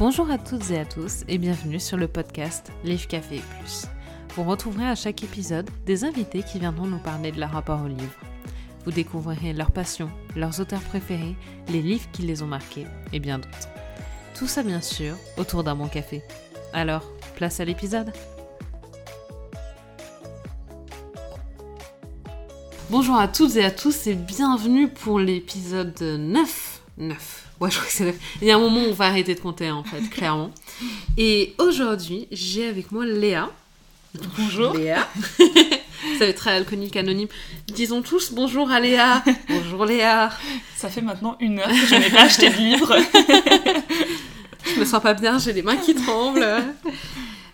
Bonjour à toutes et à tous et bienvenue sur le podcast Livre Café Plus. Vous retrouverez à chaque épisode des invités qui viendront nous parler de leur rapport au livre. Vous découvrirez leurs passions, leurs auteurs préférés, les livres qui les ont marqués et bien d'autres. Tout ça bien sûr autour d'un bon café. Alors, place à l'épisode Bonjour à toutes et à tous et bienvenue pour l'épisode 9. 9. Ouais, je crois que c'est 9. Il y a un moment où on va arrêter de compter en fait, clairement. Et aujourd'hui, j'ai avec moi Léa. Bonjour. Léa. Ça va être très alcoolique anonyme. Disons tous bonjour à Léa. Bonjour Léa. Ça fait maintenant une heure que je n'ai pas acheté de livre. je me sens pas bien, j'ai les mains qui tremblent.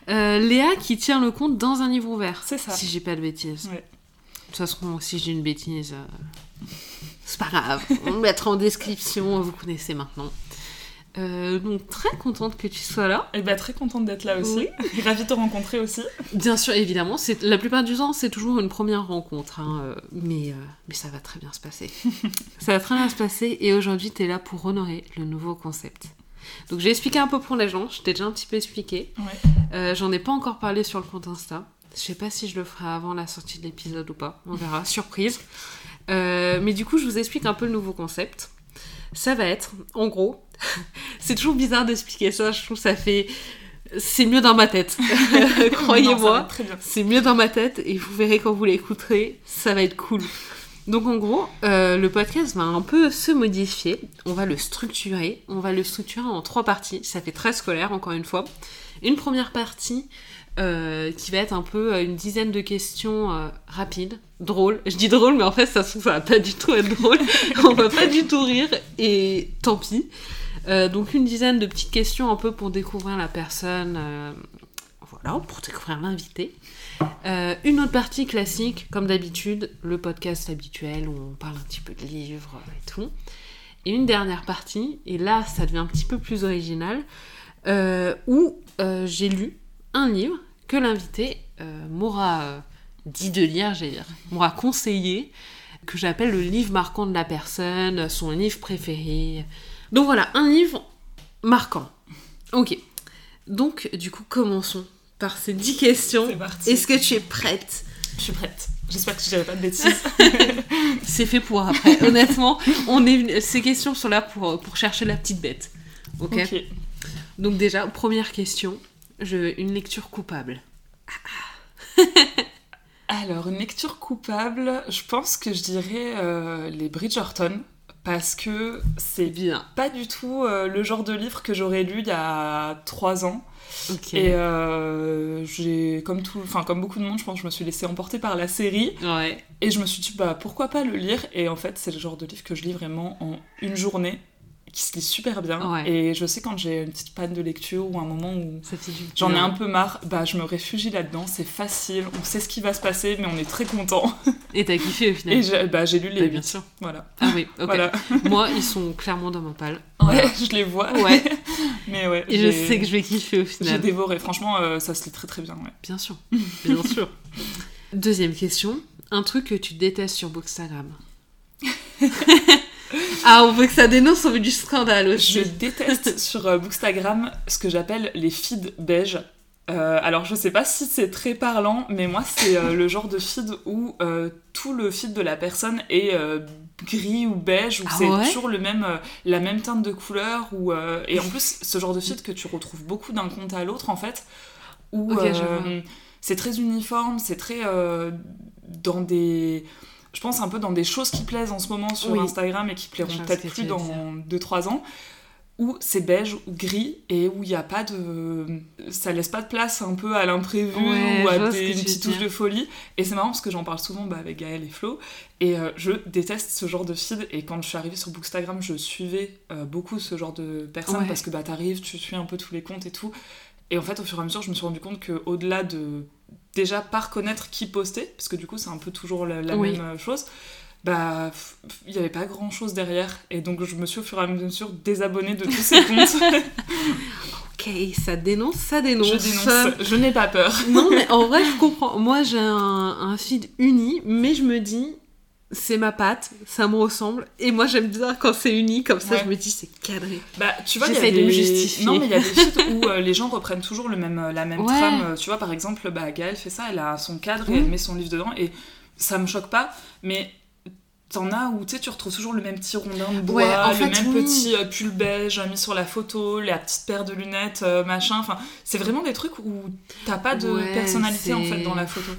Euh, Léa qui tient le compte dans un livre ouvert. C'est ça. Si j'ai pas de bêtises. Ouais. De toute façon, si j'ai une bêtise, euh, c'est pas grave. On le mettra en description, vous connaissez maintenant. Euh, donc très contente que tu sois là. Et bah très contente d'être là aussi. Ravie de te rencontrer aussi. Bien sûr, évidemment. C'est la plupart du temps, c'est toujours une première rencontre, hein, euh, mais euh, mais ça va très bien se passer. ça va très bien se passer. Et aujourd'hui, tu es là pour honorer le nouveau concept. Donc j'ai expliqué un peu pour les gens. Je t'ai déjà un petit peu expliqué. Ouais. J'en ai pas encore parlé sur le compte Insta. Je sais pas si je le ferai avant la sortie de l'épisode ou pas. On verra. Surprise. Euh, mais du coup, je vous explique un peu le nouveau concept. Ça va être, en gros, c'est toujours bizarre d'expliquer ça. Je trouve que ça fait. C'est mieux dans ma tête. Croyez-moi. C'est mieux dans ma tête et vous verrez quand vous l'écouterez, ça va être cool. Donc en gros, euh, le podcast va un peu se modifier. On va le structurer. On va le structurer en trois parties. Ça fait très scolaire, encore une fois. Une première partie euh, qui va être un peu euh, une dizaine de questions euh, rapides, drôles. Je dis drôle, mais en fait, ça se trouve, ça va pas du tout être drôle. On va pas du tout rire et tant pis. Euh, donc une dizaine de petites questions un peu pour découvrir la personne. voilà, pour découvrir l'invité. Une autre partie classique, comme d'habitude, le podcast habituel où on parle un petit peu de livres et tout. Et une dernière partie, et là ça devient un petit peu plus original, où j'ai lu un livre que l'invité euh, m'aura euh, dit de lire, j'ai dire, m'aura conseillé, que j'appelle le livre marquant de la personne, son livre préféré. Donc voilà, un livre marquant. Ok. Donc, du coup, commençons par ces 10 questions. C'est parti. Est-ce que tu es prête? Je suis prête. J'espère que je dirai pas de bêtises. C'est fait pour après. Honnêtement, on est ces questions sont là pour, pour chercher la petite bête. Ok? ok. Donc déjà, première question, je, une lecture coupable. Alors, une lecture coupable, je pense que je dirais euh, les Bridgerton. Parce que c'est Bien. pas du tout euh, le genre de livre que j'aurais lu il y a trois ans. Et euh, j'ai, comme, tout, comme beaucoup de monde, je pense que je me suis laissée emporter par la série. Ouais. Et je me suis dit, bah pourquoi pas le lire? Et en fait, c'est le genre de livre que je lis vraiment en une journée, qui se lit super bien. Ouais. Et je sais quand j'ai une petite panne de lecture ou un moment où j'en ai un peu marre, bah je me réfugie là-dedans. C'est facile, on sait ce qui va se passer, mais on est très content. Et t'as kiffé au final Et j'ai, bah, j'ai lu les Bah, bien sûr. Voilà. Ah oui, ok. voilà. Moi, ils sont clairement dans ma palle. Ouais, je les vois. Ouais. mais ouais. Et je j'ai- sais que je vais kiffer au J'ai final. dévoré. Franchement, euh, ça se lit très très bien. Ouais. Bien sûr. Bien sûr. Deuxième question. Un truc que tu détestes sur Bookstagram. Ah, on veut que ça dénonce, on veut du scandale aussi. Je déteste sur euh, Bookstagram ce que j'appelle les feeds beige. Euh, alors je sais pas si c'est très parlant, mais moi c'est euh, le genre de feed où euh, tout le feed de la personne est gris ou beige, où Ah c'est ouais? toujours le même, la même teinte de couleur. Ou, euh, et en plus ce genre de feed que tu retrouves beaucoup d'un compte à l'autre en fait, où c'est très uniforme, c'est très dans des... Je pense un peu dans des choses qui plaisent en ce moment sur Oui. Instagram et qui plairont peut-être plus dans 2-3 ans où c'est beige ou gris et où il n'y a pas de. Ça laisse pas de place un peu à l'imprévu Ouais, ou à des, une petite touche de folie. Et c'est marrant parce que j'en parle souvent bah, avec Gaël et Flo. Et euh, je déteste ce genre de feed. Et quand je suis arrivée sur Bookstagram, je suivais euh, beaucoup ce genre de personnes Ouais. parce que bah, t'arrives, tu suis un peu tous les comptes et tout. Et en fait, au fur et à mesure, je me suis rendu compte qu'au delà de déjà pas reconnaître qui postait, parce que du coup, c'est un peu toujours la, la Oui. même chose bah il n'y avait pas grand chose derrière et donc je me suis au fur et à mesure désabonnée de tous ces comptes Ok, ça dénonce, ça dénonce. je dénonce je n'ai pas peur Non, mais en vrai, je comprends. Moi, j'ai un, un feed uni, mais je me dis, c'est ma patte, ça me ressemble. Et moi, j'aime bien quand c'est uni, comme ça, Ouais. je me dis, c'est cadré. Bah, tu vois, il y a de des... me justifier. Non, mais il y a des feeds où euh, les gens reprennent toujours le même, euh, la même Ouais. trame. Euh, Tu vois, par exemple, bah, Gaëlle fait ça, elle a son cadre et elle met son livre dedans. Et ça me choque pas, mais t'en as où tu retrouves toujours le même petit rondin de bois, Ouais, en le même oui. petit pull beige mis sur la photo, la petite paire de lunettes, machin. Enfin, c'est vraiment des trucs où t'as pas de personnalité en fait dans la photo.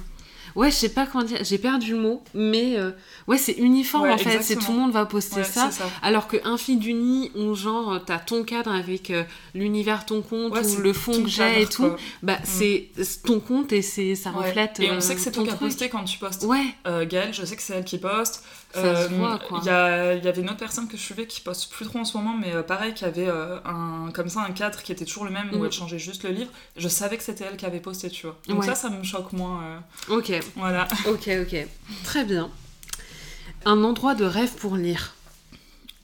Ouais, je sais pas comment dire, j'ai perdu le mot, mais euh, ouais, c'est uniforme Ouais, en fait, c'est tout le monde va poster Ouais, ça. ça. Alors qu'un feed uni, où genre euh, t'as ton cadre avec euh, l'univers ton compte Ouais, ou c'est le fond que j'ai et tout, quoi. bah c'est c'est ton compte et c'est ça reflète. Et on euh, sait que c'est ton toi qui as posté quand tu postes. Ouais, Euh, Gaëlle, je sais que c'est elle qui poste. Ça se voit, quoi. Il y, avait une autre personne que je suivais qui poste plus trop en ce moment, mais euh, pareil, qui avait euh, un, comme ça un cadre qui était toujours le même, où Mhm. elle changeait juste le livre. Je savais que c'était elle qui avait posté, tu vois. Donc Ouais. ça, ça me choque moins. euh, ok, voilà. ok, ok. Très bien. Un endroit de rêve pour lire.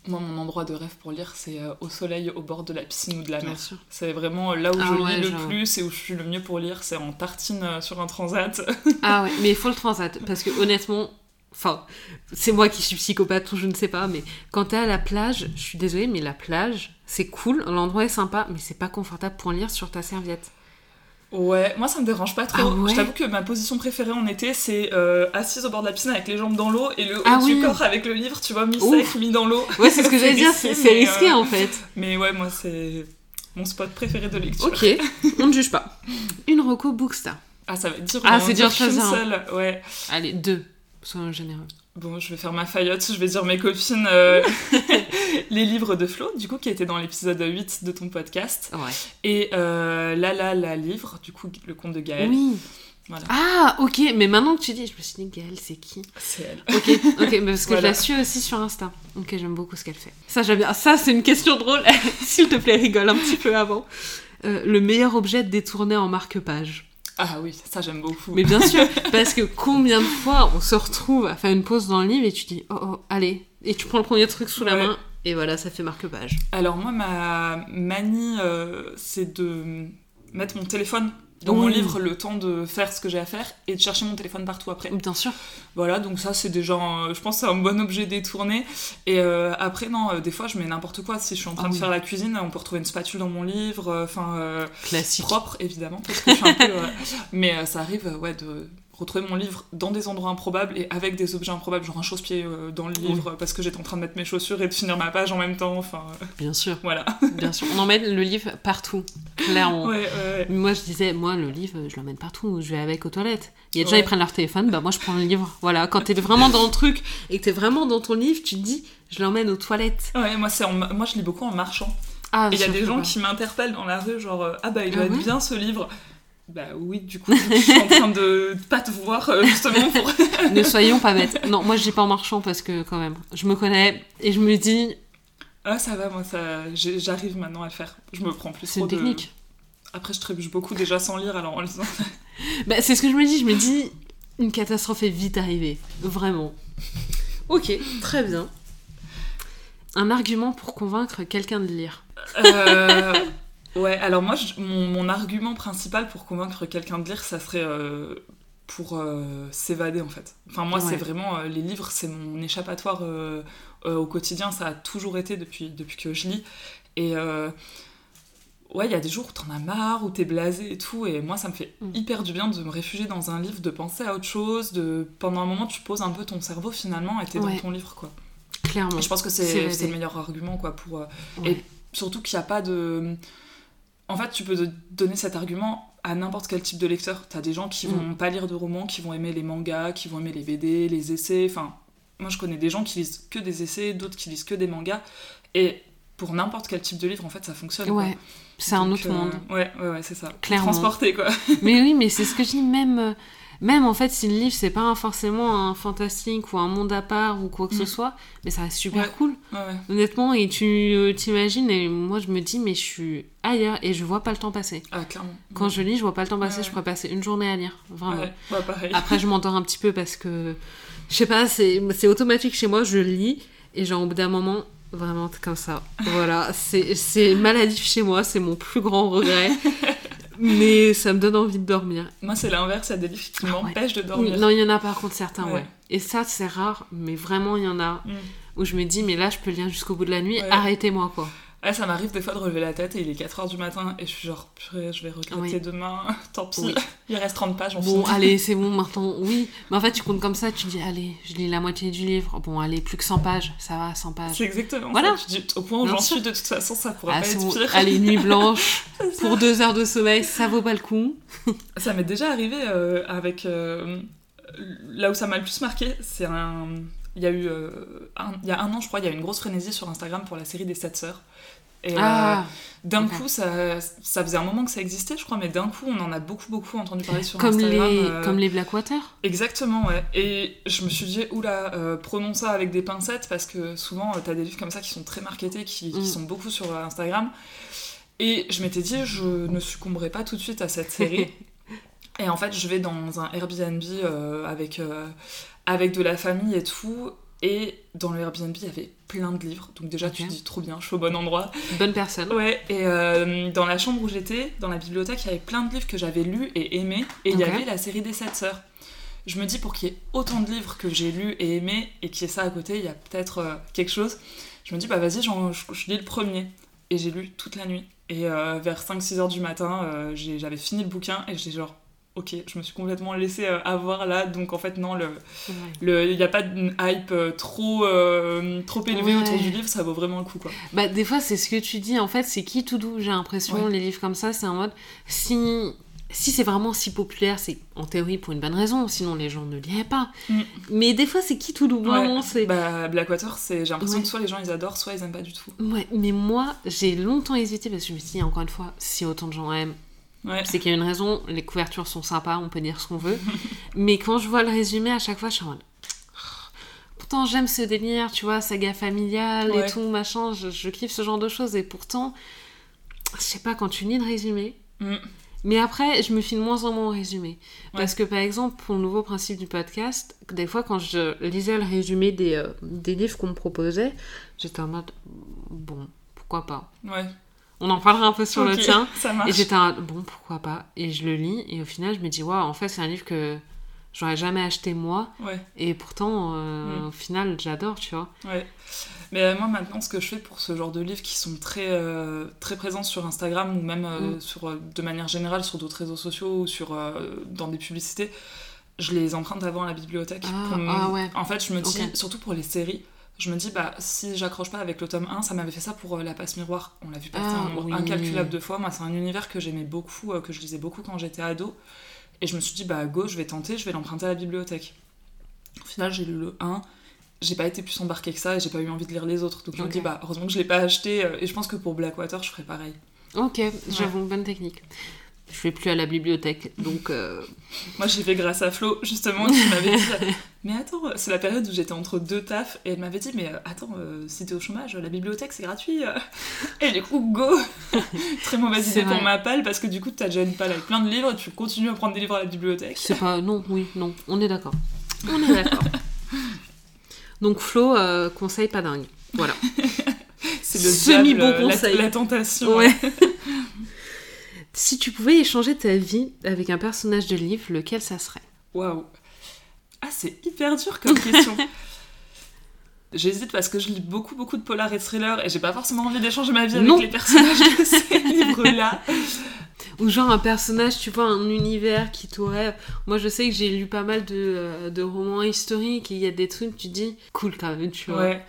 Moi, mon endroit de rêve pour lire, c'est euh, au soleil, au bord de la piscine ou de la mer. C'est vraiment euh, là où Ah je ouais, lis le plus et où je suis le mieux pour lire, c'est en tartine euh, sur un transat. Ah ouais, mais il faut le transat. Parce que honnêtement, enfin, c'est moi qui suis psychopathe ou je ne sais pas, mais quand t'es à la plage, je suis désolée, mais la plage, c'est cool, l'endroit est sympa, mais c'est pas confortable pour lire sur ta serviette. Ouais, moi ça me dérange pas trop. Ah ouais Je t'avoue que ma position préférée en été, c'est euh, assise au bord de la piscine avec les jambes dans l'eau et le haut Ah du oui. corps avec le livre, tu vois, mis Ouf. sec, mis dans l'eau. Ouais, c'est ce que j'allais dire, c'est risqué euh, en fait. Mais ouais, moi c'est mon spot préféré de lecture. Ok, on ne juge pas. Une reco Bookstar. Ah, ça va être dur. Ah, c'est dur seule. Ouais. Allez, deux, soyons généreux. Bon, je vais faire ma faillotte, je vais dire mes copines euh, les livres de Flo, du coup, qui étaient dans l'épisode 8 de ton podcast. Ouais. Et euh, là, là, la livre, du coup, le conte de Gaël. Oui. Voilà. Ah, ok, mais maintenant que tu dis, je me suis dit, Gaëlle, c'est qui? C'est elle. Ok, ok, mais parce que je Voilà. la suis aussi sur Insta. Ok, j'aime beaucoup ce qu'elle fait. Ça, j'aime bien. Ça, c'est une question drôle. S'il te plaît, rigole un petit peu avant. Euh, le meilleur objet détourné en marque-page. Ah oui, ça j'aime beaucoup. Mais bien sûr, parce que combien de fois on se retrouve à faire une pause dans le livre et tu dis, oh, oh, allez, et tu prends le premier truc sous la Ouais. main, et voilà, ça fait marque-page. Alors moi, ma manie, euh, c'est de mettre mon téléphone dans mon livre le temps de faire ce que j'ai à faire et de chercher mon téléphone partout après. Bien sûr. Voilà, donc ça c'est déjà, je pense c'est un bon objet détourné. Et euh, après, non, euh, des fois je mets n'importe quoi. Si je suis en train Ah de oui. faire la cuisine, on peut retrouver une spatule dans mon livre, euh, enfin Classique. propre évidemment, parce que je suis un peu... mais ça arrive, ouais, de retrouver mon livre dans des endroits improbables et avec des objets improbables, genre un chausse-pied euh, dans le livre parce que j'étais en train de mettre mes chaussures et de finir ma page en même temps, enfin euh, Bien sûr, voilà. bien sûr. On emmène le livre partout, ouais, ouais. Moi, je disais, moi, le livre, je l'emmène partout, je vais avec aux toilettes. Il y a des gens, Ouais. ils prennent leur téléphone, bah moi, je prends le livre. Voilà, quand t'es vraiment dans le truc et que t'es vraiment dans ton livre, tu te dis, je l'emmène aux toilettes. Ouais, moi, c'est en moi je lis beaucoup en marchant. Ah, Et il y a des gens pas. qui m'interpellent dans la rue, genre, euh, ah bah il Ah doit être bien ce livre. Bah oui, du coup, je suis en train de pas te voir euh, justement pour. Ne soyons pas bêtes. Non, moi, je pas en marchant parce que, quand même, je me connais et je me dis, Ah, ça va, moi, ça... j'arrive maintenant à le faire. Je me prends plus c'est une de- technique. Après, je trébuche beaucoup déjà sans lire, alors en lisant. Bah, c'est ce que je me dis. Je me dis, une catastrophe est vite arrivée. Vraiment. Ok, très bien. Un argument pour convaincre quelqu'un de lire. Euh, Ouais, alors moi, je- mon, mon argument principal pour convaincre quelqu'un de lire, ça serait euh, pour euh, s'évader en fait. Enfin, moi, Ouais. c'est vraiment. euh, les livres, c'est mon échappatoire au quotidien, ça a toujours été depuis, depuis que je lis. Et. Ouais, il y a des jours où t'en as marre, où t'es blasé et tout, et moi ça me fait Mm. hyper du bien de me réfugier dans un livre, de penser à autre chose, de pendant un moment tu poses un peu ton cerveau finalement et t'es Ouais. dans ton livre quoi. Clairement. Et je pense que C'est le meilleur argument quoi pour Ouais. et surtout qu'il n'y a pas de. En fait, tu peux donner cet argument à n'importe quel type de lecteur. T'as des gens qui Mm. vont pas lire de romans, qui vont aimer les mangas, qui vont aimer les BD, les essais. Enfin, moi je connais des gens qui lisent que des essais, d'autres qui lisent que des mangas. Et pour n'importe quel type de livre, en fait, ça fonctionne. Ouais, c'est un autre euh, monde. Ouais, ouais, ouais, c'est ça. Clairement. Transporter quoi. Mais oui, mais c'est ce que je dis, même, euh, même en fait, si le livre, c'est pas forcément un fantastique ou un monde à part ou quoi que ce Mm. soit, mais ça reste super Ouais. cool, Ouais, ouais. honnêtement. Et tu euh, t'imagines, et moi je me dis, mais je suis ailleurs et je vois pas le temps passer. Ah, clairement. Quand je lis, je vois pas le temps passer, je pourrais passer une journée à lire, vraiment. Après, je m'endors un petit peu parce que, je sais pas, c'est automatique chez moi, je lis et genre au bout d'un moment, vraiment comme ça. Voilà, c'est c'est maladif chez moi, c'est mon plus grand regret. Mais ça me donne envie de dormir. Moi, c'est l'inverse, il y a des livres qui Ah m'empêchent de dormir. non, il y en a par contre certains, ouais. Ouais. Et ça, c'est rare, mais vraiment, il y en a Mm. où je me dis, mais là, je peux lire jusqu'au bout de la nuit, Ouais. arrêtez-moi, quoi. Ouais, ça m'arrive des fois de relever la tête et il est 4h du matin et je suis genre, purée, je vais regretter Oui. demain, tant pis. Oui. Il reste 30 pages, on Bon, finit. allez, c'est bon, maintenant, oui. Mais en fait, tu comptes comme ça, tu dis, allez, je lis la moitié du livre. Bon, allez, plus que 100 pages, ça va, 100 pages. C'est exactement Voilà. ça. Tu dis, au point où j'en suis, de toute façon, ça pourrait Ah, pas être bon. pire. Allez, nuit blanche, pour deux heures de sommeil, ça vaut pas le coup. Ça m'est déjà arrivé euh, avec. euh, là où ça m'a le plus marqué, c'est un. Il y a eu. euh, un, il y a un an, je crois, il y a eu une grosse frénésie sur Instagram pour la série des 7 sœurs. Et euh, Ah, d'un coup, ça, ça faisait un moment que ça existait, je crois, mais d'un coup, on en a beaucoup, beaucoup entendu parler sur comme Instagram. les, euh, comme les Blackwater. Exactement, ouais. Et je me suis dit, oula, euh, prenons ça avec des pincettes parce que souvent, euh, t'as des livres comme ça qui sont très marketés, qui, qui Mm. sont beaucoup sur Instagram. Et je m'étais dit, je ne succomberai pas tout de suite à cette série. et en fait, je vais dans un Airbnb euh, avec, avec de la famille et tout. Et dans le Airbnb, il y avait plein de livres. Donc déjà, tu te dis, trop bien, je suis au bon endroit. Bonne personne. Ouais, et euh, dans la chambre où j'étais, dans la bibliothèque, il y avait plein de livres que j'avais lus et aimés, et il y avait la série des sept sœurs. Je me dis, pour qu'il y ait autant de livres que j'ai lus et aimés, et qu'il y ait ça à côté, il y a peut-être euh, quelque chose. Je me dis, bah vas-y, je, je lis le premier. Et j'ai lu toute la nuit. Et euh, vers 5-6 heures du matin, j'avais fini le bouquin, et j'étais genre, ok, je me suis complètement laissée euh, avoir là, donc en fait, non, le, Ouais. le- il n'y a pas de hype euh, trop, euh, trop élevée Ouais. autour du livre, ça vaut vraiment le coup, quoi. Bah, des fois, c'est ce que tu dis. En fait, c'est qui tout doux. J'ai l'impression, Ouais. les livres comme ça, c'est en mode. Si, si c'est vraiment si populaire, c'est en théorie pour une bonne raison. Sinon, les gens ne liraient pas. Mm. Mais des fois, c'est qui tout doux. Vraiment, Ouais. c'est. Bah, Blackwater, c'est, j'ai l'impression Ouais. que soit les gens ils adorent, soit ils aiment pas du tout. Ouais, mais moi, j'ai longtemps hésité parce que je me suis dit, encore une fois, si autant de gens aiment, Ouais. c'est qu'il y a une raison. Les couvertures sont sympas, on peut dire ce qu'on veut. mais quand je vois le résumé, à chaque fois, je suis en mode. Pourtant, j'aime ce délire, tu vois, saga familiale Ouais. et tout, machin. Je, je kiffe ce genre de choses. Et pourtant, je sais pas, quand tu lis le résumé. Mm. Mais après, je me fie de moins en moins au résumé. Ouais. Parce que, par exemple, pour le nouveau principe du podcast, des fois, quand je lisais le résumé des, euh, des livres qu'on me proposait, j'étais en mode, bon, pourquoi pas Ouais. On en parlera un peu sur le tien. Ça Et marche. j'étais un bon, pourquoi pas Et je le lis, et au final, je me dis, waouh, en fait, c'est un livre que j'aurais jamais acheté moi, Ouais, et pourtant, euh, Mm. au final, j'adore, tu vois. ouais. Mais euh, moi, maintenant, ce que je fais pour ce genre de livres qui sont très, euh, très présents sur Instagram ou même Mm. sur, de manière générale sur d'autres réseaux sociaux ou sur, dans des publicités, je les emprunte avant à la bibliothèque. Ah, pour ah ouais. En fait, je me dis, surtout pour les séries, je me dis, bah, si j'accroche pas avec le tome 1, ça m'avait fait ça pour euh, La Passe Miroir. On l'a vu passer Ah, un nombre oui. incalculable de fois. Moi, c'est un univers que j'aimais beaucoup, euh, que je lisais beaucoup quand j'étais ado. Et je me suis dit, bah, go, je vais tenter, je vais l'emprunter à la bibliothèque. Au final, j'ai lu le 1. J'ai pas été plus embarquée que ça et j'ai pas eu envie de lire les autres. Donc je me dis, bah, heureusement que je l'ai pas acheté. euh, Et je pense que pour Blackwater, je ferais pareil. Ok, j'avoue, une bonne technique. Je vais plus à la bibliothèque, donc... euh, Moi, j'y vais grâce à Flo, justement, qui m'avait dit Mais attends, c'est la période où j'étais entre deux tafs, et elle m'avait dit Mais euh, attends, euh, si t'es au chômage, la bibliothèque c'est gratuit. Et du coup, go Très mauvaise idée pour ma palle, parce que du coup, t'as déjà une palle avec plein de livres, et tu continues à prendre des livres à la bibliothèque. C'est pas... Non, oui, non, on est d'accord. On est d'accord. donc Flo, euh, conseil pas dingue. Voilà. C'est le Semi-bon euh, la- conseil. La, tentation. Ouais. Si tu pouvais échanger ta vie avec un personnage de livre, lequel ça serait? Waouh Ah, c'est hyper dur comme question J'hésite parce que je lis beaucoup, beaucoup de polar et thrillers, et j'ai pas forcément envie d'échanger ma vie avec Non. les personnages de ces livres-là. Ou genre un personnage, tu vois, un univers qui t'aurait... Moi, je sais que j'ai lu pas mal de, euh, de romans historiques et il y a des trucs, tu dis, cool quand même, tu vois. Ouais.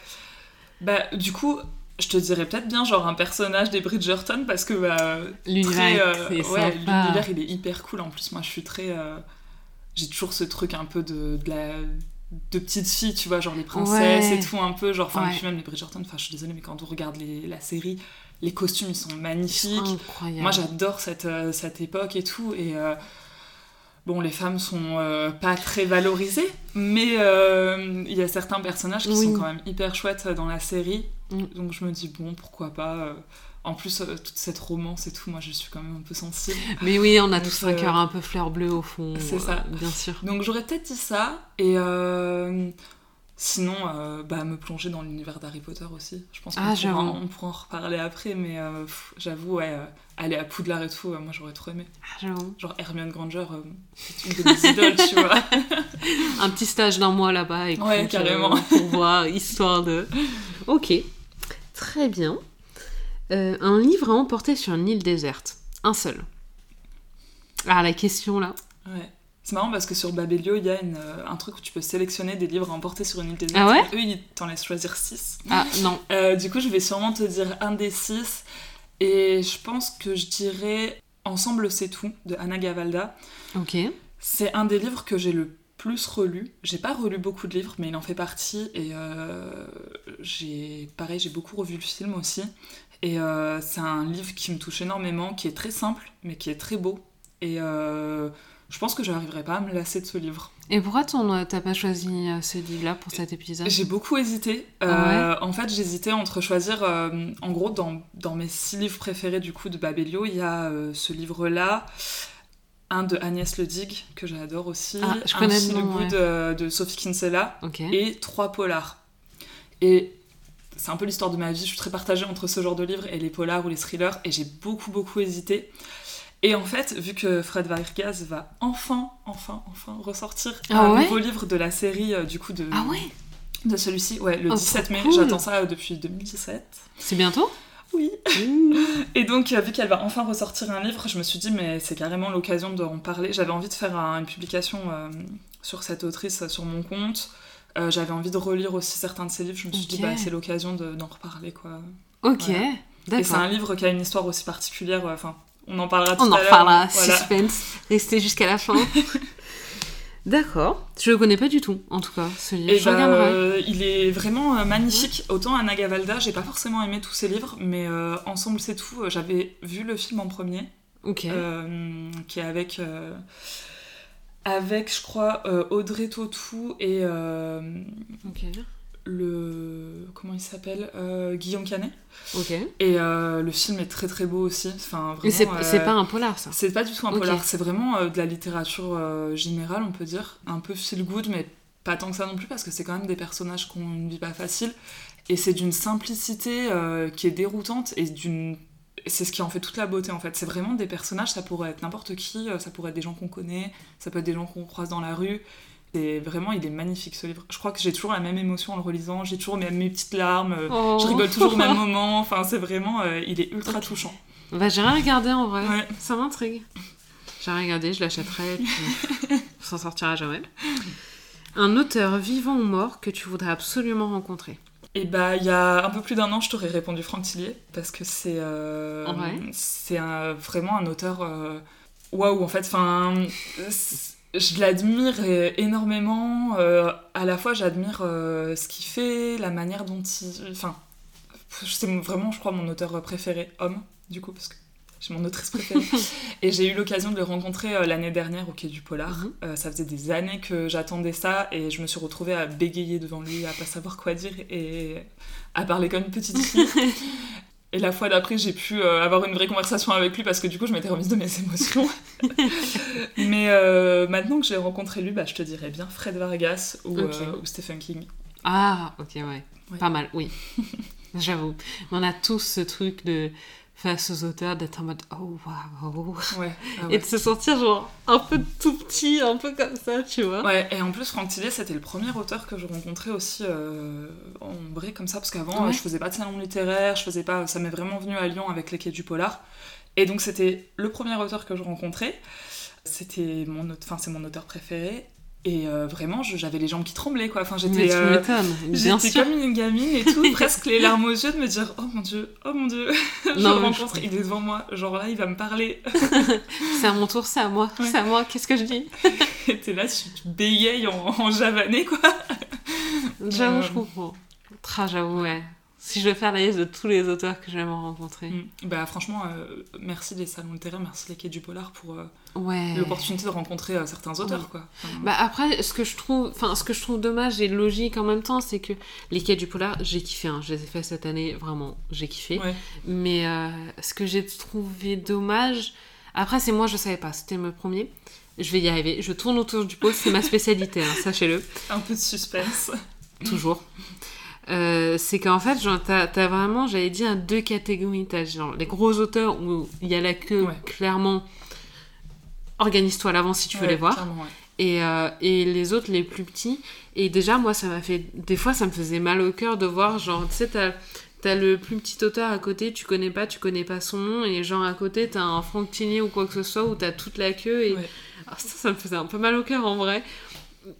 Bah, du coup, je te dirais peut-être bien genre un personnage des Bridgerton parce que bah, L'univers euh, ouais, l'univers il est hyper cool. En plus, moi je suis très. euh, J'ai toujours ce truc un peu de, de la de petite fille, tu vois, genre les princesses Ouais. et tout un peu, genre, enfin, Ouais. puis même les Bridgerton, enfin, je suis désolée, mais quand on regarde les, la série, les costumes, ils sont magnifiques. Incroyable. Moi, j'adore cette, euh, cette époque et tout. Et euh, bon, les femmes sont euh, pas très valorisées, mais euh, il y a certains personnages qui Oui. sont quand même hyper chouettes dans la série. Mm. Donc je me dis, bon, pourquoi pas. euh, en plus, euh, toute cette romance et tout, moi, je suis quand même un peu sensible. Mais oui, on a Donc, tous un euh, cœur un peu fleur bleue au fond. c'est ça. Bien sûr. Donc j'aurais peut-être dit ça. Et Sinon, euh, bah, me plonger dans l'univers d'Harry Potter aussi. Je pense qu'on Ah, pourra, on pourra en reparler après, mais euh, j'avoue, ouais, euh, aller à Poudlard et tout, moi j'aurais trop aimé. Ah, j'avoue. Genre Hermione Granger, c'est une de mes idoles, tu vois. Un petit stage d'un mois là-bas, Ouais, carrément. pour voir, histoire de... Ok, très bien. Euh, un livre à emporter sur une île déserte. Un seul. Ah, la question là. Ouais. C'est marrant parce que sur Babelio, il y a une, euh, un truc où tu peux sélectionner des livres à emporter sur une île déserte. Ah ouais Eux, ils t'en laissent choisir 6. Ah, non. du coup, je vais sûrement te dire un des 6. Et je pense que je dirais Ensemble, c'est tout de Anna Gavalda. Ok. C'est un des livres que j'ai le plus relu. J'ai pas relu beaucoup de livres, mais il en fait partie. Et euh, j'ai, pareil, j'ai beaucoup revu le film aussi. Et euh, c'est un livre qui me touche énormément, qui est très simple, mais qui est très beau. Et euh, je pense que je n'arriverai pas à me lasser de ce livre. Et pourquoi t'as pas choisi ce livre-là pour cet épisode? J'ai beaucoup hésité. Ah En fait, j'hésitais entre choisir. en gros, dans, dans mes six livres préférés du coup de Babelio, il y a ce livre-là, un de Agnès Ledig que j'adore aussi, Ah, je un connais ouais. euh, de Sophie Kinsella et trois polars. Et c'est un peu l'histoire de ma vie. Je suis très partagée entre ce genre de livres et les polars ou les thrillers, et j'ai beaucoup beaucoup hésité. Et en fait, vu que Fred Vargas va enfin, enfin, enfin ressortir Ah un ouais nouveau livre de la série euh, du coup de, Ah ouais de celui-ci, ouais, le Oh, 17 trop mai, cool. j'attends ça euh, depuis 2017. C'est bientôt? Oui. Et donc, euh, vu qu'elle va enfin ressortir un livre, je me suis dit, mais c'est carrément l'occasion d'en parler. J'avais envie de faire un- une publication euh, sur cette autrice euh, sur mon compte. Euh, J'avais envie de relire aussi certains de ses livres. Je me suis dit, bah, c'est l'occasion de- d'en reparler, quoi. Ok, Voilà. Et c'est d'accord. un livre qui a une histoire aussi particulière. Enfin, on en parlera tout On en à l'heure. reparlera, Voilà. suspense. Restez jusqu'à la fin. D'accord. Je le connais pas du tout, en tout cas, ce livre. Et je bah, regarderai. euh, il est vraiment euh, magnifique. Autant Anna Gavalda, j'ai pas forcément aimé tous ses livres, mais euh, Ensemble c'est tout. J'avais vu le film en premier, Ok. qui est avec, avec je crois, Audrey Tautou et euh, Ok. Le. Comment il s'appelle Euh, Guillaume Canet. Ok. Et euh, le film est très très beau aussi. Enfin, Et c'est vraiment, euh, c'est pas un polar, ça C'est pas du tout un polar, c'est vraiment de la littérature générale, on peut dire. Un peu feel good, mais pas tant que ça non plus, parce que c'est quand même des personnages qui ont une vie pas facile. Et c'est d'une simplicité qui est déroutante et d'une. C'est ce qui en fait toute la beauté en fait. C'est vraiment des personnages, ça pourrait être n'importe qui, ça pourrait être des gens qu'on connaît, ça peut être des gens qu'on croise dans la rue. Et vraiment, il est magnifique ce livre. Je crois que j'ai toujours la même émotion en le relisant, j'ai toujours mes, mes petites larmes, euh, Oh. je rigole toujours au même moment. Enfin, c'est vraiment. euh, il est ultra touchant. Bah, j'ai rien regardé en vrai. Ouais. Ça m'intrigue. J'ai rien regardé, je l'achèterai, et puis on s'en sortira jamais. Un auteur vivant ou mort que tu voudrais absolument rencontrer. Et bah, il y a un peu plus d'un an, je t'aurais répondu Franck Tillier, parce que c'est euh, Ouais. c'est vraiment un auteur waouh, en fait. Enfin, je l'admire é- énormément. euh, à la fois, j'admire euh, ce qu'il fait, la manière dont il. Enfin, c'est vraiment, je crois, mon auteur préféré, homme, du coup, parce que c'est mon autrice préférée. Et j'ai eu l'occasion de le rencontrer euh, l'année dernière au Quai du Polar. Mhm. Euh, ça faisait des années que j'attendais ça et je me suis retrouvée à bégayer devant lui, à pas savoir quoi dire et à parler comme une petite fille. Et la fois d'après, j'ai pu euh, avoir une vraie conversation avec lui parce que du coup, je m'étais remise de mes émotions. Mais euh, maintenant que j'ai rencontré lui, bah, je te dirais bien Fred Vargas ou, euh, ou Stephen King. Ah, ok, ouais. Ouais. Pas mal, oui. J'avoue. On a tous ce truc de face aux auteurs d'être en mode oh waouh. Ouais, ah Et de se sentir genre un peu tout petit, un peu comme ça, tu vois. Ouais, et en plus, Franck Tillier, c'était le premier auteur que je rencontrais aussi euh, en vrai comme ça, parce qu'avant, Ouais. je faisais pas de salon littéraire, je faisais pas. Ça m'est vraiment venu à Lyon avec les quais du Polar. Et donc, c'était le premier auteur que je rencontrais. C'était mon, enfin, c'est mon auteur préféré. Et euh, vraiment, j'avais les jambes qui tremblaient, quoi. Enfin, j'étais. euh, comme une gamine et tout, presque les larmes aux yeux de me dire Oh mon dieu, oh mon dieu, je Non, le je rencontre, il est devant moi, genre là il va me parler. C'est à mon tour, c'est à moi, Ouais. c'est à moi, qu'est-ce que je dis? Et t'es là, tu bégayes en, en javanais quoi. J'avoue, Euh. je comprends. Tra, j'avoue, ouais. Si je veux faire la liste de tous les auteurs que j'aimerais rencontrer. Mm. Bah franchement, euh, merci les salons littéraires, merci les quais du polar pour euh, Ouais. l'opportunité de rencontrer euh, certains auteurs Ouais. quoi. Enfin, Bah après, ce que je trouve, enfin, ce que je trouve dommage et logique en même temps, c'est que les quais du polar, j'ai kiffé. hein. Je les ai fait cette année, vraiment, j'ai kiffé. ouais. Mais ce que j'ai trouvé dommage, après c'est moi, je savais pas, c'était le premier. Je vais y arriver. Je tourne autour du pot, c'est ma spécialité, hein, sachez-le. Un peu de suspense. toujours. Euh, c'est qu'en fait, genre, t'as, t'as vraiment, j'avais dit, un deux catégories. T'as genre les gros auteurs où il y a la queue, Ouais. clairement. Organise-toi à l'avance si tu veux Ouais, les voir. Et, euh, et les autres, les plus petits. Et déjà, moi, ça m'a fait. Des fois, ça me faisait mal au cœur de voir, genre, tu sais, t'as. T'as le plus petit auteur à côté, tu connais pas, tu connais pas son nom, et genre à côté t'as un Franck Tinier ou quoi que ce soit où t'as toute la queue, et Ouais. alors ça, ça me faisait un peu mal au cœur en vrai.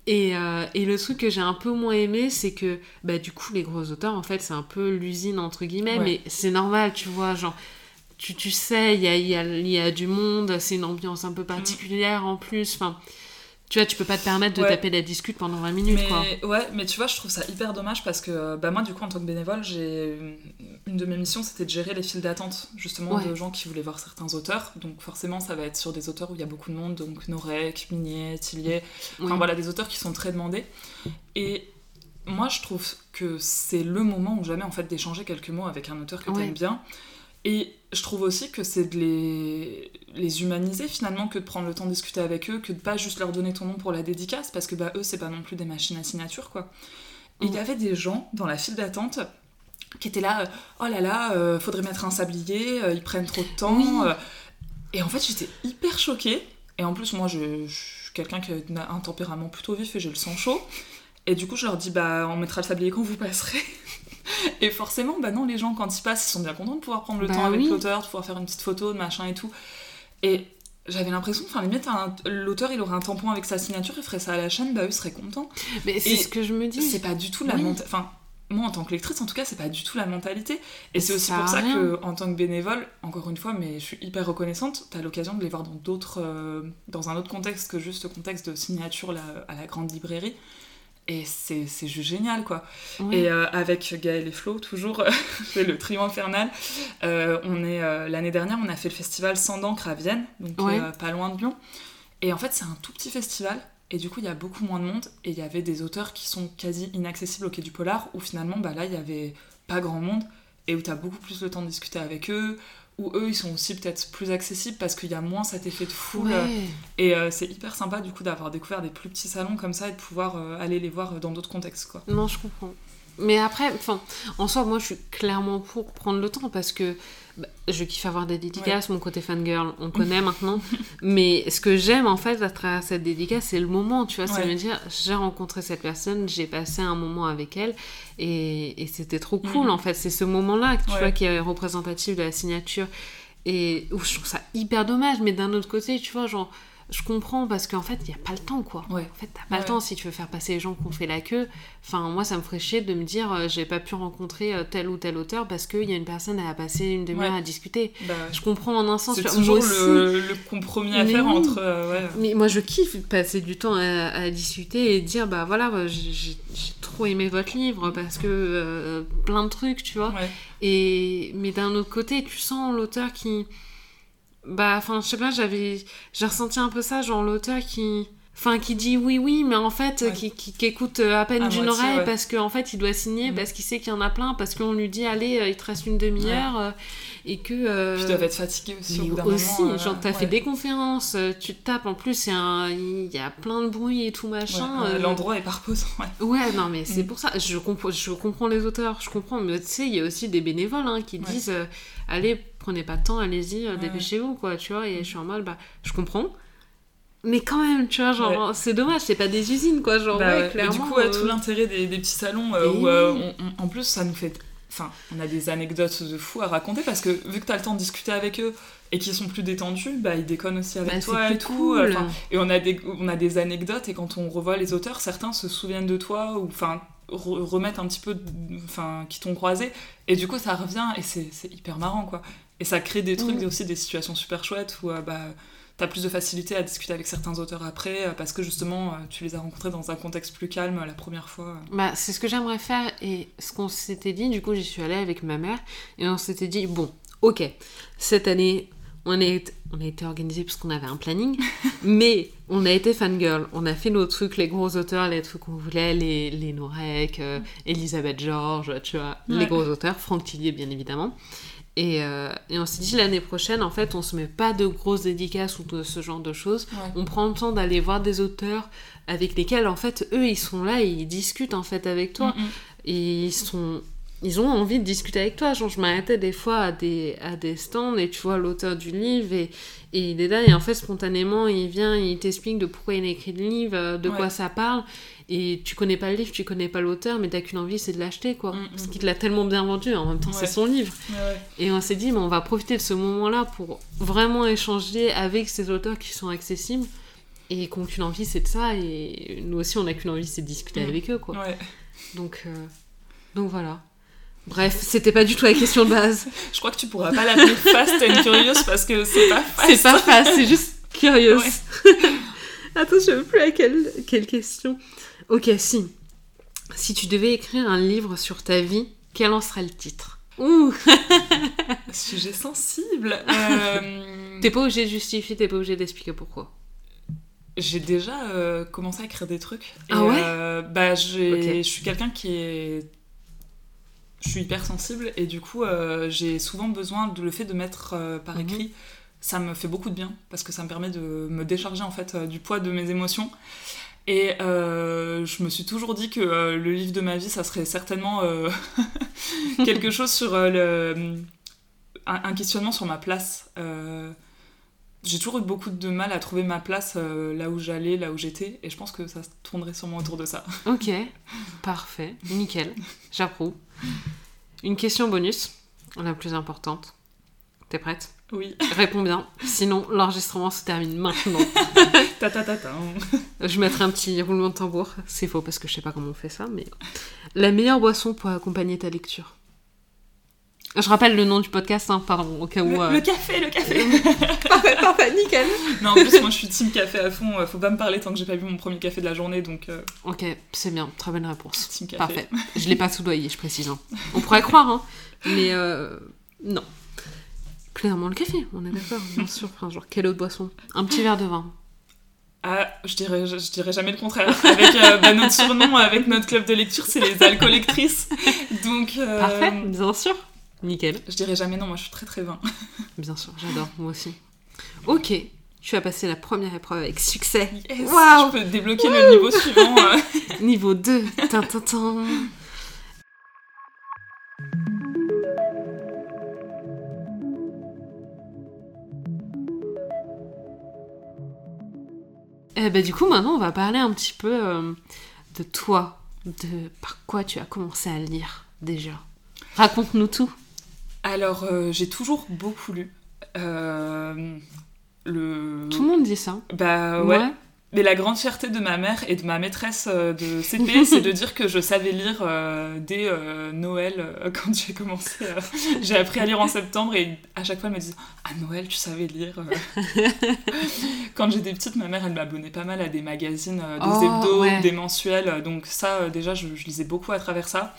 Et, euh, et le truc que j'ai un peu moins aimé, c'est que bah, du coup, les gros auteurs, en fait, c'est un peu l'usine, entre guillemets, Ouais. mais c'est normal, tu vois, genre, tu, tu sais, il y a, il y, a, il y a du monde, c'est une ambiance un peu particulière en plus, enfin, tu vois, tu peux pas te permettre de Ouais. taper la discute pendant 20 minutes, quoi. Mais, ouais, mais tu vois, je trouve ça hyper dommage parce que bah, moi, du coup, en tant que bénévole, j'ai une de mes missions, c'était de gérer les files d'attente, justement, Ouais. de gens qui voulaient voir certains auteurs. Donc, forcément, ça va être sur des auteurs où il y a beaucoup de monde, donc Norek, Minier, Tillier, Oui. enfin voilà, des auteurs qui sont très demandés. Et moi, je trouve que c'est le moment ou jamais, en fait, d'échanger quelques mots avec un auteur que Ouais. t'aimes bien. Et je trouve aussi que c'est de les, les humaniser finalement que de prendre le temps de discuter avec eux, que de pas juste leur donner ton nom pour la dédicace, parce que bah, eux, c'est pas non plus des machines à signature, quoi. Et il y Mm. avait des gens dans la file d'attente qui étaient là, euh, oh là là, euh, faudrait mettre un sablier, euh, ils prennent trop de temps. Oui. euh. Et en fait, j'étais hyper choquée. Et en plus, moi, je, je suis quelqu'un qui a un tempérament plutôt vif et j'ai le sang chaud. Et du coup, je leur dis, bah, on mettra le sablier quand vous passerez. Et forcément, bah non, les gens, quand ils passent, ils sont bien contents de pouvoir prendre le Bah temps avec oui. l'auteur, de pouvoir faire une petite photo, de machin et tout. Et j'avais l'impression, enfin, limite, un- l'auteur, il aurait un tampon avec sa signature, il ferait ça à la chaîne, bah, eux seraient contents. Mais c'est ce que je me dis. C'est pas du tout la Oui. mentalité. Enfin, moi, en tant que lectrice, en tout cas, c'est pas du tout la mentalité. Et c'est aussi pour ça rien. que, en tant que bénévole, encore une fois, mais je suis hyper reconnaissante, t'as l'occasion de les voir dans d'autres, euh, dans un autre contexte que juste le contexte de signature là, à la grande librairie. Et c'est c'est juste génial, quoi. Et euh, avec Gaël et Flo, toujours, c'est le trio infernal. Euh, on est euh, L'année dernière, on a fait le festival Sans d'encre à Vienne, donc Ouais. pas loin de Lyon. Et en fait, c'est un tout petit festival. Et du coup, il y a beaucoup moins de monde. Et il y avait des auteurs qui sont quasi inaccessibles au Quai du Polar, où finalement, bah, là, il y avait pas grand monde. Et où tu as beaucoup plus le temps de discuter avec eux. Où eux, ils sont aussi peut-être plus accessibles parce qu'il y a moins cet effet de foule. Ouais. Et euh, c'est hyper sympa, du coup, d'avoir découvert des plus petits salons comme ça et de pouvoir euh, aller les voir dans d'autres contextes, quoi. Non, je comprends. Mais après, enfin, en soi, moi, je suis clairement pour prendre le temps parce que bah, je kiffe avoir des dédicaces, mon côté fangirl, on connaît maintenant. Mais ce que j'aime, en fait, à travers cette dédicace, c'est le moment, tu vois. Ouais. me dire, j'ai rencontré cette personne, j'ai passé un moment avec elle et, et c'était trop cool, Mhm. en fait. C'est ce moment-là, tu Ouais. vois, qui est représentatif de la signature. Et où je trouve ça hyper dommage, mais d'un autre côté, tu vois, genre, je comprends parce qu'en fait, il n'y a pas le temps, quoi. Ouais. En fait, t'as pas Ouais. le temps si tu veux faire passer les gens qui ont fait la queue. Enfin, moi, ça me ferait chier de me dire, euh, j'ai pas pu rencontrer euh, tel ou tel auteur parce qu'il y a une personne à passer une demi-heure Ouais. à discuter. Bah, Je comprends en un sens. c'est toujours aussi. le, le compromis à Mais faire oui. entre. euh. Mais moi, je kiffe passer du temps à, à discuter et dire, bah voilà, bah, j'ai trop aimé votre livre parce que euh, plein de trucs, tu vois. Et mais d'un autre côté, tu sens l'auteur qui, bah, enfin, je sais pas, j'avais, j'ai ressenti un peu ça, genre l'auteur qui, enfin, qui dit oui, oui, mais en fait, Ouais. qui, qui, qui écoute euh, à peine À d'une moitié, oreille ouais. parce qu'en fait, il doit signer, Mhm. parce qu'il sait qu'il y en a plein, parce qu'on lui dit, allez, euh, il te reste une demi-heure euh, et que. euh, Puis ils doivent être fatigués aussi au bout d'un aussi, moment. genre t'as fait des conférences, tu te tapes, en plus il y a plein de bruit et tout machin. euh, L'endroit est pas reposant. Ouais. Ouais, non, mais c'est Mm. pour ça. Je comprends, je comprends les auteurs, je comprends. Mais tu sais, il y a aussi des bénévoles hein, qui disent euh, Allez, prenez pas de temps, allez-y, euh, Ouais, dépêchez-vous, quoi, tu vois. Et je suis en mode Bah, je comprends. Mais quand même, tu vois, genre, c'est dommage, c'est pas des usines, quoi. Genre, Bah ouais, du coup, ouais, euh, tout l'intérêt des, des petits salons euh, Et où euh, oui. on- on- en plus ça nous fait. Enfin, on a des anecdotes de fou à raconter parce que vu que t'as le temps de discuter avec eux et qu'ils sont plus détendus, bah ils déconnent aussi avec bah, toi et tout. cool. et on a, des, on a des anecdotes et quand on revoit les auteurs, certains se souviennent de toi ou enfin re- remettent un petit peu, enfin qui t'ont croisé et du coup ça revient et c'est c'est hyper marrant quoi. Et ça crée des trucs Mm. et aussi des situations super chouettes où euh, bah t'as plus de facilité à discuter avec certains auteurs après euh, parce que justement euh, tu les as rencontrés dans un contexte plus calme la première fois. Bah, c'est ce que j'aimerais faire et ce qu'on s'était dit, du coup j'y suis allée avec ma mère et on s'était dit, bon, ok, cette année on, est, on a été organisé parce qu'on avait un planning, mais on a été fangirl, on a fait nos trucs, les gros auteurs, les trucs qu'on voulait, les, les Norek, euh, Elisabeth George, tu vois, les gros auteurs, Franck Tillier bien évidemment. Et, euh, et on s'est dit l'année prochaine, en fait, on se met pas de grosses dédicaces ou de ce genre de choses. Ouais. On prend le temps d'aller voir des auteurs avec lesquels, en fait, eux, ils sont là et ils discutent, en fait, avec toi. Mm, mm. Et ils sont... Ils ont envie de discuter avec toi. Genre, je m'arrêtais des fois à des, à des stands et tu vois l'auteur du livre et, et il est là et en fait, spontanément, il vient, il t'explique de pourquoi il a écrit le livre, euh, de Ouais. quoi ça parle. Et tu connais pas le livre, tu connais pas l'auteur, mais t'as qu'une envie, c'est de l'acheter, quoi. Mm, mm. Parce qu'il te l'a tellement bien vendu, en même temps, Ouais. c'est son livre. Ouais. Et on s'est dit, mais on va profiter de ce moment-là pour vraiment échanger avec ces auteurs qui sont accessibles et qui n'ont qu'une envie, c'est de ça. Et nous aussi, on n'a qu'une envie, c'est de discuter Mm. avec eux, quoi. Donc, euh, donc voilà. Bref, c'était pas du tout la question de base. Je crois que tu pourras pas l'appeler Fast and Curious parce que c'est pas fast. c'est pas face, c'est juste curieux. Attends, je sais plus à quelle, quelle question. Ok, si. Si tu devais écrire un livre sur ta vie, quel en serait le titre? Ouh Sujet sensible. Euh, T'es pas obligé de justifier, t'es pas obligé d'expliquer pourquoi. J'ai déjà euh, commencé à écrire des trucs. Ah ouais? euh, Bah, je suis quelqu'un qui est. Je suis hyper sensible et du coup, euh, j'ai souvent besoin de le fait de mettre euh, par Mhm. écrit. Ça me fait beaucoup de bien parce que ça me permet de me décharger en fait euh, du poids de mes émotions. Et euh, je me suis toujours dit que euh, le livre de ma vie, ça serait certainement euh, quelque chose sur le, un, un questionnement sur ma place. J'ai toujours eu beaucoup de mal à trouver ma place là où j'allais, là où j'étais, et je pense que ça tournerait sûrement autour de ça. Ok, parfait, nickel, j'approuve. Une question bonus, la plus importante. T'es prête? Oui. Réponds bien, sinon l'enregistrement se termine maintenant. ta ta ta ta. Je mettrai un petit roulement de tambour. C'est faux parce que je sais pas comment on fait ça, mais la meilleure boisson pour accompagner ta lecture. Je rappelle le nom du podcast, hein, pardon, au cas où. Le, euh, le café, le café Parfait, parfait, nickel. Non, en plus, moi je suis team café à fond, euh, faut pas me parler tant que j'ai pas bu mon premier café de la journée, donc euh, Ok, c'est bien, très bonne réponse. team café. Parfait. Je l'ai pas soudoyé, je précise. hein. On pourrait croire, hein, mais euh, non. Clairement le café, on est d'accord, bien sûr. Enfin, genre, quelle autre boisson? Un petit verre de vin. Ah, je dirais, je, je dirais jamais le contraire. Avec euh, bah, notre surnom, avec notre club de lecture, c'est les alcoolectrices. Donc, euh, Parfait, bien sûr. Nickel. je dirais jamais non, moi je suis très très vin. Bien sûr, j'adore, moi aussi. Ok, tu as passé la première épreuve avec succès. Yes, Waouh. Je peux débloquer le niveau suivant. euh. Niveau 2. Tin, tin, tin. Eh ben, du coup, maintenant, on va parler un petit peu euh, de toi, de par quoi tu as commencé à lire déjà. Raconte-nous tout. Alors, euh, j'ai toujours beaucoup lu. Euh, le... Tout le monde dit ça. Bah ouais. Mais la grande fierté de ma mère et de ma maîtresse euh, de CP, c'est de dire que je savais lire euh, dès euh, Noël euh, quand j'ai commencé. j'ai appris à lire en septembre et à chaque fois elle me disait Ah Noël, tu savais lire. quand j'étais petite, ma mère elle m'abonnait pas mal à des magazines, des Oh, hebdos, ouais. des mensuels. Donc ça, déjà, je, je lisais beaucoup à travers ça.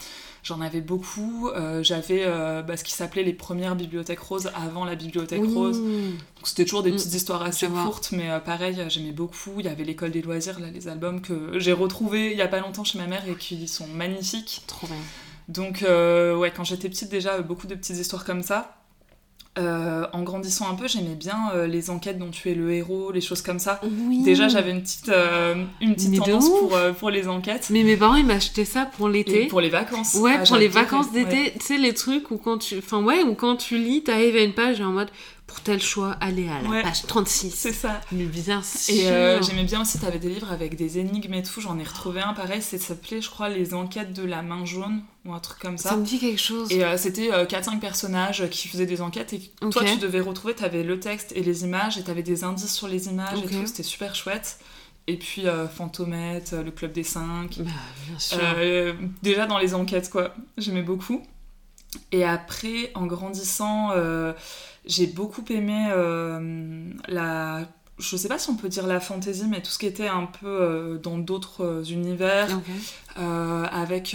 J'en avais beaucoup. Euh, J'avais euh, bah, ce qui s'appelait les premières bibliothèques roses avant la bibliothèque Oui. rose. Donc c'était toujours des Mm. petites histoires assez courtes, mais euh, pareil, j'aimais beaucoup. Il y avait l'école des loisirs, là, les albums que j'ai retrouvés il y a pas longtemps chez ma mère et qui sont magnifiques. Trop bien. Donc ouais, quand j'étais petite déjà, beaucoup de petites histoires comme ça. Euh, en grandissant un peu, j'aimais bien euh, les enquêtes dont tu es le héros, les choses comme ça. Oui. Déjà, j'avais une petite, euh, une petite tendance pour, euh, pour les enquêtes. Mais mes parents, ils m'achetaient ça pour l'été. Pour les vacances. Ouais, Ah, pour les vacances d'été, ouais. tu sais, les trucs où quand tu. Enfin, ouais, où quand tu lis, t'arrives à une page et en mode pour tel choix, allez à la Ouais. page 36. C'est ça. Mais bien sûr. Et euh, j'aimais bien aussi, t'avais des livres avec des énigmes et tout. J'en ai retrouvé un pareil, ça s'appelait, je crois, Les enquêtes de la main jaune ou un truc comme ça. ça. me dit quelque chose. Et euh, c'était euh, 4-5 personnages qui faisaient des enquêtes et toi tu devais retrouver, t'avais le texte et les images et t'avais des indices sur les images et tout, c'était super chouette. Et puis euh, Fantomette, euh, le Club des 5. Bah, bien sûr. déjà dans les enquêtes quoi, j'aimais beaucoup. Et après, en grandissant, euh, j'ai beaucoup aimé euh, la... Je sais pas si on peut dire la fantaisie, mais tout ce qui était un peu euh, dans d'autres univers. Avec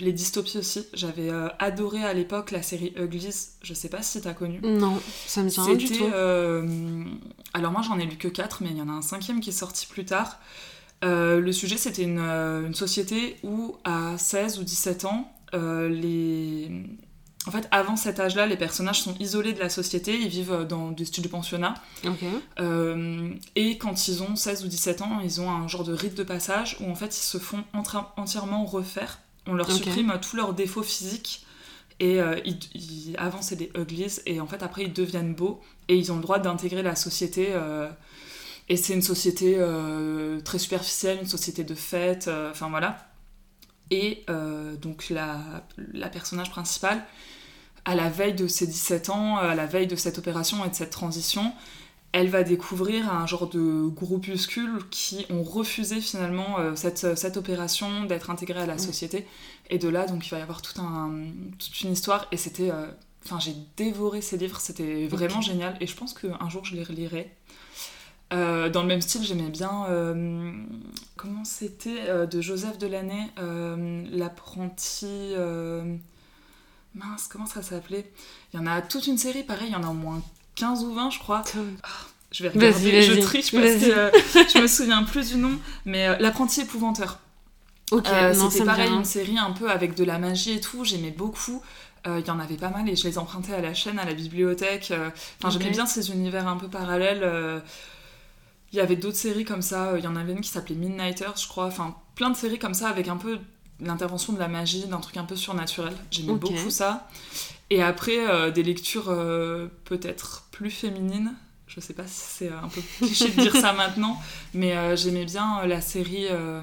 les dystopies aussi. J'avais adoré à l'époque la série Uglies. Je sais pas si t'as connu. Non, ça me dit rien du tout. alors moi j'en ai lu que 4, mais il y en a un cinquième qui est sorti plus tard. Le sujet c'était une, une société où à 16 ou 17 ans, les, en fait, avant cet âge-là, les personnages sont isolés de la société, ils vivent dans des styles de pensionnat. Ok. Euh, et quand ils ont 16 ou 17 ans, ils ont un genre de rite de passage où en fait ils se font entièrement refaire. On leur supprime tous leurs défauts physiques. Et euh, ils, ils- avant c'est des uglies et en fait après ils deviennent beaux et ils ont le droit d'intégrer la société. euh, et c'est une société euh, très superficielle, une société de fête, euh, enfin voilà. Et euh, donc la, la personnage principale, à la veille de ses 17 ans, à la veille de cette opération et de cette transition, elle va découvrir un genre de groupuscule qui ont refusé finalement euh, cette, cette opération d'être intégrée à la Mm. société. Et de là, donc il va y avoir tout un, toute une histoire. Et c'était. euh, Enfin, j'ai dévoré ces livres, c'était vraiment génial. Et je pense qu'un jour, je les relirai. Euh, dans le même style, j'aimais bien. euh, comment c'était euh, De Joseph Delaney, l'apprenti. mince, comment ça s'appelait? Il y en a toute une série, pareil, il y en a au moins 15 ou 20, je crois. Je vais regarder, je vas-y, triche parce que je me souviens plus du nom, mais L'apprenti épouvanteur. Ok, C'était pareil, une série un peu avec de la magie et tout, j'aimais beaucoup. Euh, Il y en avait pas mal et je les empruntais à la chaîne, à la bibliothèque. euh, Enfin, j'aimais bien ces univers un peu parallèles. euh. Il y avait d'autres séries comme ça, euh, il y en avait une qui s'appelait Midnighters, je crois. Enfin, plein de séries comme ça avec un peu l'intervention de la magie, d'un truc un peu surnaturel. J'aimais beaucoup ça. Et après, euh, des lectures euh, peut-être plus féminines. Je sais pas si c'est un peu cliché de dire ça maintenant, mais euh, j'aimais bien euh, la série euh,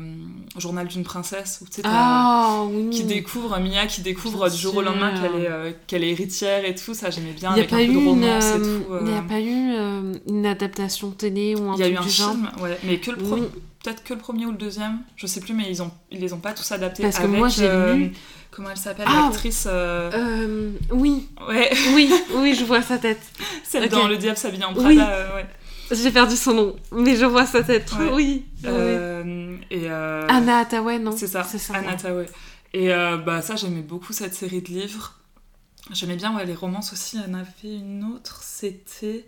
Journal d'une princesse, où tu sais, Ah oui. qui découvre, Mia qui découvre du jour au lendemain qu'elle est, euh, qu'elle est héritière et tout, ça j'aimais bien, Il n'y a avec pas un eu peu de une, romance et euh, tout. euh. il y a pas eu euh, une adaptation télé ou un Il y a eu un genre film, ouais, mais que le Oui. peut-être que le premier ou le deuxième, je sais plus, mais ils, ont, ils les ont pas tous adaptés. Parce que avec, moi, j'ai euh, lu- Comment elle s'appelle, Ah. l'actrice euh, Euh, oui, Ouais, oui, oui, je vois sa tête. celle Ok. dans Le Diable s'habille en Prada. Oui. euh, ouais. J'ai perdu son nom, mais je vois sa tête. Ouais. Oui. oui. Et, Anna Hathaway, non? C'est ça, C'est ça. Anna Tawai. Et bah, ça, j'aimais beaucoup cette série de livres. J'aimais bien ouais, les romances aussi. Il y en avait une autre, c'était.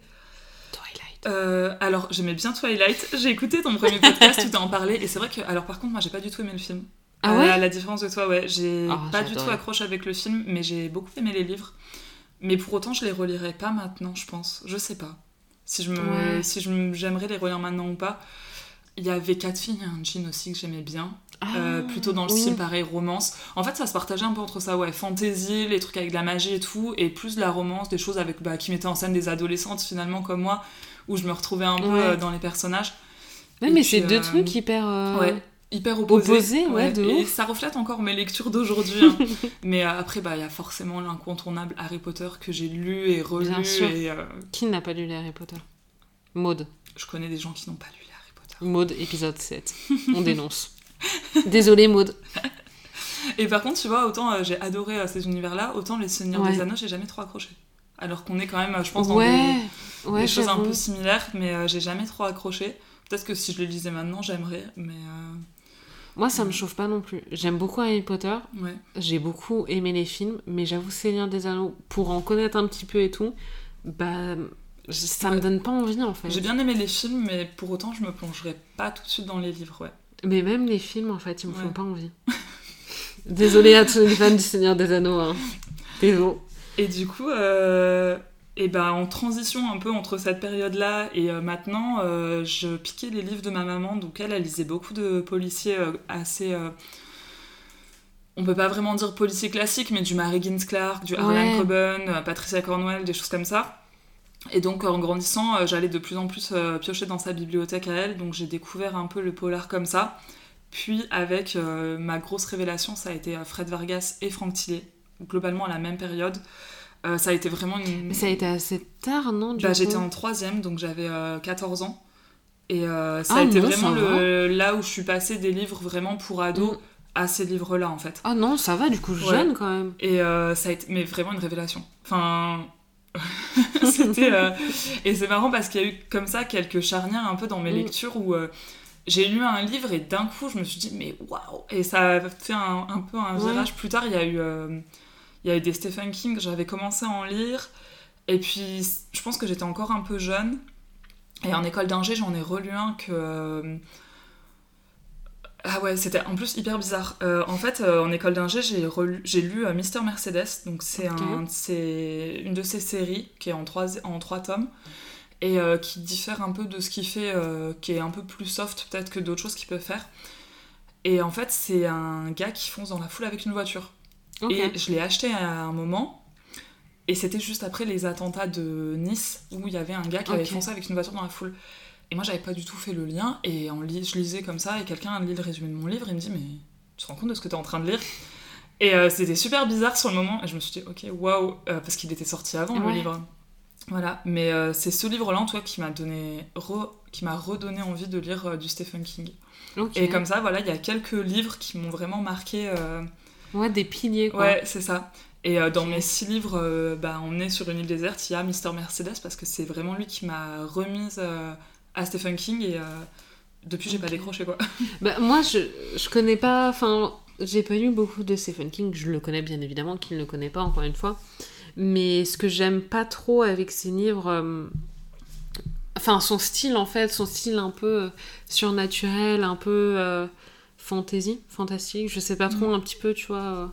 Twilight. Euh, alors, j'aimais bien Twilight. J'ai écouté ton premier podcast où t'en en parlais. Et c'est vrai que. Alors, par contre, moi, j'ai pas du tout aimé le film. Ah Euh, ouais à la différence de toi, ouais. J'ai Ah, pas du tout accroché avec le film, mais j'ai beaucoup aimé les livres. Mais pour autant, je les relirai pas maintenant, je pense. Je sais pas. Si je me, Ouais. si j'aimerais les relire maintenant ou pas. Il y avait quatre filles et un jean aussi que j'aimais bien. Euh, Ah, plutôt dans le oui. style pareil romance. En fait, ça se partageait un peu entre ça, ouais, fantasy, les trucs avec de la magie et tout, et plus de la romance, des choses avec bah, qui mettaient en scène des adolescentes finalement comme moi, où je me retrouvais un peu Ouais. euh, dans les personnages. Ouais, Et mais c'est deux trucs hyper. Ouais, hyper opposés. Opposés, ouais, de Et ouf. ça reflète encore mes lectures d'aujourd'hui. hein. mais euh, après, bah, il y a forcément l'incontournable Harry Potter que j'ai lu et relu, Bien sûr. et euh, Qui n'a pas lu les Harry Potter? Maud. je connais des gens qui n'ont pas lu les Harry Potter. Maud, épisode 7. On dénonce. Désolée, Maud. Et par contre, tu vois, autant euh, j'ai adoré euh, ces univers-là, autant les Seigneurs Ouais. des Anneaux, j'ai jamais trop accroché. Alors qu'on est quand même, je pense, dans Ouais, des, ouais, des choses un peu similaires, mais j'ai jamais trop accroché. Peut-être que si je le lisais maintenant, j'aimerais, mais Moi, ça me chauffe pas non plus. J'aime beaucoup Harry Potter. ouais. J'ai beaucoup aimé les films, mais j'avoue, Seigneur des Anneaux, pour en connaître un petit peu et tout, bah, ça me donne pas envie en fait. J'ai bien aimé les films, mais pour autant, je me plongerai pas tout de suite dans les livres, ouais. Mais même les films, en fait, ils me font pas envie. Désolée à tous les fans du Seigneur des Anneaux. Hein. Désolé. Et du coup, euh, et ben, en transition un peu entre cette période-là et euh, maintenant, euh, je piquais les livres de ma maman. Donc elle, elle lisait beaucoup de policiers euh, assez... on peut pas vraiment dire policiers classiques, mais du Mary Gibbs Clark, du Harlan Ouais. Coben, Patricia Cornwell, des choses comme ça. Et donc en grandissant, j'allais de plus en plus piocher dans sa bibliothèque à elle, donc j'ai découvert un peu le polar comme ça. Puis avec ma grosse révélation, ça a été Fred Vargas et Frank Tillet, globalement à la même période. Euh, ça a été vraiment une... Mais ça a été assez tard, non du Bah, J'étais en troisième, donc j'avais euh, 14 ans. Et euh, ça Ah a été non, vraiment le... là où je suis passée des livres vraiment pour ados Mm. à ces livres-là, en fait. Ah non, ça va, du coup, jeune quand même. Et euh, ça a été mais vraiment une révélation. Enfin, c'était et c'est marrant parce qu'il y a eu comme ça quelques charnières un peu dans mes Mm. lectures où j'ai lu un livre et d'un coup je me suis dit mais waouh et ça a fait un, un peu un Ouais. virage plus tard il y a eu il y a eu des Stephen King j'avais commencé à en lire et puis je pense que j'étais encore un peu jeune et en école d'ingé j'en ai relu un que euh, Ah ouais, c'était en plus hyper bizarre. Euh, en fait, euh, en école d'ingé, j'ai, relu- j'ai lu euh, Mister Mercedes. Donc, c'est, Ok. un, c'est une de ses séries qui est en trois, en trois tomes et qui diffère un peu de ce qu'il fait, qui est un peu plus soft peut-être que d'autres choses qu'il peut faire. Et en fait, c'est un gars qui fonce dans la foule avec une voiture. Et je l'ai acheté à un moment. Et c'était juste après les attentats de Nice où il y avait un gars qui avait foncé avec une voiture dans la foule. Et moi, j'avais pas du tout fait le lien. Et en lis- je lisais comme ça. Et quelqu'un lit le résumé de mon livre. Et il me dit Mais tu te rends compte de ce que tu es en train de lire? Et euh, c'était super bizarre sur le moment. Et je me suis dit Ok, waouh euh, Parce qu'il était sorti avant le livre. Voilà. Mais euh, c'est ce livre-là, en tout cas, qui m'a donné. re- qui m'a redonné envie de lire euh, du Stephen King. Et comme ça, voilà, il y a quelques livres qui m'ont vraiment marqué. Ouais, des piliers, quoi. Ouais, c'est ça. Et euh, dans mes six livres, euh, bah, on est sur une île déserte, il y a Mister Mercedes parce que c'est vraiment lui qui m'a remise euh, à Stephen King et euh, depuis j'ai pas Ok. décroché quoi. Bah, moi, je, je connais pas. Enfin, j'ai pas lu beaucoup de Stephen King. Je le connais bien évidemment, qu'il ne le connaît pas, encore une fois. Mais ce que j'aime pas trop avec ses livres. Enfin, son style, en fait, son style un peu surnaturel, un peu fantasy, fantastique, je sais pas trop, Mm. un petit peu, tu vois, euh,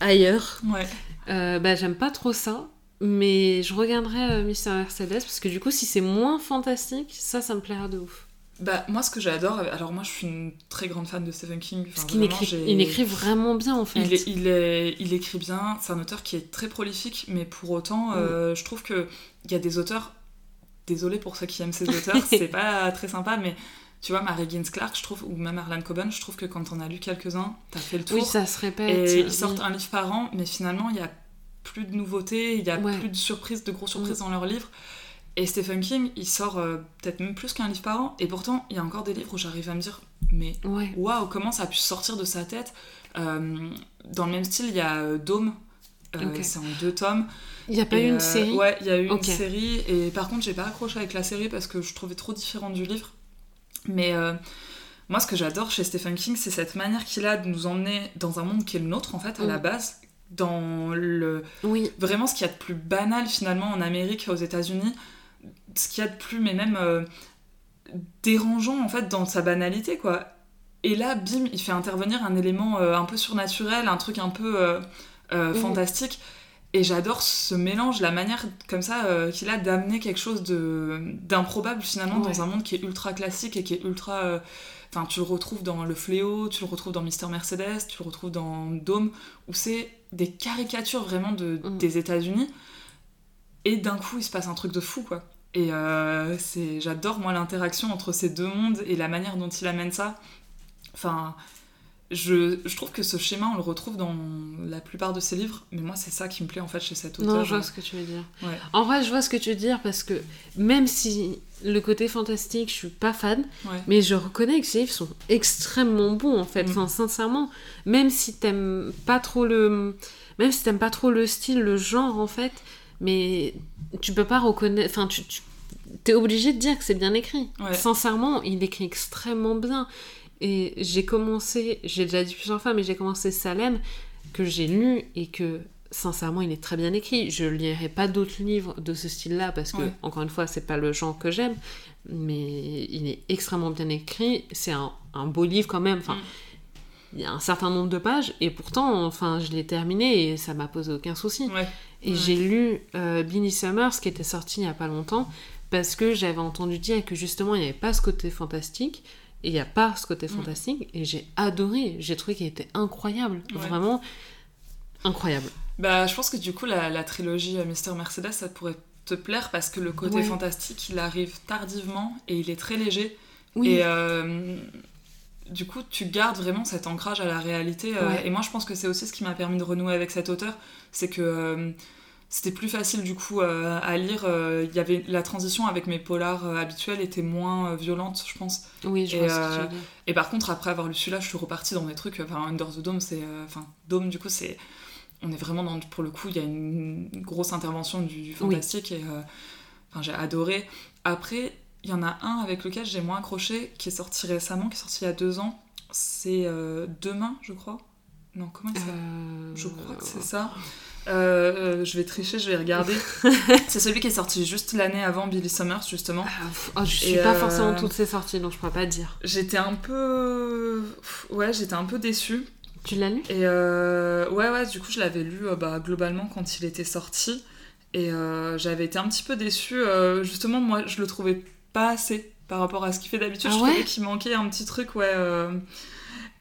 ailleurs. Ouais. Euh, bah, j'aime pas trop ça. Mais je regarderai euh, Mister Mercedes parce que du coup, si c'est moins fantastique, ça, ça me plaira de ouf. Bah moi ce que j'adore, alors moi je suis une très grande fan de Stephen King. Enfin, Parce qu'il écrit, il écrit vraiment bien en fait. Il, est- il, est- il écrit bien, c'est un auteur qui est très prolifique, mais pour autant, euh, je trouve qu'il y a des auteurs, désolé pour ceux qui aiment ces auteurs, c'est pas très sympa, mais tu vois, Mary Gibbs Clark, je trouve, ou même Arlan Coben, je trouve que quand on a lu quelques-uns, t'as fait le tour. Oui, ça se répète. et ils sortent un livre par an, mais finalement, il y a plus de nouveautés, il y a Ouais. Mm. plus de surprises, de grosses surprises dans leurs livres. Et Stephen King, il sort euh, peut-être même plus qu'un livre par an, et pourtant, il y a encore des livres où j'arrive à me dire, mais Ouais. waouh, comment ça a pu sortir de sa tête? Euh, Dans le même style, il y a euh, Dome, Euh, Ok. c'est en deux tomes. Il n'y a pas eu une série? Ouais, il y a eu une série, et par contre, j'ai pas accroché avec la série parce que je trouvais trop différent du livre. Mais euh, moi, ce que j'adore chez Stephen King, c'est cette manière qu'il a de nous emmener dans un monde qui est le nôtre, en fait, à la Mm. base, dans le Oui, vraiment ce qu'il y a de plus banal finalement en Amérique et aux États-Unis, ce qu'il y a de plus mais même euh, dérangeant en fait dans sa banalité quoi. Et là, bim, il fait intervenir un élément euh, un peu surnaturel, un truc un peu Mhm. fantastique. Et j'adore ce mélange, la manière comme ça euh, qu'il a d'amener quelque chose de d'improbable finalement Ouais. dans un monde qui est ultra classique et qui est ultra. euh, Enfin, tu le retrouves dans Le Fléau, tu le retrouves dans Mister Mercedes, tu le retrouves dans Dome, où c'est des caricatures vraiment de, Mm. des États-Unis. Et d'un coup, il se passe un truc de fou, quoi. Et euh, c'est, j'adore, moi, l'interaction entre ces deux mondes et la manière dont il amène ça. Enfin, je, je trouve que ce schéma, on le retrouve dans la plupart de ses livres, mais moi, c'est ça qui me plaît, en fait, chez cet auteur. non, je vois ce que tu veux dire. Ouais. En vrai, je vois ce que tu veux dire parce que même si le côté fantastique, je suis pas fan, Ouais. mais je reconnais que ces livres sont extrêmement bons en fait. Mm. Enfin, sincèrement, même si t'aimes pas trop le, même si t'aimes pas trop le style, le genre en fait, mais tu peux pas reconnaître. Enfin, tu, tu es obligé de dire que c'est bien écrit. Ouais. Sincèrement, il écrit extrêmement bien. Et j'ai commencé, j'ai déjà dit plusieurs fois, mais j'ai commencé Salem, que j'ai lu et que sincèrement il est très bien écrit. Je lirai pas d'autres livres de ce style-là parce que, Ouais. encore une fois, c'est pas le genre que j'aime, mais il est extrêmement bien écrit. C'est un, un beau livre quand même. Enfin, Mm. il y a un certain nombre de pages et pourtant, enfin, je l'ai terminé et ça m'a posé aucun souci. Ouais. Et Ouais. j'ai lu euh, Beanie Summers qui était sorti il y a pas longtemps parce que j'avais entendu dire que justement il n'y avait pas ce côté fantastique et il n'y a pas ce côté Mm. fantastique et j'ai adoré. J'ai trouvé qu'il était incroyable, Ouais. vraiment incroyable. Bah, je pense que du coup, la, la trilogie euh, Mister Mercedes, ça pourrait te plaire parce que le côté Ouais. fantastique, il arrive tardivement et il est très léger. Oui, Et euh, du coup, tu gardes vraiment cet ancrage à la réalité. euh. Et moi, je pense que c'est aussi ce qui m'a permis de renouer avec cet auteur. C'est que euh, c'était plus facile, du coup, euh, à lire. Euh, y avait la transition avec mes polars euh, habituels était moins euh, violente, je pense. oui, je et, que tu. Et par contre, après avoir lu celui-là, je suis repartie dans des trucs. Enfin, Under the Dome, c'est. Enfin, Dome, du coup, c'est. On est vraiment dans. Pour le coup, il y a une grosse intervention du, fantastique et. Enfin, j'ai adoré. Après, il y en a un avec lequel j'ai moins accroché, qui est sorti récemment, qui est sorti il y a deux ans. C'est Demain, je crois. Non, comment ça Je crois que c'est ça. Euh, euh, je vais tricher, je vais regarder. c'est celui qui est sorti juste l'année avant Billy Summers, justement. Pff, oh, je suis Et, pas euh, forcément toutes ces sorties, donc je pourrais pas te dire. J'étais un peu. Ouais, j'étais un peu déçue. Tu l'as lu? Et euh, ouais, ouais, du coup, je l'avais lu euh, bah, globalement quand il était sorti. Et euh, j'avais été un petit peu déçue. euh, justement, moi, je le trouvais pas assez par rapport à ce qu'il fait d'habitude. Ah je ouais? trouvais qu'il manquait un petit truc, ouais. euh,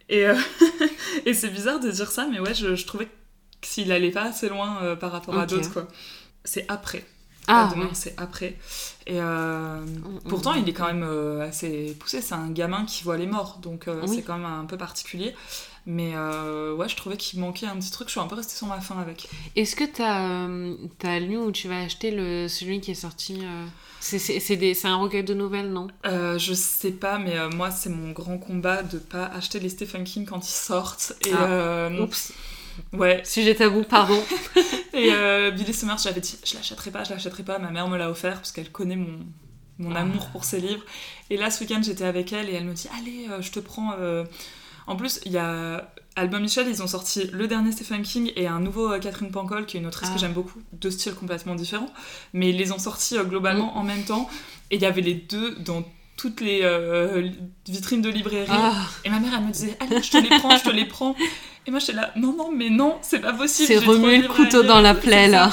Et, euh, et c'est bizarre de dire ça, mais ouais, je, je trouvais qu'il allait pas assez loin euh, par rapport à d'autres, quoi. C'est après. Ah, demain, ouais. c'est après. Et euh, Mm, pourtant, mm, il est quand même euh, assez poussé. C'est un gamin qui voit les morts, donc euh, Oui. c'est quand même un peu particulier. Mais ouais, je trouvais qu'il manquait un petit truc. Je suis un peu restée sur ma faim avec. Est-ce que t'as as lu ou tu vas acheter le, celui qui est sorti C'est un recueil de nouvelles, non? Je sais pas, mais moi, c'est mon grand combat de pas acheter les Stephen King quand ils sortent. Et Ah. Oups, ouais. sujet tabou, pardon. Et euh, Billy Summers, j'avais dit, je l'achèterai pas, je l'achèterai pas. Ma mère me l'a offert parce qu'elle connaît mon, mon Ah. amour pour ses livres. Et là, ce week-end, j'étais avec elle et elle me dit, allez, euh, je te prends. euh, En plus, il y a Album Michel, ils ont sorti le dernier Stephen King et un nouveau euh, Catherine Pancol, qui est une autrice Ah. que j'aime beaucoup, deux styles complètement différents. Mais ils les ont sortis globalement Mm. en même temps. Et il y avait les deux dans toutes les euh, vitrines de librairie. Ah, Et ma mère, elle me disait, allez, je te les prends, je te les prends. Et moi, j'étais là, non, non, mais non, c'est pas possible. c'est j'ai remuer le couteau dans la plaie, là.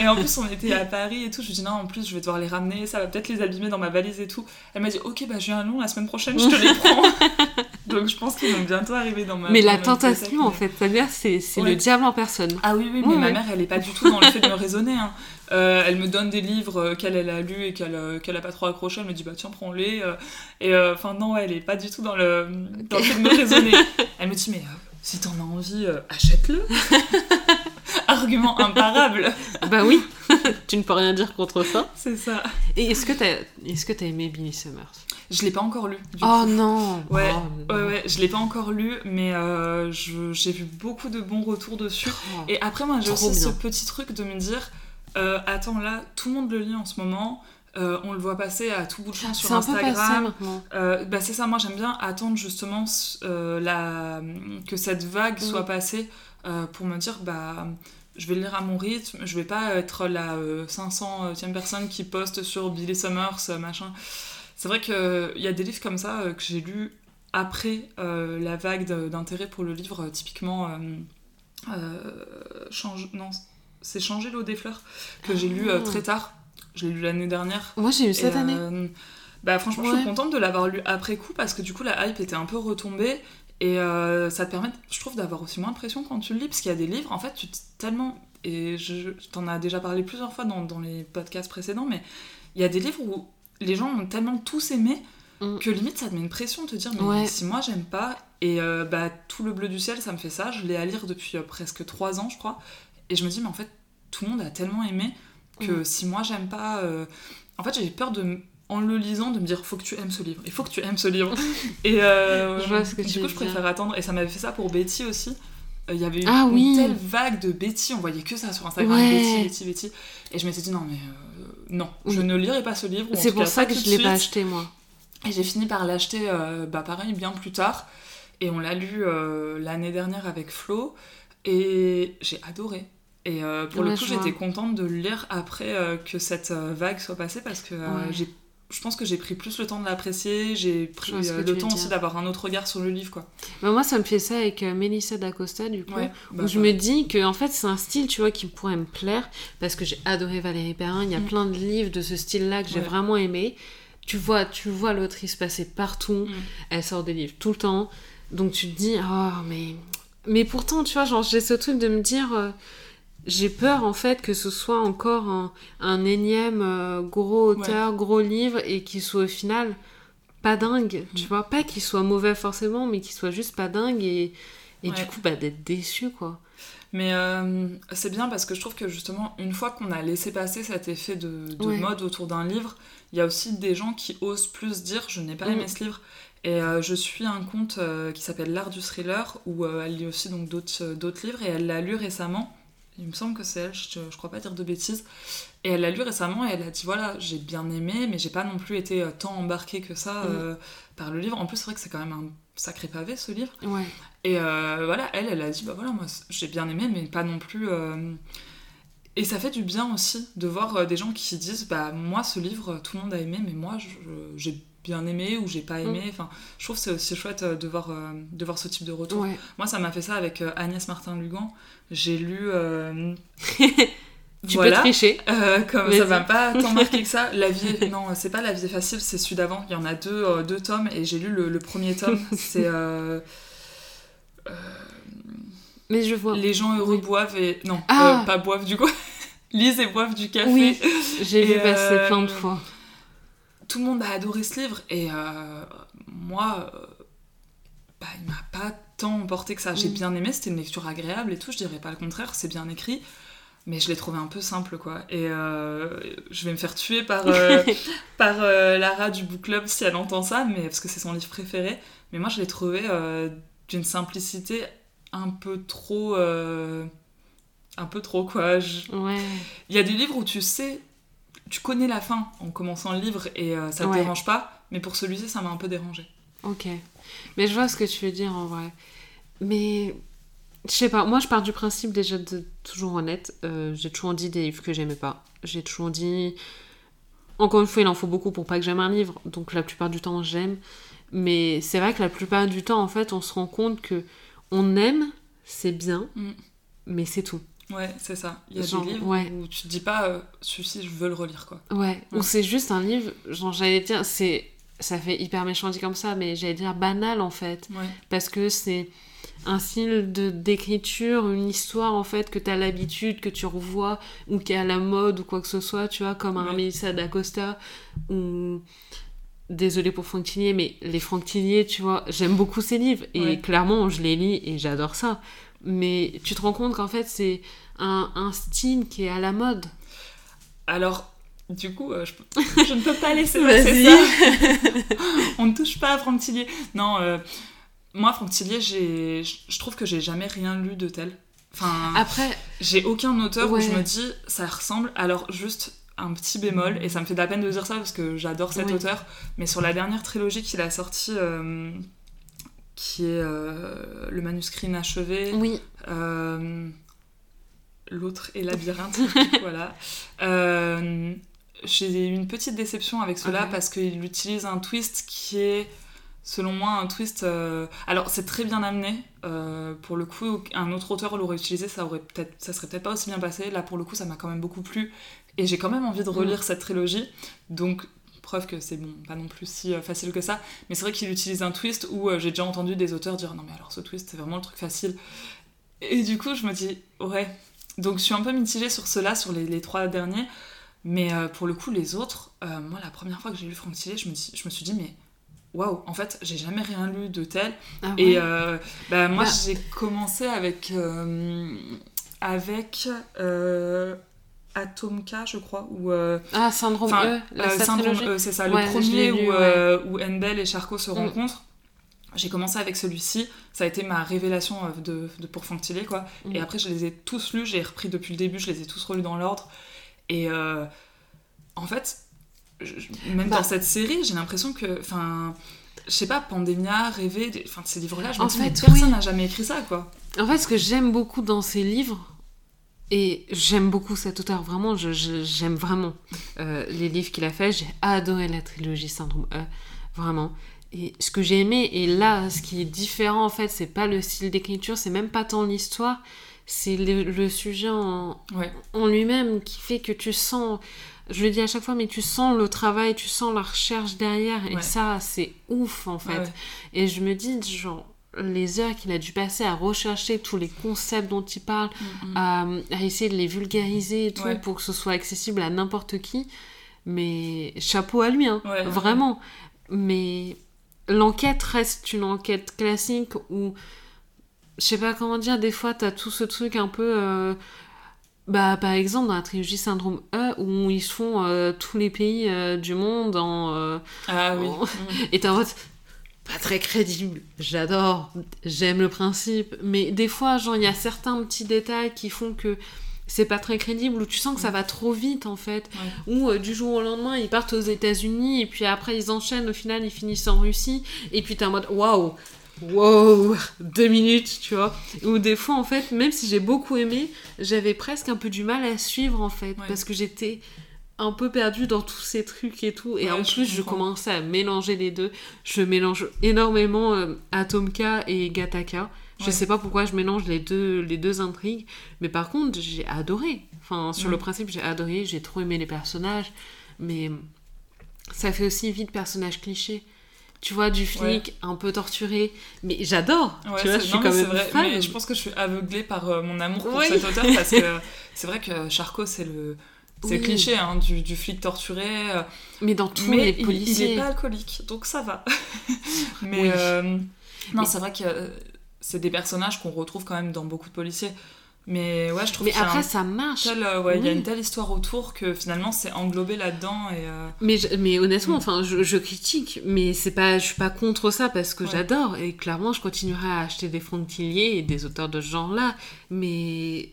Et en plus, on était à Paris et tout. Je lui dis, non, en plus, je vais devoir les ramener, ça va peut-être les abîmer dans ma valise et tout. Elle m'a dit, ok, bah, viens à Lyon la semaine prochaine, je te les prends. Donc, je pense qu'ils vont bientôt arriver dans ma Mais la tentation, en fait, c'est-à-dire, c'est c'est Ouais. le diable en personne. Ah oui, oui, Ouais, mais ma mère, elle est pas du tout dans le fait de me raisonner. hein. Euh, elle me donne des livres euh, qu'elle elle a lus et qu'elle euh, qu'elle a pas trop accroché. Elle me dit, bah tiens, prends-les. euh, et euh, enfin, non, elle est pas du tout dans le, dans le fait de me raisonner. Elle me dit, mais euh, si t'en as envie, euh, achète-le. Argument imparable. bah oui, tu ne peux rien dire contre ça. C'est ça. Et est-ce que t'as est-ce que t'as aimé Billy Summers? Je l'ai pas encore lu. Du Oh coup. non Ouais, Oh, non. ouais, je l'ai pas encore lu, mais euh, j'ai vu beaucoup de bons retours dessus. Oh. Et après, moi, j'ai aussi ce petit truc de me dire euh, attends, là, tout le monde le lit en ce moment. euh, on le voit passer à tout bout de champ sur Instagram. Euh, bah, c'est ça, moi j'aime bien attendre justement euh, la... que cette vague Mm. soit passée euh, pour me dire bah je vais le lire à mon rythme, je vais pas être la euh, 500e personne qui poste sur Billy Summers, machin. C'est vrai qu'il y a des livres comme ça que j'ai lus après la vague d'intérêt pour le livre, typiquement change... non, c'est Changer l'eau des fleurs, que j'ai lu euh, Ah. très tard. Je l'ai lu l'année dernière. Moi, j'ai eu cette Et, année. euh, bah franchement, je suis contente de l'avoir lu après coup parce que du coup, la hype était un peu retombée. Et euh, ça te permet, je trouve, d'avoir aussi moins de pression quand tu le lis. Parce qu'il y a des livres, en fait, tu tellement. Et je, je t'en as déjà parlé plusieurs fois dans, dans les podcasts précédents, mais il y a des livres où les gens ont tellement tous aimé Mm. que limite ça te met une pression de te dire, mais Ouais. si moi j'aime pas. Et euh, bah, tout le bleu du ciel, ça me fait ça. Je l'ai à lire depuis euh, presque trois ans, je crois. Et je me dis, mais en fait, tout le monde a tellement aimé que Mm. si moi j'aime pas. euh, En fait, j'ai peur de. En le lisant, de me dire faut que tu aimes ce livre, il faut que tu aimes ce livre. Et euh, Je vois ce que du tu coup, veux je préfère attendre. Et ça m'avait fait ça pour Betty aussi. Euh, Il y avait eu Ah une oui. telle vague de Betty, on voyait que ça sur Instagram, Ouais. Betty, Betty, Betty. Et je m'étais dit non, mais euh, non, je ne lirai pas ce livre. C'est pour cas ça que je de l'ai pas acheté, moi. Et j'ai fini par l'acheter, bah pareil, bien plus tard. Et on l'a lu l'année dernière avec Flo. Et j'ai adoré. Et euh, pour Ouais, le coup, j'étais contente de le lire après euh, que cette euh, vague soit passée parce que euh, Ouais. je pense que j'ai pris plus le temps de l'apprécier, j'ai pris euh, le temps aussi d'avoir un autre regard sur le livre, quoi. Bah, moi, ça me fait ça avec euh, Melissa d'Acosta, du coup. Ouais, bah, où je me dis que en fait c'est un style tu vois qui pourrait me plaire parce que j'ai adoré Valérie Perrin il y a Mm. plein de livres de ce style là que j'ai Ouais. vraiment aimé tu vois tu vois l'autrice passer partout Mm. elle sort des livres tout le temps donc tu te dis oh mais mais pourtant tu vois genre j'ai ce truc de me dire j'ai peur en fait que ce soit encore un, un énième euh, gros auteur gros livre et qu'il soit au final pas dingue tu Mm. vois pas qu'il soit mauvais forcément mais qu'il soit juste pas dingue et et du coup bah d'être déçu quoi Mais euh, c'est bien parce que je trouve que justement, une fois qu'on a laissé passer cet effet de, de Ouais. mode autour d'un livre, il y a aussi des gens qui osent plus dire je n'ai pas Mm. aimé ce livre. Et euh, je suis un compte euh, qui s'appelle L'Art du Thriller où elle lit aussi donc d'autres d'autres livres et elle l'a lu récemment. Il me semble que c'est elle, je, je crois pas dire de bêtises. Et elle l'a lu récemment et elle a dit voilà, j'ai bien aimé, mais j'ai pas non plus été euh, tant embarquée que ça Mm. euh, par le livre. En plus, c'est vrai que c'est quand même un. sacré pavé ce livre. Ouais. Et euh, voilà, elle, elle a dit, bah voilà, moi j'ai bien aimé, mais pas non plus. euh, Et ça fait du bien aussi de voir des gens qui disent, bah moi ce livre, tout le monde a aimé, mais moi j'ai bien aimé ou j'ai pas aimé. Enfin, je trouve c'est aussi chouette de voir, de voir ce type de retour. Ouais. Moi, ça m'a fait ça avec Agnès Martin-Lugan. J'ai lu. euh, Tu voilà. peux tricher. Euh, comme ça m'a pas tant marqué que ça. La vie Non, c'est pas La vie est facile, c'est celui d'avant. Il y en a deux, euh, deux tomes et j'ai lu le, le premier tome. c'est. euh, Mais je vois. Les gens heureux Oui. boivent et. Non, Ah pas boivent du coup. Lisent et boivent du café. Oui, j'ai vu Et, passer plein de fois. Tout le monde a adoré ce livre et moi, bah, il m'a pas tant emporté que ça. J'ai Mm. bien aimé, c'était une lecture agréable et tout, je dirais pas le contraire, c'est bien écrit. Mais je l'ai trouvé un peu simple, quoi. Et euh, je vais me faire tuer par, euh, par euh, Lara du book club si elle entend ça, mais, parce que c'est son livre préféré. Mais moi, je l'ai trouvé d'une simplicité un peu trop... un peu trop, quoi. Je- Ouais. il y a des livres où tu sais, tu connais la fin en commençant le livre et ça te Ouais. dérange pas, mais pour celui-ci, ça m'a un peu dérangé. Ok. Mais je vois ce que tu veux dire en vrai. Mais je sais pas, moi je pars du principe déjà de toujours honnête. euh, j'ai toujours dit des livres que j'aimais pas. J'ai toujours dit. Encore une fois, il en faut beaucoup pour pas que j'aime un livre. Donc la plupart du temps, j'aime. Mais c'est vrai que la plupart du temps, en fait, on se rend compte que on aime, c'est bien, Mm. mais c'est tout. Ouais, c'est ça. Il y a Genre, des livres ouais. où tu te dis pas, euh, celui-ci, je veux le relire, quoi. Ouais, Ouais. ou c'est juste un livre, genre j'allais dire, c'est. Ça fait hyper méchant dit comme ça, mais j'allais dire banal en fait. Ouais. parce que c'est un style de d'écriture, une histoire en fait que tu as l'habitude, que tu revois ou qui est à la mode ou quoi que ce soit, tu vois, comme un Ouais. Mélissa d'Acosta ou désolé pour Franck Tillier, mais les Franck Tillier, tu vois, j'aime beaucoup ces livres et Ouais. clairement je les lis et j'adore ça. Mais tu te rends compte qu'en fait c'est un, un style qui est à la mode. Alors, du coup, euh, je, peux- je ne peux pas laisser passer ça. On ne touche pas à Franck Tillier. Non, euh, moi, Franck Tillier, je trouve que j'ai jamais rien lu de tel. Enfin, Après, J'ai aucun auteur où Ouais. je me dis ça ressemble. Alors juste un petit bémol et ça me fait de la peine de dire ça parce que j'adore cet Oui. auteur. Mais sur la dernière trilogie qu'il a sortie, euh, qui est le manuscrit inachevé, oui, l'autre est labyrinthe, voilà. Euh, j'ai eu une petite déception avec cela parce qu'il utilise un twist qui est, selon moi, un twist. euh, Alors, c'est très bien amené. euh, pour le coup, un autre auteur l'aurait utilisé, ça aurait peut-être, ça serait peut-être pas aussi bien passé. Là, pour le coup, ça m'a quand même beaucoup plu et j'ai quand même envie de relire cette trilogie. Donc, preuve que c'est bon, pas non plus si euh, facile que ça. Mais c'est vrai qu'il utilise un twist où euh, j'ai déjà entendu des auteurs dire non mais alors ce twist c'est vraiment le truc facile. Et du coup, je me dis ouais. Donc, je suis un peu mitigée sur cela, sur les, les trois derniers. Mais euh, pour le coup, les autres, euh, moi, la première fois que j'ai lu Franck Tillet, je me, dis- je me suis dit, mais waouh, en fait, j'ai jamais rien lu de tel. Ah ouais. Et euh, bah, moi, Bah. j'ai commencé avec. euh, avec. Atomka, je crois, ou. ah syndrome E, la syndrome. E, c'est ça, Ouais, le premier lu, où, ouais. où Enbel et Charcot se Mm. rencontrent. J'ai commencé avec celui-ci, ça a été ma révélation de, de pour Franck Tillet, quoi. Mm. Et après, je les ai tous lus, j'ai repris depuis le début, je les ai tous relus dans l'ordre. Et euh, en fait, je- même Bah. dans cette série, j'ai l'impression que, enfin, je sais pas, Pandemia, Rêver, enfin, ces livres-là, je me dis, mais fait, personne oui. n'a jamais écrit ça, quoi. En fait, ce que j'aime beaucoup dans ces livres, et j'aime beaucoup cet auteur, vraiment, je- je- j'aime vraiment euh, les livres qu'il a fait. J'ai adoré la trilogie Syndrome E, vraiment. Et ce que j'ai aimé, et là, ce qui est différent, en fait, c'est pas le style d'écriture, c'est même pas tant l'histoire, c'est le, le sujet en, Ouais. en lui-même qui fait que tu sens, je le dis à chaque fois, mais tu sens le travail, tu sens la recherche derrière, et Ouais. ça, c'est ouf, en fait. Ouais. Et je me dis, genre, les heures qu'il a dû passer à rechercher tous les concepts dont il parle, Mm, mm. à, à essayer de les vulgariser et tout pour que ce soit accessible à n'importe qui. Mais chapeau à lui, hein, vraiment. Mais l'enquête reste une enquête classique où, je sais pas comment dire, des fois t'as tout ce truc un peu. euh, bah, par exemple, dans la trilogie Syndrome E, où ils se font euh, tous les pays euh, du monde en. Ah oui. Mm. et t'es en mode, pas très crédible. J'adore, j'aime le principe. Mais des fois, genre, il y a certains petits détails qui font que c'est pas très crédible, ou tu sens que ça va trop vite, en fait. Ou euh, du jour au lendemain, ils partent aux États-Unis, et puis après, ils enchaînent, au final, ils finissent en Russie. Et puis t'es en mode, waouh, wow, deux minutes, tu vois. Ou des fois, en fait, même si j'ai beaucoup aimé, j'avais presque un peu du mal à suivre, en fait, Ouais. parce que j'étais un peu perdue dans tous ces trucs et tout. Et Ouais, en plus, je commençais à mélanger les deux. Je mélange énormément euh, Atomka et Gataka. Je Ouais. sais pas pourquoi je mélange les deux, les deux intrigues, mais par contre, j'ai adoré. Enfin, sur le principe, j'ai adoré, j'ai trop aimé les personnages, mais ça fait aussi vite personnage cliché. Tu vois, du flic un peu torturé, mais j'adore. Ouais, tu vois, c'est- je suis non, quand mais c'est même vrai, fan. mais je pense que je suis aveuglée par euh, mon amour pour Oui. cet auteur parce que c'est vrai que Charcot, c'est le. C'est Oui. cliché hein, du, du flic torturé, euh, Mais dans tous mais les il- il, policiers. est pas alcoolique, donc ça va. mais Oui. euh, non, Mais- c'est vrai que c'est des personnages qu'on retrouve quand même dans beaucoup de policiers. Mais ouais, je trouve Mais après, un ça marche. tel, euh, ouais, il y a une telle histoire autour que finalement c'est englobé là-dedans et euh, Mais, je- mais honnêtement, Mm. enfin, je, je critique, mais c'est pas, je suis pas contre ça parce que Ouais. j'adore et clairement, je continuerai à acheter des Frontiliers et des auteurs de ce genre-là. Mais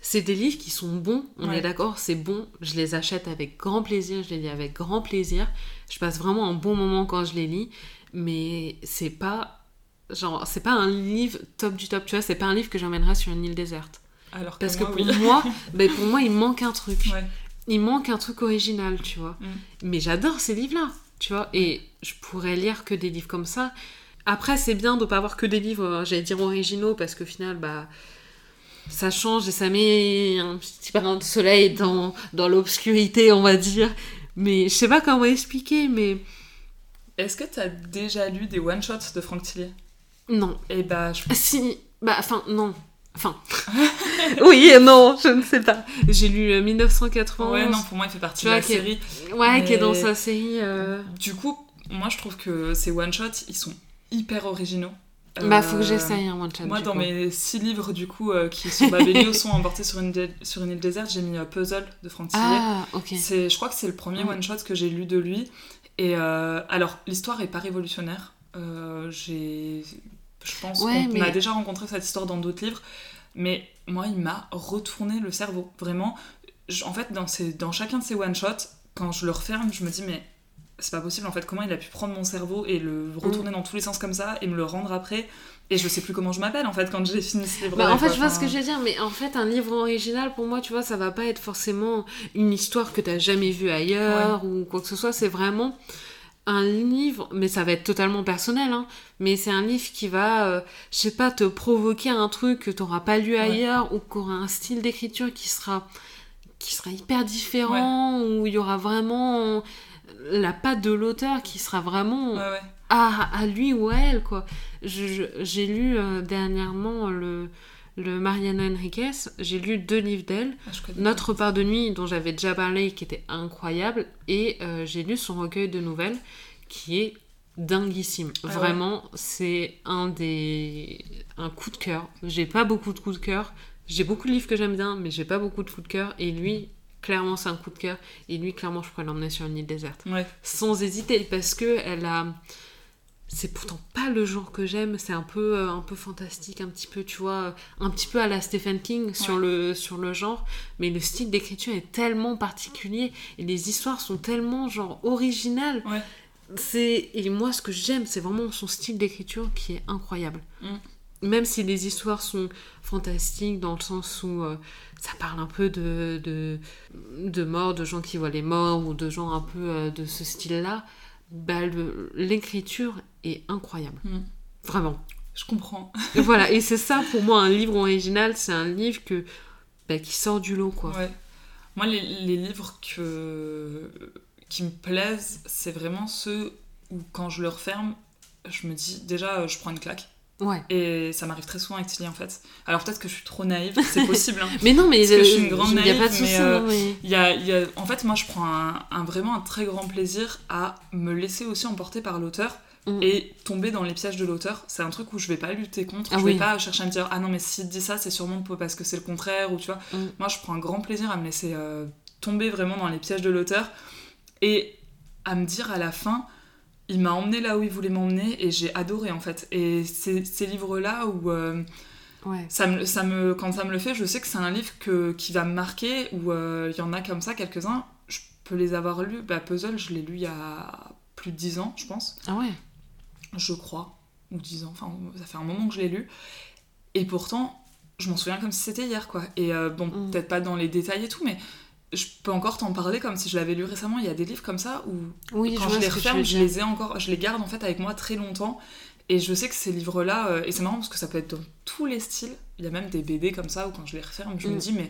c'est des livres qui sont bons, on Ouais. est d'accord, c'est bon. Je les achète avec grand plaisir, je les lis avec grand plaisir. Je passe vraiment un bon moment quand je les lis, mais c'est pas genre, c'est pas un livre top du top, tu vois. C'est pas un livre que j'emmènerai sur une île déserte. Alors Parce que pour oui. moi, ben, pour moi, il manque un truc. Ouais. Il manque un truc original, tu vois. Mm. Mais j'adore ces livres-là, tu vois. Et je pourrais lire que des livres comme ça. Après, c'est bien de pas avoir que des livres, euh, j'allais dire originaux, parce qu'au final, bah, ça change et ça met un petit brin de soleil dans, dans l'obscurité, on va dire. Mais je sais pas comment expliquer, mais Est-ce que t'as déjà lu des one-shots de Franck Tillier non. Et bah, je Ah, Si, bah, enfin, non. Enfin, oui et non, je ne sais pas. J'ai lu euh, 1991. Ouais, non, pour moi, il fait partie de la est- série. Ouais, qui est dans sa série. euh, Du coup, moi, je trouve que ces one-shots, ils sont hyper originaux. Bah, faut que Euh, j'essaye un one shot. Moi, dans coup. mes six livres, du coup, euh, qui sur Babelio sont emportés sur une, dé- sur une île déserte, j'ai mis euh, Puzzle de Franck. Ah, ok. C'est, je crois que c'est le premier one-shot que j'ai lu de lui. Et euh, alors, l'histoire est pas révolutionnaire. Euh, j'ai, je pense Ouais, qu'on mais- a déjà rencontré cette histoire dans d'autres livres. Mais moi, il m'a retourné le cerveau. Vraiment. Je- en fait, dans, ces, dans chacun de ces one-shots, quand je le referme, je me dis, mais c'est pas possible en fait. Comment il a pu prendre mon cerveau et le retourner dans tous les sens comme ça et me le rendre après Et je sais plus comment je m'appelle en fait quand j'ai fini ce livre. Bah, en fait, je vois ce que je veux dire, mais en fait, un livre original, pour moi, tu vois, ça va pas être forcément une histoire que t'as jamais vue ailleurs ou quoi que ce soit. C'est vraiment un livre, mais ça va être totalement personnel, hein, mais c'est un livre qui va, euh, je sais pas, te provoquer un truc que t'auras pas lu ailleurs ou qui aura un style d'écriture qui sera, qui sera hyper différent, où il y aura vraiment la patte de l'auteur qui sera vraiment Ouais, à, à lui ou à elle, quoi. J'ai lu euh, dernièrement le, le Mariano Enriquez, j'ai lu deux livres d'elle. Ah, Notre part de nuit, dont j'avais déjà parlé, qui était incroyable, et euh, j'ai lu son recueil de nouvelles, qui est dinguissime. Ah ouais. Vraiment, c'est un des... un coup de cœur. J'ai pas beaucoup de coups de cœur. J'ai beaucoup de livres que j'aime bien, mais j'ai pas beaucoup de coups de cœur. Et lui, clairement, c'est un coup de cœur. Et lui, clairement, je pourrais l'emmener sur une île déserte. Ouais. sans hésiter parce que elle a c'est pourtant pas le genre que j'aime c'est un peu euh, un peu fantastique un petit peu tu vois un petit peu à la Stephen King sur le sur le genre mais le style d'écriture est tellement particulier et les histoires sont tellement genre originales Ouais. c'est et moi ce que j'aime c'est vraiment son style d'écriture qui est incroyable Mm. même si les histoires sont fantastiques dans le sens où euh, ça parle un peu de, de, de morts, de gens qui voient les morts ou de gens un peu euh, de ce style-là, bah, l'écriture est incroyable. Mm. Vraiment. Je comprends. Et voilà, et c'est ça pour moi, un livre original, c'est un livre que, bah, qui sort du lot, quoi. Ouais. Moi, les, les livres que... qui me plaisent, c'est vraiment ceux où, quand je le referme, je me dis déjà, je prends une claque. Ouais. Et ça m'arrive très souvent avec Tilly, en fait. Alors, peut-être que je suis trop naïve, c'est possible. hein. Mais non, mais Parce que je suis euh, une grande il y a pas de naïve, souci. euh, y a, il y a- En fait, moi, je prends un, un- vraiment un très grand plaisir à me laisser aussi emporter par l'auteur Mm. et tomber dans les pièges de l'auteur. C'est un truc où je vais pas lutter contre. Ah je oui. vais pas chercher à me dire ah non mais s'il dit ça c'est sûrement parce que c'est le contraire ou tu vois. Mm. Moi, je prends un grand plaisir à me laisser euh, tomber vraiment dans les pièges de l'auteur et à me dire à la fin. Il m'a emmené là où il voulait m'emmener et j'ai adoré en fait. Et ces livres-là où euh, Ouais. ça me, ça me, quand ça me le fait, je sais que c'est un livre que, qui va me marquer, où euh, il y en a comme ça, quelques-uns, je peux les avoir lus. Bah, Puzzle, je l'ai lu il y a plus de 10 ans, je pense, Ah ouais. je crois. ou 10 ans, enfin ça fait un moment que je l'ai lu. Et pourtant, je m'en souviens comme si c'était hier, quoi. Et euh, bon, Mm. peut-être pas dans les détails et tout, mais je peux encore t'en parler comme si je l'avais lu récemment. Il y a des livres comme ça où Oui, quand je les referme, je les ai encore, je les garde en fait avec moi très longtemps. Et je sais que ces livres-là, euh, et c'est marrant parce que ça peut être dans tous les styles. Il y a même des BD comme ça où quand je les referme, je me Mm. dis mais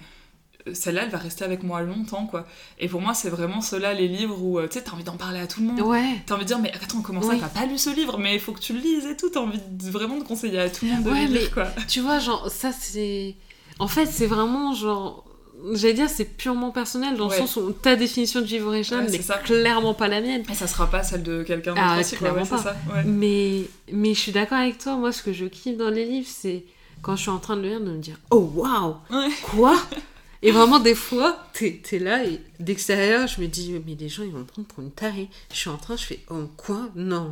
euh, celle-là, elle va rester avec moi longtemps, quoi. Et pour moi, c'est vraiment ceux-là, les livres où euh, tu sais, t'as envie d'en parler à tout le monde. Ouais. T'as envie de dire, mais attends, comment ça, Oui. t'as pas lu ce livre, mais il faut que tu le lises et tout. T'as envie de, vraiment de conseiller à tout le monde de Ouais, le lire, quoi. Tu vois, genre, ça c'est. En fait, c'est vraiment genre. J'allais dire, c'est purement personnel dans Ouais. le sens où ta définition vivre original Ouais, n'est clairement pas la mienne. Et ça sera pas celle de quelqu'un d'autre Ah, aussi, quoi. clairement Ouais, c'est pas. ça. Mais, mais je suis d'accord avec toi. Moi, ce que je kiffe dans les livres, c'est quand je suis en train de le lire, de me dire Oh waouh. Quoi? Et vraiment, des fois, t'es es là et d'extérieur, je me dis Mais les gens, ils vont me prendre pour une tarée. Je suis en train, je fais Oh quoi? Non.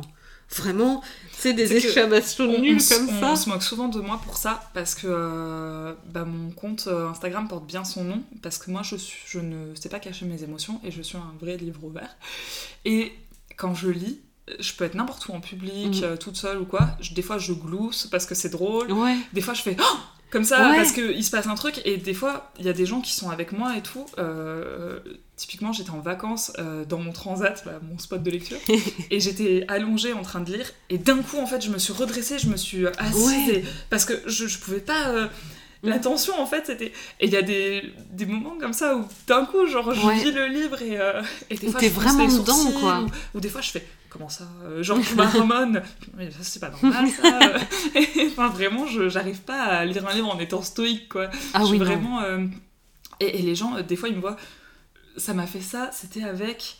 Vraiment, c'est des exclamations On- nulles on se- comme on, ça. se moque souvent de moi pour ça parce que euh, bah, mon compte euh, Instagram porte bien son nom parce que moi je, suis, je ne sais pas cacher mes émotions et je suis un vrai livre ouvert. Et quand je lis, je peux être n'importe où en public, Mm. euh, toute seule ou quoi. Je- des fois je glousse parce que c'est drôle. Ouais. Des fois je fais Oh comme ça Ouais. parce qu'il se passe un truc et des fois il y a des gens qui sont avec moi et tout. Euh, typiquement j'étais en vacances euh, dans mon transat, bah, mon spot de lecture, et j'étais allongée en train de lire et d'un coup en fait je me suis redressée, je me suis assise Ouais. et- parce que je, je pouvais pas... euh, la Mm. tension en fait c'était et il y a des, des moments comme ça où d'un coup genre je Ouais. lis le livre et, euh, et des fois je vraiment les dedans, sourcils, quoi. ou, ou des fois je fais comment ça euh, genre je mais ça c'est pas normal ça Et, enfin vraiment je j'arrive pas à lire un livre en étant stoïque quoi Ah je suis oui, vraiment euh, et, et les gens euh, des fois ils me voient ça m'a fait ça c'était avec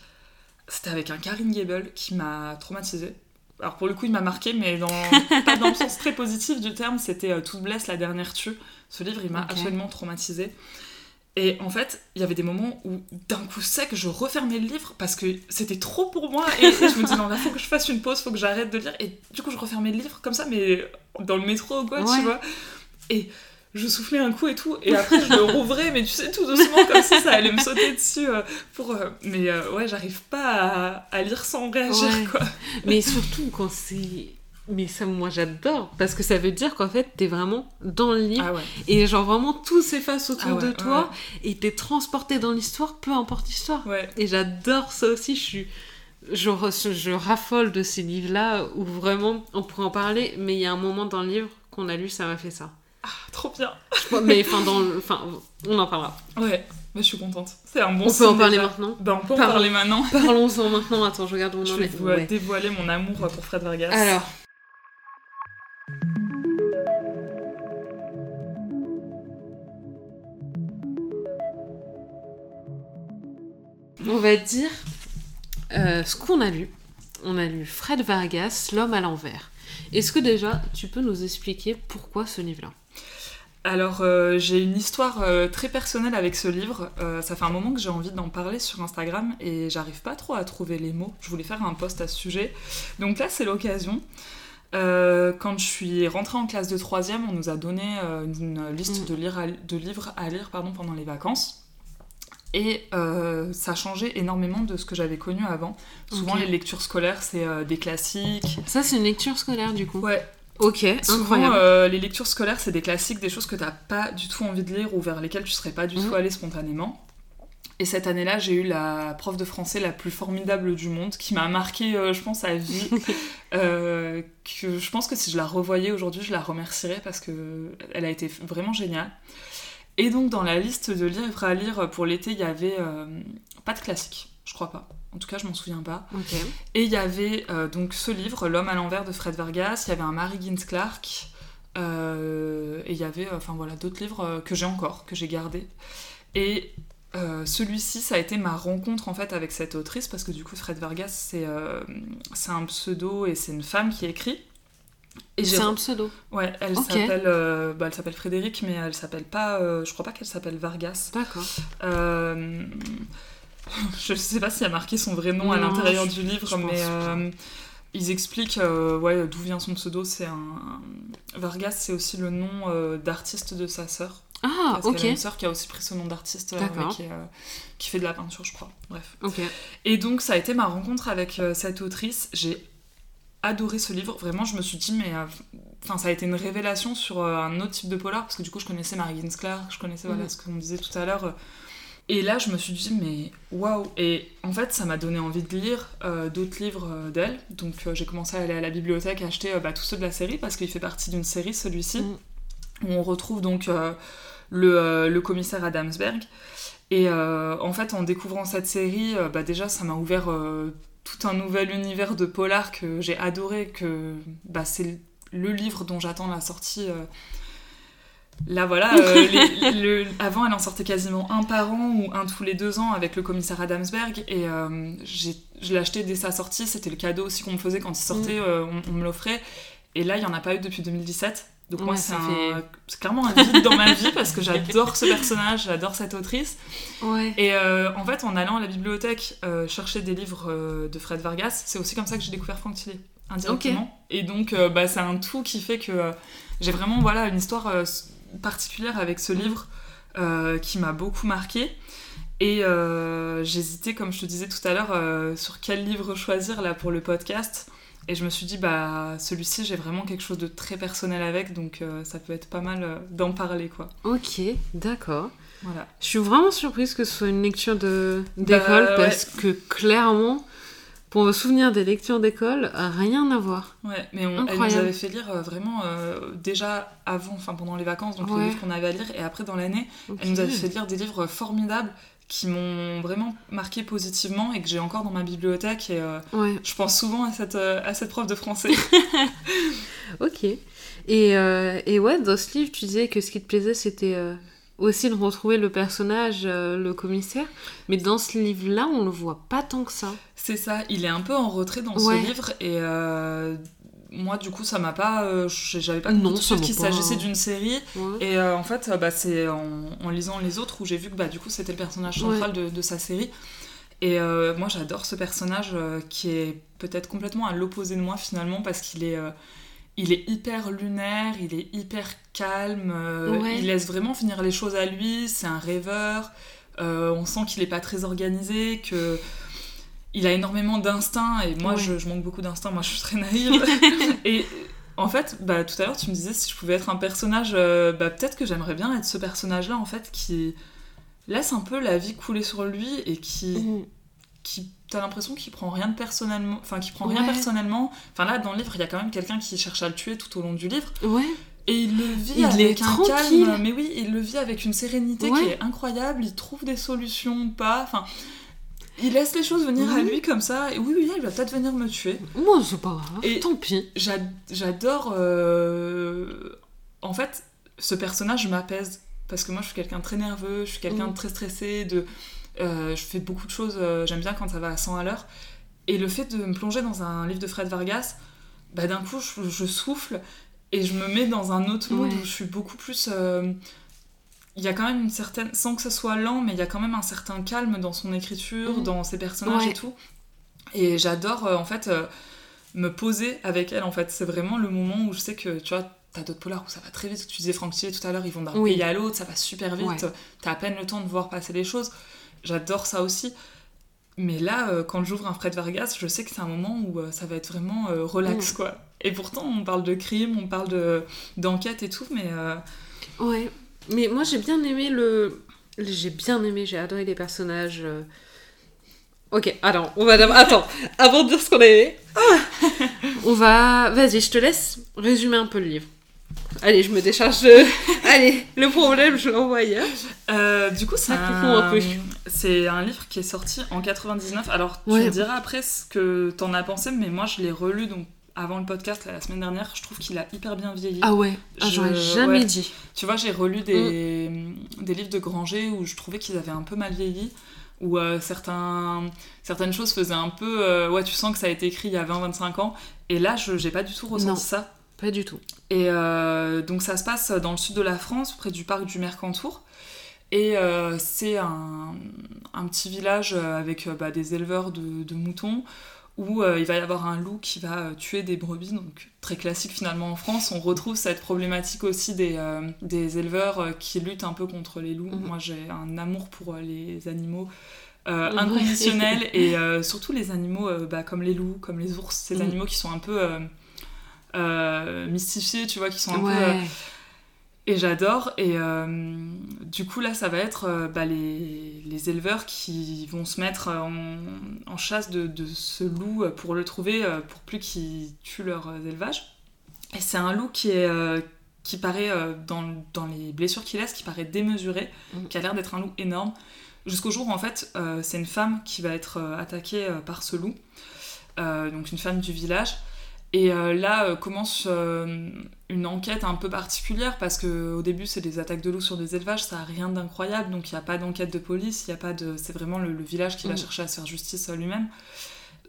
c'était avec un Karine Gable qui m'a traumatisée alors pour le coup il m'a marqué mais dans pas dans le sens très positif du terme c'était euh, Toute blesse la dernière tue ce livre il m'a absolument traumatisée et en fait, il y avait des moments où d'un coup sec, je refermais le livre parce que c'était trop pour moi et, et je me disais non là faut que je fasse une pause, faut que j'arrête de lire et du coup je refermais le livre comme ça mais dans le métro ou quoi Ouais. tu vois. Et je soufflais un coup et tout et après je le rouvrais mais tu sais tout doucement comme si ça allait me sauter dessus euh, pour euh, mais euh, ouais, j'arrive pas à, à lire sans réagir Ouais. quoi. Mais surtout quand c'est. Mais ça, moi j'adore, parce que ça veut dire qu'en fait t'es vraiment dans le livre Ah ouais. et genre vraiment tout s'efface autour Ah ouais, de toi et t'es transporté dans l'histoire, peu importe l'histoire. Et j'adore ça aussi, je suis. Je, je raffole de ces livres-là où vraiment on pourrait en parler, mais il y a un moment dans le livre qu'on a lu, ça m'a fait ça. Ah, trop bien. Je mais enfin, dans enfin, on en parlera. Ouais, mais je suis contente. C'est un bon on peut en parler déjà. maintenant. Ben, on peut en parler maintenant. Parlons-en maintenant. Attends, je regarde où on Je en vais est. euh, Ouais. dévoiler mon amour pour Fred Vargas. Alors. On va dire euh, ce qu'on a lu. On a lu Fred Vargas, L'homme à l'envers. Est-ce que déjà tu peux nous expliquer pourquoi ce livre-là? Alors, euh, j'ai une histoire euh, très personnelle avec ce livre. Euh, ça fait un moment que j'ai envie d'en parler sur Instagram et j'arrive pas trop à trouver les mots. Je voulais faire un post à ce sujet. Donc là, c'est l'occasion. Quand je suis rentrée en classe de troisième, on nous a donné une liste Mm. de, lire à- de livres à lire pardon, pendant les vacances. Et euh, ça a changé énormément de ce que j'avais connu avant. Souvent, les lectures scolaires, c'est euh, des classiques. Ça, c'est une lecture scolaire du coup. Ouais, Ok, Souvent, incroyable. euh, les lectures scolaires, c'est des classiques, des choses que t'as pas du tout envie de lire ou vers lesquelles tu serais pas du Mhm. tout allé spontanément. Et cette année-là, j'ai eu la prof de français la plus formidable du monde, qui m'a marqué, euh, je pense, à vie. Euh, que je pense que si je la revoyais aujourd'hui, je la remercierais parce que elle a été vraiment géniale. Et donc, dans la liste de livres à lire pour l'été, il y avait euh, pas de classique, je crois pas. En tout cas, je m'en souviens pas. Et il y avait euh, donc ce livre, L'homme à l'envers de Fred Vargas, il y avait un Mary Gins Clark, euh, et il y avait enfin voilà, d'autres livres que j'ai encore, que j'ai gardés. Et euh, celui-ci, ça a été ma rencontre en fait avec cette autrice, parce que du coup, Fred Vargas, c'est c'est un pseudo et c'est une femme qui écrit. C'est un pseudo. Ouais, elle s'appelle euh, bah, elle s'appelle Frédéric, mais elle s'appelle pas. euh, je crois pas qu'elle s'appelle Vargas. D'accord. Euh, je sais pas s'il y a marqué son vrai nom à l'intérieur du livre, mais euh, ils expliquent ouais, d'où vient son pseudo. C'est un Vargas, c'est aussi le nom d'artiste de sa sœur. Ah, parce ok. qu'elle a une sœur qui a aussi pris ce nom d'artiste, euh, qui, euh, fait de la peinture, je crois. Bref. Ok. Et donc ça a été ma rencontre avec euh, cette autrice. J'ai adoré ce livre. Vraiment, je me suis dit, mais. euh, Enfin, ça a été une révélation sur euh, un autre type de polar, parce que du coup, je connaissais Marie Ginsclair, je connaissais voilà, Mhm. ce qu'on disait tout à l'heure. Et là, je me suis dit, mais waouh! Et en fait, ça m'a donné envie de lire euh, d'autres livres euh, d'elle. Donc, euh, j'ai commencé à aller à la bibliothèque acheter bah, tous ceux de la série, parce qu'il fait partie d'une série, celui-ci, Mhm. où on retrouve donc le, le commissaire Adamsberg. Et en fait, en découvrant cette série, bah, déjà, ça m'a ouvert tout un nouvel univers de polar que j'ai adoré, que bah, c'est le livre dont j'attends la sortie. euh. Là, voilà, euh, les- le- avant, elle en sortait quasiment un par an ou un tous les deux ans avec le commissaire Adamsberg. Et euh, je acheté dès sa sortie. C'était le cadeau aussi qu'on me faisait quand il sortait, euh, on, on me l'offrait. Et là, il n'y en a pas eu depuis 2017. Donc, moi, c'est fait- clairement un vide dans ma vie parce que j'adore ce personnage, j'adore cette autrice. Ouais. Et euh, en fait, en allant à la bibliothèque euh, chercher des livres euh, de Fred Vargas, c'est aussi comme ça que j'ai découvert Franck Tillet, indirectement. Et donc, bah, c'est un tout qui fait que j'ai vraiment voilà, une histoire particulière avec ce livre qui m'a beaucoup marqué. Et j'hésitais, comme je te disais tout à l'heure, sur quel livre choisir là pour le podcast. Et je me suis dit, bah, celui-ci, j'ai vraiment quelque chose de très personnel avec, donc euh, ça peut être pas mal euh, d'en parler, quoi. Ok, d'accord. Voilà. Je suis vraiment surprise que ce soit une lecture de d'école Bah, parce que clairement, pour me souvenir des lectures d'école, rien à voir. Ouais, mais on, elle nous avait fait lire euh, vraiment déjà avant, enfin pendant les vacances, donc Ouais. les livres qu'on avait à lire, et après dans l'année, elle nous avait fait lire des livres formidables qui m'ont vraiment marqué positivement et que j'ai encore dans ma bibliothèque. Et euh, Ouais, je pense souvent à cette, euh, à cette prof de français. ok. Et, euh, et ouais, dans ce livre, tu disais que ce qui te plaisait, c'était euh, aussi de retrouver le personnage, le commissaire. Mais dans ce livre-là, on le voit pas tant que ça. C'est ça, il est un peu en retrait dans Ouais. ce livre et moi du coup ça m'a pas, euh, j'avais pas Non, ça qu'il s'agissait d'une série Ouais. Et euh, en fait, euh, bah, c'est en, en lisant les autres où j'ai vu que bah, du coup c'était le personnage central de, de sa série. Et euh, moi j'adore ce personnage qui est peut-être complètement à l'opposé de moi finalement parce qu'il est, il est hyper lunaire, il est hyper calme, Ouais. il laisse vraiment finir les choses à lui, c'est un rêveur, on sent qu'il est pas très organisé, que il a énormément d'instinct et moi je, je manque beaucoup d'instinct, moi je suis très naïve. et en fait, bah, tout à l'heure, tu me disais si je pouvais être un personnage, euh, bah, peut-être que j'aimerais bien être ce personnage-là, en fait, qui laisse un peu la vie couler sur lui et qui, Mhm. qui t'as l'impression qu'il prend rien de personnellement, enfin, qui prend rien personnellement. Enfin, là, dans le livre, il y a quand même quelqu'un qui cherche à le tuer tout au long du livre Ouais. et il le vit Il avec est un tranquille. calme. Mais oui, il le vit avec une sérénité Ouais. qui est incroyable. Il trouve des solutions ou pas. Enfin. Il laisse les choses venir à Oui. lui comme ça, et oui, oui, il va peut-être venir me tuer. Moi, c'est pas grave. Et- Tant pis. J'a- J'adore. euh, En fait, ce personnage m'apaise. Parce que moi, je suis quelqu'un de très nerveux, je suis quelqu'un de très stressé, de... euh, je fais beaucoup de choses, euh, j'aime bien quand ça va à 100 à l'heure. Et le fait de me plonger dans un livre de Fred Vargas, bah, d'un coup, je, je souffle et je me mets dans un autre mood Ouais. où je suis beaucoup plus. Il y a quand même une certaine. Sans que ce soit lent, mais il y a quand même un certain calme dans son écriture, Mm. dans ses personnages Ouais. et tout. Et j'adore, euh, en fait. euh, me poser avec elle en fait. C'est vraiment le moment où je sais que tu vois, t'as d'autres polars où ça va très vite. Tu disais Franck Tillet tout à l'heure, ils vont d'un Oui. pays à l'autre, ça va super vite. Ouais. T'as à peine le temps de voir passer les choses. J'adore ça aussi. Mais là, euh, quand j'ouvre un Fred Vargas, je sais que c'est un moment où ça va être vraiment relax Mm. quoi. Et pourtant, on parle de crime, on parle de d'enquête et tout, mais Ouais. Mais moi, j'ai bien aimé le. J'ai bien aimé, j'ai adoré les personnages. euh. Ok, alors, on va. d'abord- Attends, avant de dire ce qu'on a aimé. Ah. on va. Vas-y, je te laisse résumer un peu le livre. Allez, je me décharge de. Allez, le problème, je l'envoie ailleurs. Euh, du coup, c'est un, c'est un livre qui est sorti en 99. Alors, tu Ouais. me diras après ce que t'en as pensé, mais moi, je l'ai relu donc avant le podcast la semaine dernière. Je trouve qu'il a hyper bien vieilli. Ah ouais, ah, Je- j'aurais jamais ouais. dit. Tu vois, j'ai relu des, des livres de Granger où je trouvais qu'ils avaient un peu mal vieilli, où euh, certains, certaines choses faisaient un peu. euh, ouais, tu sens que ça a été écrit il y a 20-25 ans. Et là, je j'ai pas du tout ressenti Non. ça. Pas du tout. Et euh, donc ça se passe dans le sud de la France, près du parc du Mercantour. Et euh, c'est un, un petit village avec bah, des éleveurs de, de moutons où euh, il va y avoir un loup qui va euh, tuer des brebis, donc très classique finalement en France. On retrouve cette problématique aussi des, euh, des éleveurs qui luttent un peu contre les loups. Mhm. Moi j'ai un amour pour les animaux. inconditionnel et surtout les animaux bah, comme les loups, comme les ours, ces Mm. animaux qui sont un peu mystifiés, tu vois, qui sont un peu... Ouais. Et j'adore. Et euh, du coup, là, ça va être euh, bah, les, les éleveurs qui vont se mettre en, en chasse de, de ce loup pour le trouver, euh, pour plus qu'ils tuent leurs élevages. Et c'est un loup qui est... euh, qui paraît, euh, dans, dans les blessures qu'il laisse, qui paraît démesuré, Mm. qui a l'air d'être un loup énorme. Jusqu'au jour où, en fait, euh, c'est une femme qui va être euh, attaquée euh, par ce loup. Euh, donc, une femme du village. Et euh, là euh, commence euh, une enquête un peu particulière parce que au début c'est des attaques de loups sur des élevages, ça a rien d'incroyable, donc il n'y a pas d'enquête de police, il y a pas de, c'est vraiment le, le village qui va Mm. chercher à se faire justice lui-même.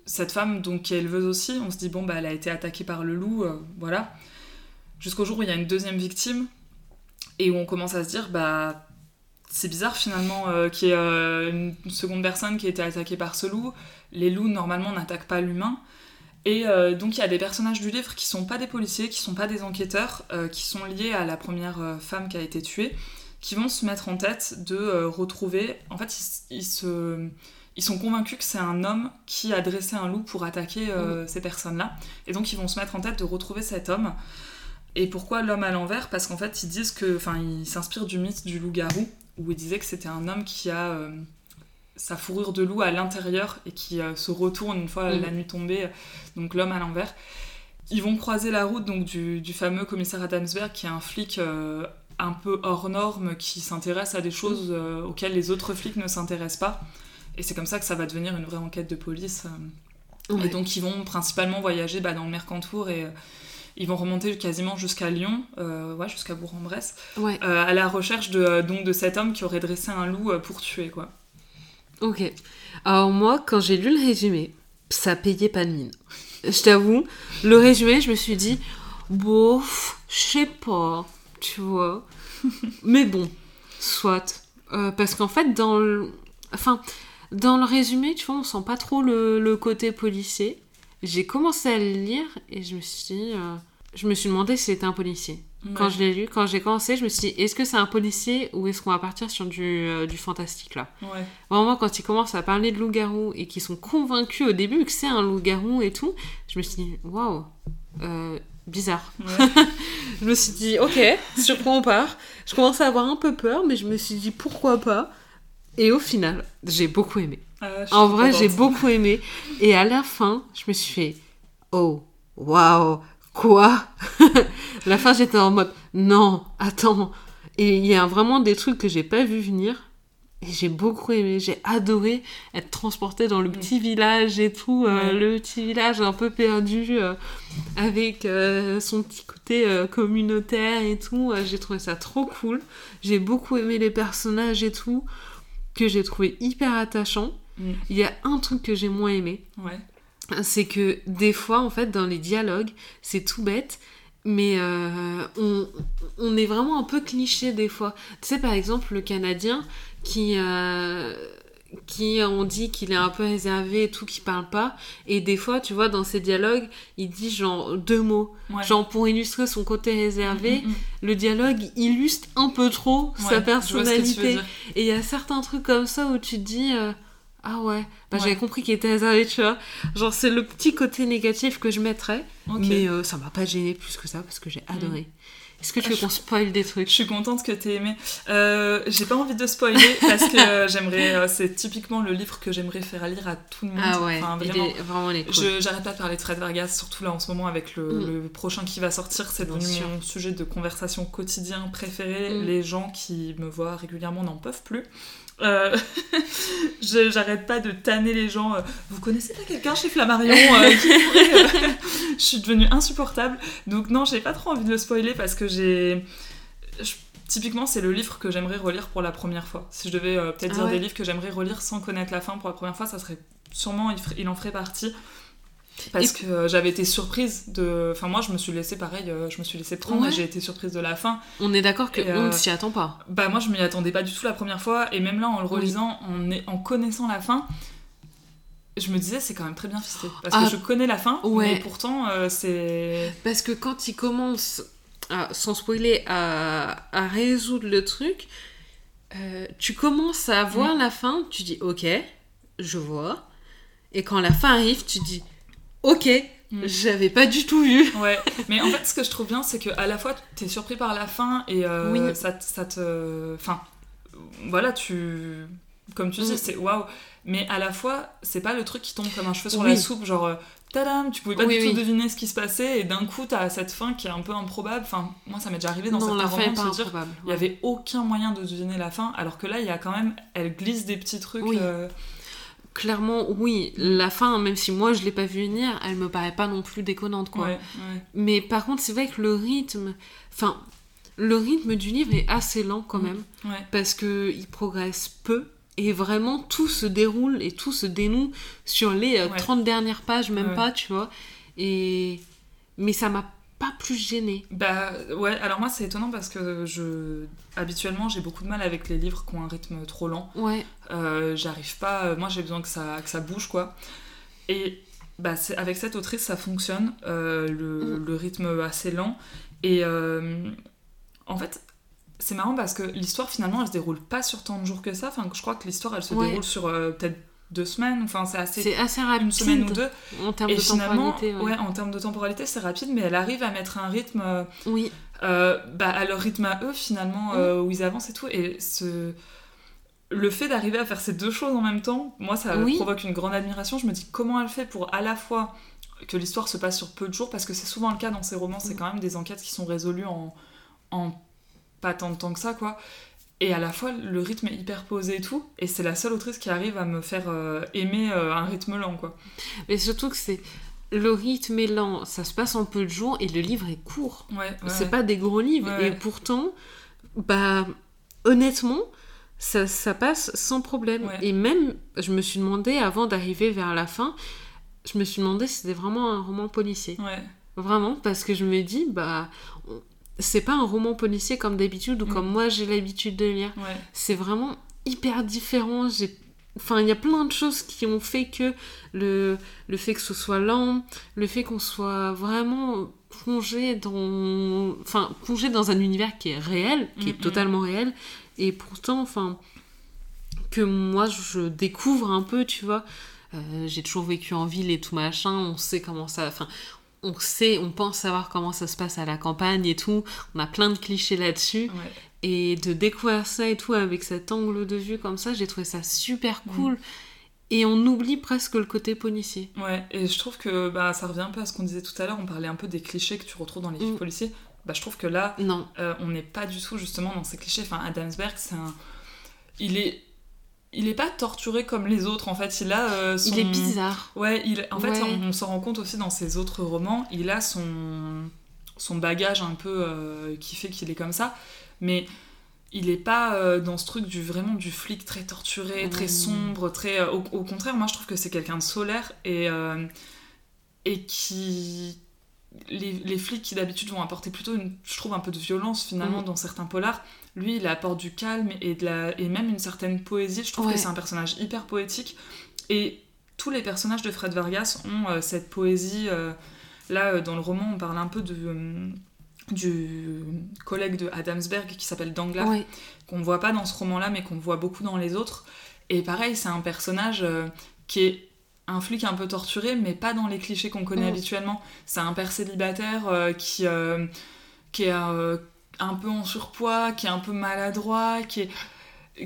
Cette femme donc qui est éleveuse aussi, on se dit bon bah elle a été attaquée par le loup, voilà. Jusqu'au jour où il y a une deuxième victime et où on commence à se dire bah c'est bizarre finalement qu'il y ait une seconde personne qui a été attaquée par ce loup. Les loups normalement n'attaquent pas l'humain. Et euh, donc il y a des personnages du livre qui sont pas des policiers, qui sont pas des enquêteurs, euh, qui sont liés à la première euh, femme qui a été tuée, qui vont se mettre en tête de retrouver. En fait, ils, ils se, ils sont convaincus que c'est un homme qui a dressé un loup pour attaquer euh, ces personnes-là. Et donc ils vont se mettre en tête de retrouver cet homme. Et pourquoi l'homme à l'envers? Parce qu'en fait, ils disent que, enfin, ils s'inspirent du mythe du loup-garou, où ils disaient que c'était un homme qui a sa fourrure de loup à l'intérieur et qui euh, se retourne une fois Mhm. la nuit tombée, donc l'homme à l'envers. Ils vont croiser la route donc du, du fameux commissaire Adamsberg, qui est un flic euh, un peu hors norme, qui s'intéresse à des choses euh, auxquelles les autres flics ne s'intéressent pas. Et c'est comme ça que ça va devenir une vraie enquête de police. euh. Ouais. Et donc ils vont principalement voyager bah, dans le Mercantour et euh, ils vont remonter quasiment jusqu'à Lyon, euh, ouais, jusqu'à Bourg-en-Bresse, Ouais, euh, à la recherche de, euh, donc, de cet homme qui aurait dressé un loup euh, pour tuer. quoi. Ok. Alors moi, quand j'ai lu le résumé, ça payait pas de mine. Je t'avoue, le résumé, je me suis dit, bof, je sais pas, tu vois. Mais bon, soit. Euh, parce qu'en fait, dans le... Enfin, dans le résumé, tu vois, on sent pas trop le, le côté policier. J'ai commencé à le lire et je me suis dit... euh, Je me suis demandé si c'était un policier. Quand je l'ai lu, quand j'ai commencé, je me suis dit, est-ce que c'est un policier ou est-ce qu'on va partir sur du, euh, du fantastique là? Ouais. Vraiment, quand ils commencent à parler de loup-garou et qu'ils sont convaincus au début que c'est un loup-garou et tout, je me suis dit, waouh, euh, bizarre. Ouais. Je me suis dit, ok, sur quoi on part Je commençais à avoir un peu peur, mais je me suis dit, pourquoi pas? Et au final, j'ai beaucoup aimé. Ah, En vrai, j'ai beaucoup aimé. Et à la fin, je me suis fait, oh, waouh, quoi? La fin, j'étais en mode, non, attends. Et il y a vraiment des trucs que j'ai pas vu venir. Et j'ai beaucoup aimé, j'ai adoré être transportée dans le Mm. petit village et tout, euh, le petit village un peu perdu, euh, avec euh, son petit côté communautaire et tout. J'ai trouvé ça trop cool. J'ai beaucoup aimé les personnages et tout, que j'ai trouvé hyper attachant. Mm. Il y a un truc que j'ai moins aimé, Ouais. C'est que des fois, en fait, dans les dialogues, c'est tout bête, mais euh, on, on est vraiment un peu cliché des fois. Tu sais, par exemple, le Canadien qui, euh, qui on dit qu'il est un peu réservé et tout, qui parle pas, et des fois, tu vois, dans ses dialogues, il dit genre deux mots. Ouais. Genre pour illustrer son côté réservé, Mm, mm, mm. le dialogue illustre un peu trop Ouais, sa personnalité. Et il y a certains trucs comme ça où tu te dis euh, Ah ouais, bah Ouais. j'avais compris qu'il était réservé, tu vois. Genre, c'est le petit côté négatif que je mettrais, Ok. mais euh, ça m'a pas gêné plus que ça parce que j'ai adoré. Est-ce que tu veux je- qu'on spoil des Je trucs suis contente que t'aies aimé. Euh, j'ai pas envie de spoiler parce que j'aimerais. euh, c'est typiquement le livre que j'aimerais faire lire à tout le monde. Ah ouais, Enfin, il vraiment. est vraiment les cool. Je- J'arrête pas de parler de Fred Vargas, surtout là en ce moment avec le, Mm. le prochain qui va sortir. C'est devenu sûr. mon sujet de conversation quotidien préféré. Mm. Les gens qui me voient régulièrement n'en peuvent plus. Euh, je- J'arrête pas de tanner les gens. euh, Vous connaissez pas quelqu'un chez Flammarion euh, qui pourrait, Je suis devenue insupportable. Donc non, j'ai pas trop envie de le spoiler parce que j'ai... je- Typiquement, c'est le livre que j'aimerais relire pour la première fois. Si je devais euh, peut-être Ah dire ouais. des livres que j'aimerais relire sans connaître la fin pour la première fois, ça serait sûrement, il, en ferait partie. Parce que euh, j'avais été surprise de. Enfin, moi, je me suis laissée pareil, euh, je me suis laissée prendre Ouais. et j'ai été surprise de la fin. On est d'accord que Et, on euh, ne s'y attend pas. Bah, moi, je m'y attendais pas du tout la première fois. Et même là, en le Oui. relisant, en, connaissant la fin, je me disais, c'est quand même très bien fisté. Parce Ah, que je connais la fin, ouais. mais pourtant, c'est. Parce que quand il commence, à- sans spoiler, à, à résoudre le truc, euh, tu commences à voir Mm. la fin, tu dis ok, je vois. Et quand la fin arrive, tu dis, ok, Mm. j'avais pas du tout vu. Ouais, mais en fait, ce que je trouve bien, c'est que à la fois, t'es surpris par la fin et euh, Oui. ça, te- ça te. Enfin, voilà, tu. Comme tu dis, Mm. c'est waouh. Mais à la fois, c'est pas le truc qui tombe comme un cheveu sur Oui. la soupe, genre. Tadam, tu pouvais pas Oui, du tout oui. deviner ce qui se passait et d'un coup t'as cette fin qui est un peu improbable. Enfin, moi ça m'est déjà arrivé dans non, certains romans de se dire il y avait aucun moyen de deviner la fin, alors que là il y a quand même, elle glisse des petits trucs. Oui. euh, Clairement, oui. La fin, même si moi je l'ai pas vu venir, elle me paraît pas non plus déconnante, quoi. ouais, ouais. Mais par contre, c'est vrai que le rythme. Enfin, le rythme du livre est assez lent quand Mm. même. ouais. parce que il progresse peu et vraiment tout se déroule et tout se dénoue sur les euh, Ouais. 30 dernières pages même Ouais. pas tu vois et mais ça m'a pas plus gêné Bah ouais, alors moi c'est étonnant parce que je habituellement j'ai beaucoup de mal avec les livres qui ont un rythme trop lent. ouais Euh, J'arrive pas, euh, moi j'ai besoin que ça, que ça bouge quoi. Et bah, avec cette autrice ça fonctionne, euh, le, Mm. le rythme assez lent. Et euh, en fait c'est marrant parce que l'histoire finalement elle se déroule pas sur tant de jours que ça. Enfin je crois que l'histoire elle se Ouais. déroule sur euh, peut-être deux semaines, enfin c'est assez... c'est assez Une rapide semaine ou deux. en termes Et de temporalité ouais. ouais, en termes de temporalité, c'est rapide, mais elle arrive à mettre un rythme euh, oui euh, bah, à leur rythme à eux finalement où ils avancent et tout et ce le fait d'arriver à faire ces deux choses en même temps moi ça Oui. provoque une grande admiration je me dis comment elle fait pour à la fois que l'histoire se passe sur peu de jours? Parce que c'est souvent le cas dans ces romans c'est quand même des enquêtes qui sont résolues en, en pas tant de temps que ça quoi. Et à la fois le rythme est hyper posé et tout et c'est la seule autrice qui arrive à me faire euh, aimer euh, un rythme lent quoi. Mais surtout que c'est le rythme est lent ça se passe en peu de jours et le livre est court. Ouais, ouais, c'est ouais. pas des gros livres. Et pourtant bah honnêtement ça, ça passe sans problème. Et même je me suis demandé avant d'arriver vers la fin je me suis demandé si c'était vraiment un roman policier. Ouais. Vraiment parce que je me dis bah c'est pas un roman policier comme d'habitude ou Mm. comme moi j'ai l'habitude de lire ouais c'est vraiment hyper différent. J'ai... Enfin, il y a plein de choses qui ont fait que le, le fait que ce soit lent, le fait qu'on soit vraiment plongé dans... Enfin, plongé dans un univers qui est réel, qui est Mhm. totalement réel, et pourtant, enfin, que moi, je découvre un peu, tu vois. Euh, j'ai toujours vécu en ville et tout machin, on sait comment ça... Enfin, on sait, on pense savoir comment ça se passe à la campagne et tout. On a plein de clichés là-dessus. ouais Et de découvrir ça et tout avec cet angle de vue comme ça, j'ai trouvé ça super cool. Et on oublie presque le côté policier. Ouais, et je trouve que bah, ça revient un peu à ce qu'on disait tout à l'heure, on parlait un peu des clichés que tu retrouves dans les livres Mm. policiers. Bah, je trouve que là, Non, euh, on n'est pas du tout justement dans ces clichés. Enfin, Adamsberg, c'est un. Il est. Il est pas torturé comme les autres en fait, il a euh, son... il est bizarre. Ouais, il... en fait, Ouais. on, on s'en rend compte aussi dans ses autres romans, il a son, son bagage un peu euh, qui fait qu'il est comme ça, mais il est pas euh, dans ce truc du vraiment du flic très torturé, très sombre, très. euh, au, au contraire, moi je trouve que c'est quelqu'un de solaire et, et qui. Les, les flics qui d'habitude vont apporter plutôt, une, je trouve, un peu de violence finalement Mm. dans certains polars. Lui, il apporte du calme et, de la, et même une certaine poésie. Je trouve Ouais. que c'est un personnage hyper poétique. Et tous les personnages de Fred Vargas ont euh, cette poésie. euh, là, euh, dans le roman, on parle un peu de, du collègue de Adamsberg qui s'appelle Danglars, Ouais. qu'on voit pas dans ce roman-là, mais qu'on voit beaucoup dans les autres. Et pareil, c'est un personnage qui est un flic un peu torturé, mais pas dans les clichés qu'on connaît habituellement. C'est un père célibataire euh, qui, euh, qui est euh, un peu en surpoids, qui est un peu maladroit, qui est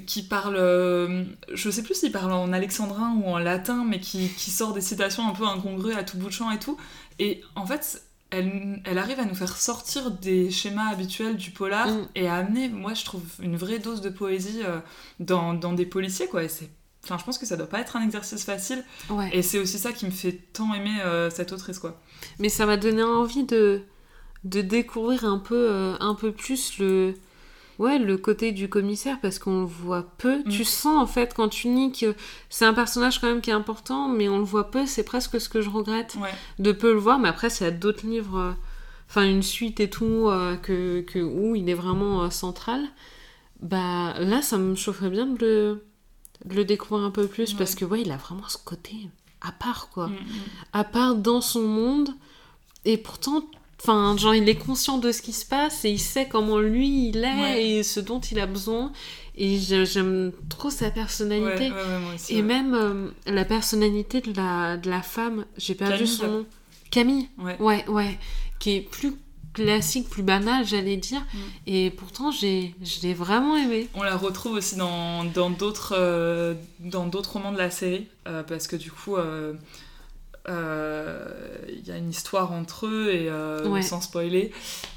qui parle, euh, je sais plus s'il parle en alexandrin ou en latin, mais qui, qui sort des citations un peu incongrues à tout bout de champ et tout. Et en fait, elle, elle arrive à nous faire sortir des schémas habituels du polar Mm. et à amener, moi je trouve, une vraie dose de poésie euh, dans, dans des policiers, quoi. Et c'est, enfin, je pense que ça doit pas être un exercice facile. ouais. Et c'est aussi ça qui me fait tant aimer euh, cette autrice, quoi. Mais ça m'a donné envie de, de découvrir un peu, euh, un peu plus le, ouais, le côté du commissaire parce qu'on le voit peu. Mm. Tu sens en fait quand tu lis que c'est un personnage quand même qui est important, mais on le voit peu. C'est presque ce que je regrette Ouais. de peu le voir. Mais après, y a d'autres livres, euh, enfin une suite et tout, euh, que, que, où il est vraiment euh, central, bah là, ça me chaufferait bien de le, de le découvrir un peu plus Ouais. parce que ouais, il a vraiment ce côté à part quoi Mm, mm. à part dans son monde. Et pourtant, Enfin, genre, il est conscient de ce qui se passe et il sait comment lui il est Ouais. et ce dont il a besoin. Et j'ai- j'aime trop sa personnalité. ouais, ouais, moi aussi, Et même euh, la personnalité de la, de la femme, j'ai perdu Camille, son nom. Camille Ouais. Ouais, ouais. Qui est plus classique, plus banale, j'allais dire. Mm. Et pourtant, j'ai, je l'ai vraiment aimé. On la retrouve aussi dans dans d'autres euh, dans d'autres romans de la série euh, parce que du coup euh, euh, il y a une histoire entre eux et euh, Ouais. sans spoiler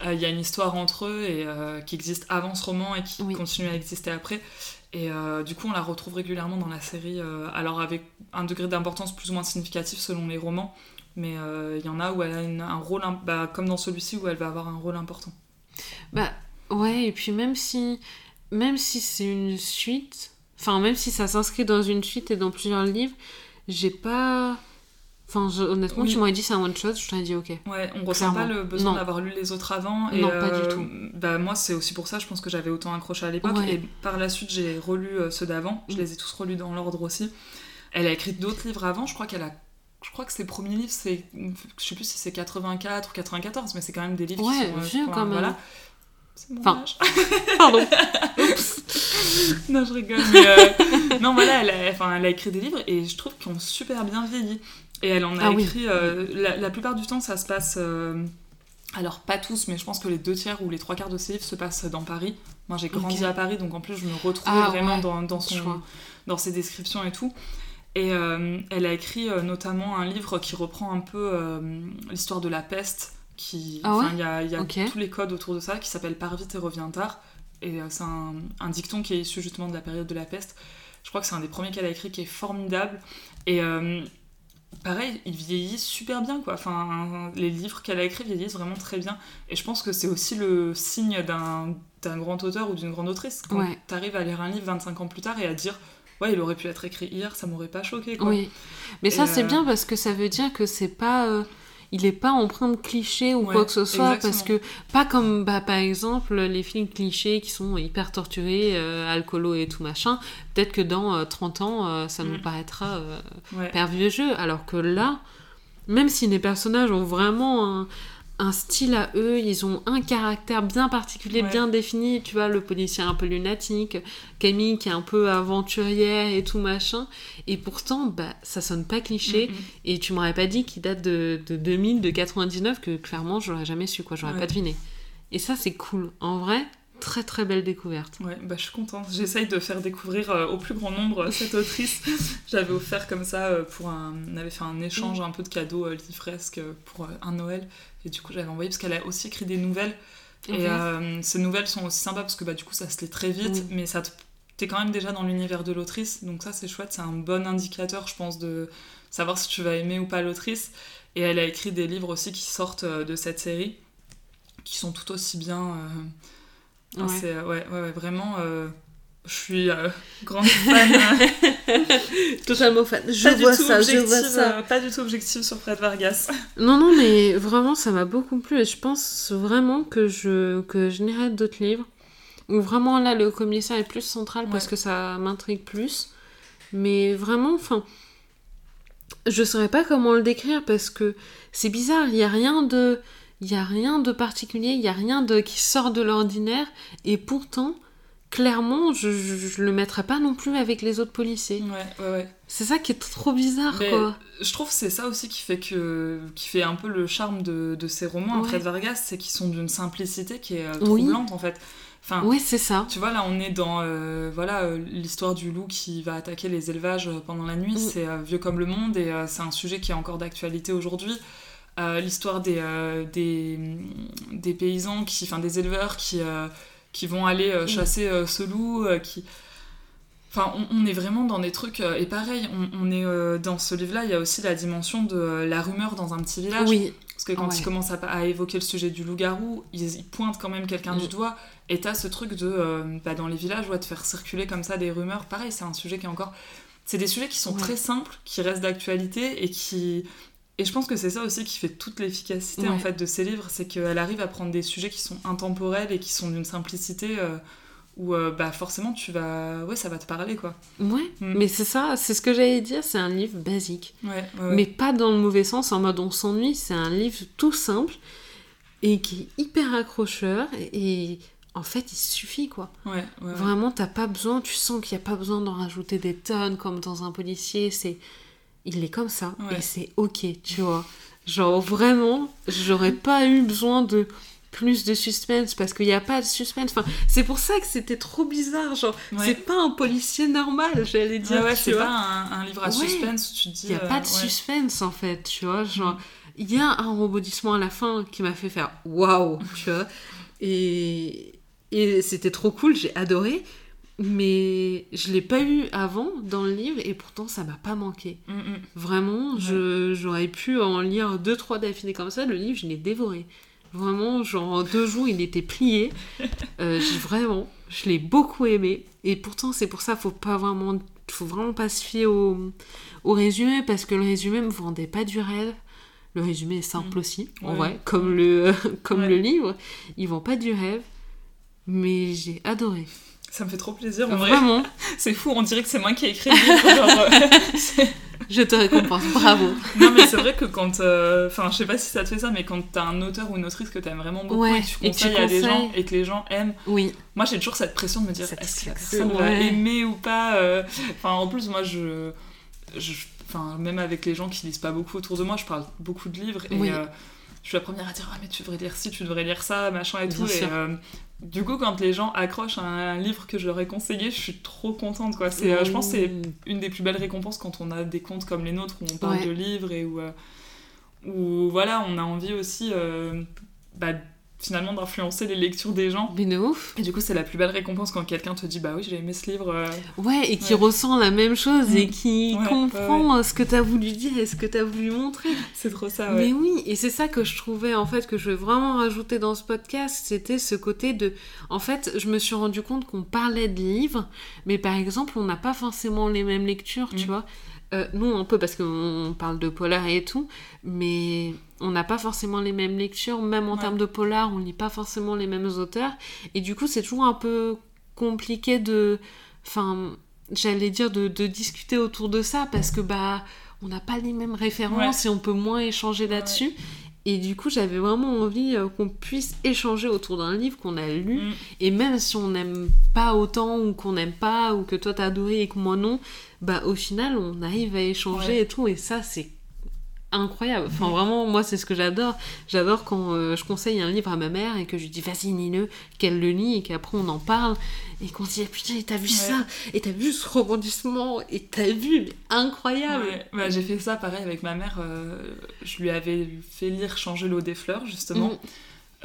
euh, il y a une histoire entre eux et euh, qui existe avant ce roman et qui Oui. continue à exister après et euh, du coup on la retrouve régulièrement dans la série euh, alors avec un degré d'importance plus ou moins significatif selon les romans mais euh, il y en a où elle a une- un rôle bah, comme dans celui-ci où elle va avoir un rôle important Bah, ouais, et puis même si, même si c'est une suite, enfin, même si ça s'inscrit dans une suite et dans plusieurs livres, j'ai pas. Enfin, je- honnêtement, Oui. tu m'aurais dit c'est un one shot, je t'aurais dit ok. Ouais, on ressent pas le besoin d'avoir lu les autres avant. Et Non, pas du euh, tout. Bah, moi, c'est aussi pour ça, je pense que j'avais autant accroché à l'époque. Ouais. Et par la suite, j'ai relu euh, ceux d'avant. Je Mm. les ai tous relus dans l'ordre aussi. Elle a écrit d'autres livres avant. Je crois qu'elle a. Je crois que ses premiers livres, c'est. Je sais plus si c'est 84 ou 94, mais c'est quand même des livres Ouais, qui sont. euh, vieux quand même. Voilà. C'est mon Enfin, âge. Pardon. non, je rigole. Mais euh, non, voilà, elle a, enfin, elle a écrit des livres et je trouve qu'ils ont super bien vieilli. Et elle en a Ah oui. écrit. euh, la, la plupart du temps, ça se passe. euh, alors, pas tous, mais je pense que les deux tiers ou les trois quarts de ses livres se passent dans Paris. Moi, j'ai grandi à Paris, donc en plus, je me retrouvais Ah, vraiment ouais. dans, dans, son, dans ses descriptions et tout. Et euh, elle a écrit euh, notamment un livre qui reprend un peu euh, l'histoire de la peste. Qui, Ah ouais il y a, y a tous les codes autour de ça qui s'appelle Pars vite et reviens tard. Et c'est un, un dicton qui est issu justement de la période de la peste. Je crois que c'est un des premiers qu'elle a écrit qui est formidable. Et pareil, il vieillit super bien quoi. Enfin, les livres qu'elle a écrits vieillissent vraiment très bien. Et je pense que c'est aussi le signe d'un grand auteur ou d'une grande autrice. Quand Ouais. t'arrives à lire un livre 25 ans plus tard et à dire Ouais, il aurait pu être écrit hier, ça m'aurait pas choqué quoi. Oui. Mais ça, c'est euh, bien parce que ça veut dire que c'est pas. euh, il est pas empreint de clichés ou Ouais, quoi que ce soit, exactement. parce que pas comme bah, par exemple les films clichés qui sont hyper torturés, euh, alcoolo et tout machin. Peut-être que dans euh, 30 ans, euh, ça nous Mm. paraîtra euh, Ouais. hyper vieux jeu, alors que là, même si les personnages ont vraiment un, un style à eux, ils ont un caractère bien particulier, Ouais. bien défini. Tu vois, le policier un peu lunatique, Camille qui est un peu aventurière et tout machin. Et pourtant, bah, ça sonne pas cliché. Mm. Et tu m'aurais pas dit qu'il date de, de 2000, de 99, que clairement, j'aurais jamais su, quoi. J'aurais Ouais. pas deviné. Et ça, c'est cool. En vrai, très très belle découverte. Ouais, bah, je suis contente. J'essaye de faire découvrir euh, au plus grand nombre euh, cette autrice. J'avais offert comme ça euh, pour un. On avait fait un échange un peu de cadeaux livresques pour un Noël. Et du coup, j'avais envoyé parce qu'elle a aussi écrit des nouvelles. Et euh, ces nouvelles sont aussi sympas parce que bah, du coup, ça se lit très vite, Oui. mais ça te- t'es quand même déjà dans l'univers de l'autrice. Donc, ça, c'est chouette. C'est un bon indicateur, je pense, de savoir si tu vas aimer ou pas l'autrice. Et elle a écrit des livres aussi qui sortent euh, de cette série, qui sont tout aussi bien. euh, Ouais. c'est- ouais, ouais, ouais, vraiment. euh, je suis euh, grande fan. euh, Totalement fan. Je pas, vois ça, je vois ça. euh, pas du tout objective sur Fred Vargas. Non, non, mais vraiment, ça m'a beaucoup plu. Et je pense vraiment que je, que je lirai d'autres livres. Où vraiment, là, le commissaire est plus central parce que ça m'intrigue plus. Mais vraiment, enfin. Je saurais pas comment le décrire parce que c'est bizarre. Il y a rien de. Il a rien de particulier, il y a rien de qui sort de l'ordinaire. Et pourtant, clairement, je, je, je le mettrais pas non plus avec les autres policiers. Ouais, ouais, ouais. C'est ça qui est trop bizarre, Mais quoi. je trouve que c'est ça aussi qui fait, que, qui fait un peu le charme de, de ces romans, Ouais. Fred Vargas, c'est qu'ils sont d'une simplicité qui est euh, Oui. troublante en fait. Enfin, Ouais, c'est ça. Tu vois, là, on est dans euh, voilà euh, l'histoire du loup qui va attaquer les élevages pendant la nuit. Mm. C'est euh, vieux comme le monde et c'est un sujet qui est encore d'actualité aujourd'hui. L'histoire des, des, des paysans, qui, enfin des éleveurs qui, qui vont aller euh, Mm. chasser euh, ce loup. euh, qui... Enfin, on, on est vraiment dans des trucs. euh, et pareil, on, on est euh, dans ce livre-là, il y a aussi la dimension de euh, la rumeur dans un petit village. Oui, Parce que quand Ouais. ils commencent à, à évoquer le sujet du loup-garou, ils, ils pointent quand même quelqu'un Mm. du doigt. Et t'as ce truc de, euh, bah, dans les villages, ouais, de faire circuler comme ça des rumeurs. Pareil, c'est un sujet qui est encore... C'est des sujets qui sont Ouais. très simples, qui restent d'actualité et qui... Et je pense que c'est ça aussi qui fait toute l'efficacité Ouais. en fait de ces livres, c'est qu'elle arrive à prendre des sujets qui sont intemporels et qui sont d'une simplicité euh, où euh, bah forcément tu vas, ouais, ça va te parler quoi. Ouais, Mm. mais c'est ça, c'est ce que j'allais dire, c'est un livre basique. Ouais, ouais, ouais. Mais pas dans le mauvais sens, en mode on s'ennuie, c'est un livre tout simple, et qui est hyper accrocheur. Et en fait, il suffit quoi. Ouais. Vraiment, t'as pas besoin, tu sens qu'il n'y a pas besoin d'en rajouter des tonnes comme dans un policier. C'est, il est comme ça Ouais. et c'est ok, tu vois. Genre vraiment, j'aurais pas eu besoin de plus de suspense parce qu'il n'y a pas de suspense. Enfin, c'est pour ça que c'était trop bizarre. Genre, Ouais. c'est pas un policier normal, j'allais dire. Ouais, ouais, c'est pas un, un livre à suspense tu te dis. Il n'y a euh, pas de ouais. suspense en fait, tu vois. Genre, il y a un rebondissement à la fin qui m'a fait faire waouh, tu vois. Et, et c'était trop cool, j'ai adoré. Mais je l'ai pas eu avant dans le livre et pourtant ça m'a pas manqué. Mm, mm. Vraiment, je- j'aurais pu en lire deux, trois d'affilée comme ça. Le livre, je l'ai dévoré. Vraiment, genre en deux jours, il était plié. Euh, vraiment, je l'ai beaucoup aimé. Et pourtant, c'est pour ça, faut pas vraiment, faut vraiment pas se fier au, au résumé parce que le résumé me vendait pas du rêve. Le résumé est simple aussi, en Ouais. vrai, comme le, comme Ouais. le livre. Il vend pas du rêve, mais j'ai adoré. Ça me fait trop plaisir. En vrai, Vraiment, c'est fou. On dirait que c'est moi qui ai écrit le livre. genre, euh, je te récompense. Bravo. non, mais c'est vrai que quand. euh, Enfin, je sais pas si ça te fait ça, mais quand t'as un auteur ou une autrice que t'aimes vraiment beaucoup Ouais, et que tu et que tu conseilles à des gens et que les gens aiment, Oui, moi j'ai toujours cette pression de me dire est-ce que la personne va aimer ou pas euh. Enfin, en plus, moi je. je- Enfin, même avec les gens qui lisent pas beaucoup autour de moi, je parle beaucoup de livres et Oui. euh, je suis la première à dire ah mais tu devrais lire ci, tu devrais lire ça, machin et Bien tout. sûr. Et euh, du coup, quand les gens accrochent à un livre que je leur ai conseillé, je suis trop contente quoi. C'est, euh, je pense que c'est une des plus belles récompenses quand on a des comptes comme les nôtres où on parle Ouais. de livres et où, euh, où voilà, on a envie aussi euh, bah, finalement d'influencer les lectures des gens. Mais de ouf. Et du coup, c'est la plus belle récompense quand quelqu'un te dit Bah oui, j'ai aimé ce livre. euh. Ouais, et qui Ouais. ressent la même chose et Mm. qui Ouais, comprend ce que t'as voulu dire et ce que t'as voulu montrer. C'est trop ça, Mais oui, et c'est ça que je trouvais en fait que je veux vraiment rajouter dans ce podcast, c'était ce côté de... En fait, je me suis rendu compte qu'on parlait de livres, mais par exemple, on n'a pas forcément les mêmes lectures, tu Mm. vois. Euh, nous, un peu parce qu'on parle de polar et tout, mais on n'a pas forcément les mêmes lectures, même en Ouais. termes de polar, on lit pas forcément les mêmes auteurs, et du coup, c'est toujours un peu compliqué de... Enfin, j'allais dire de, de discuter autour de ça, parce que bah, on n'a pas les mêmes références et on peut moins échanger là-dessus. Et du coup, j'avais vraiment envie euh, qu'on puisse échanger autour d'un livre qu'on a lu, Mm. et même si on n'aime pas autant ou qu'on n'aime pas ou que toi t'as adoré et que moi non, bah au final on arrive à échanger Ouais. et tout et ça c'est incroyable. Enfin vraiment moi c'est ce que j'adore. J'adore quand euh, je conseille un livre à ma mère et que je lui dis vas-y lis-le, qu'elle le lit et qu'après on en parle et qu'on se dit Ah, putain et t'as vu Ouais. ça? Et t'as vu ce rebondissement? Et t'as vu mais incroyable. Ouais, bah, j'ai fait ça pareil avec ma mère. euh, je lui avais fait lire Changer l'eau des fleurs, justement. Mhm.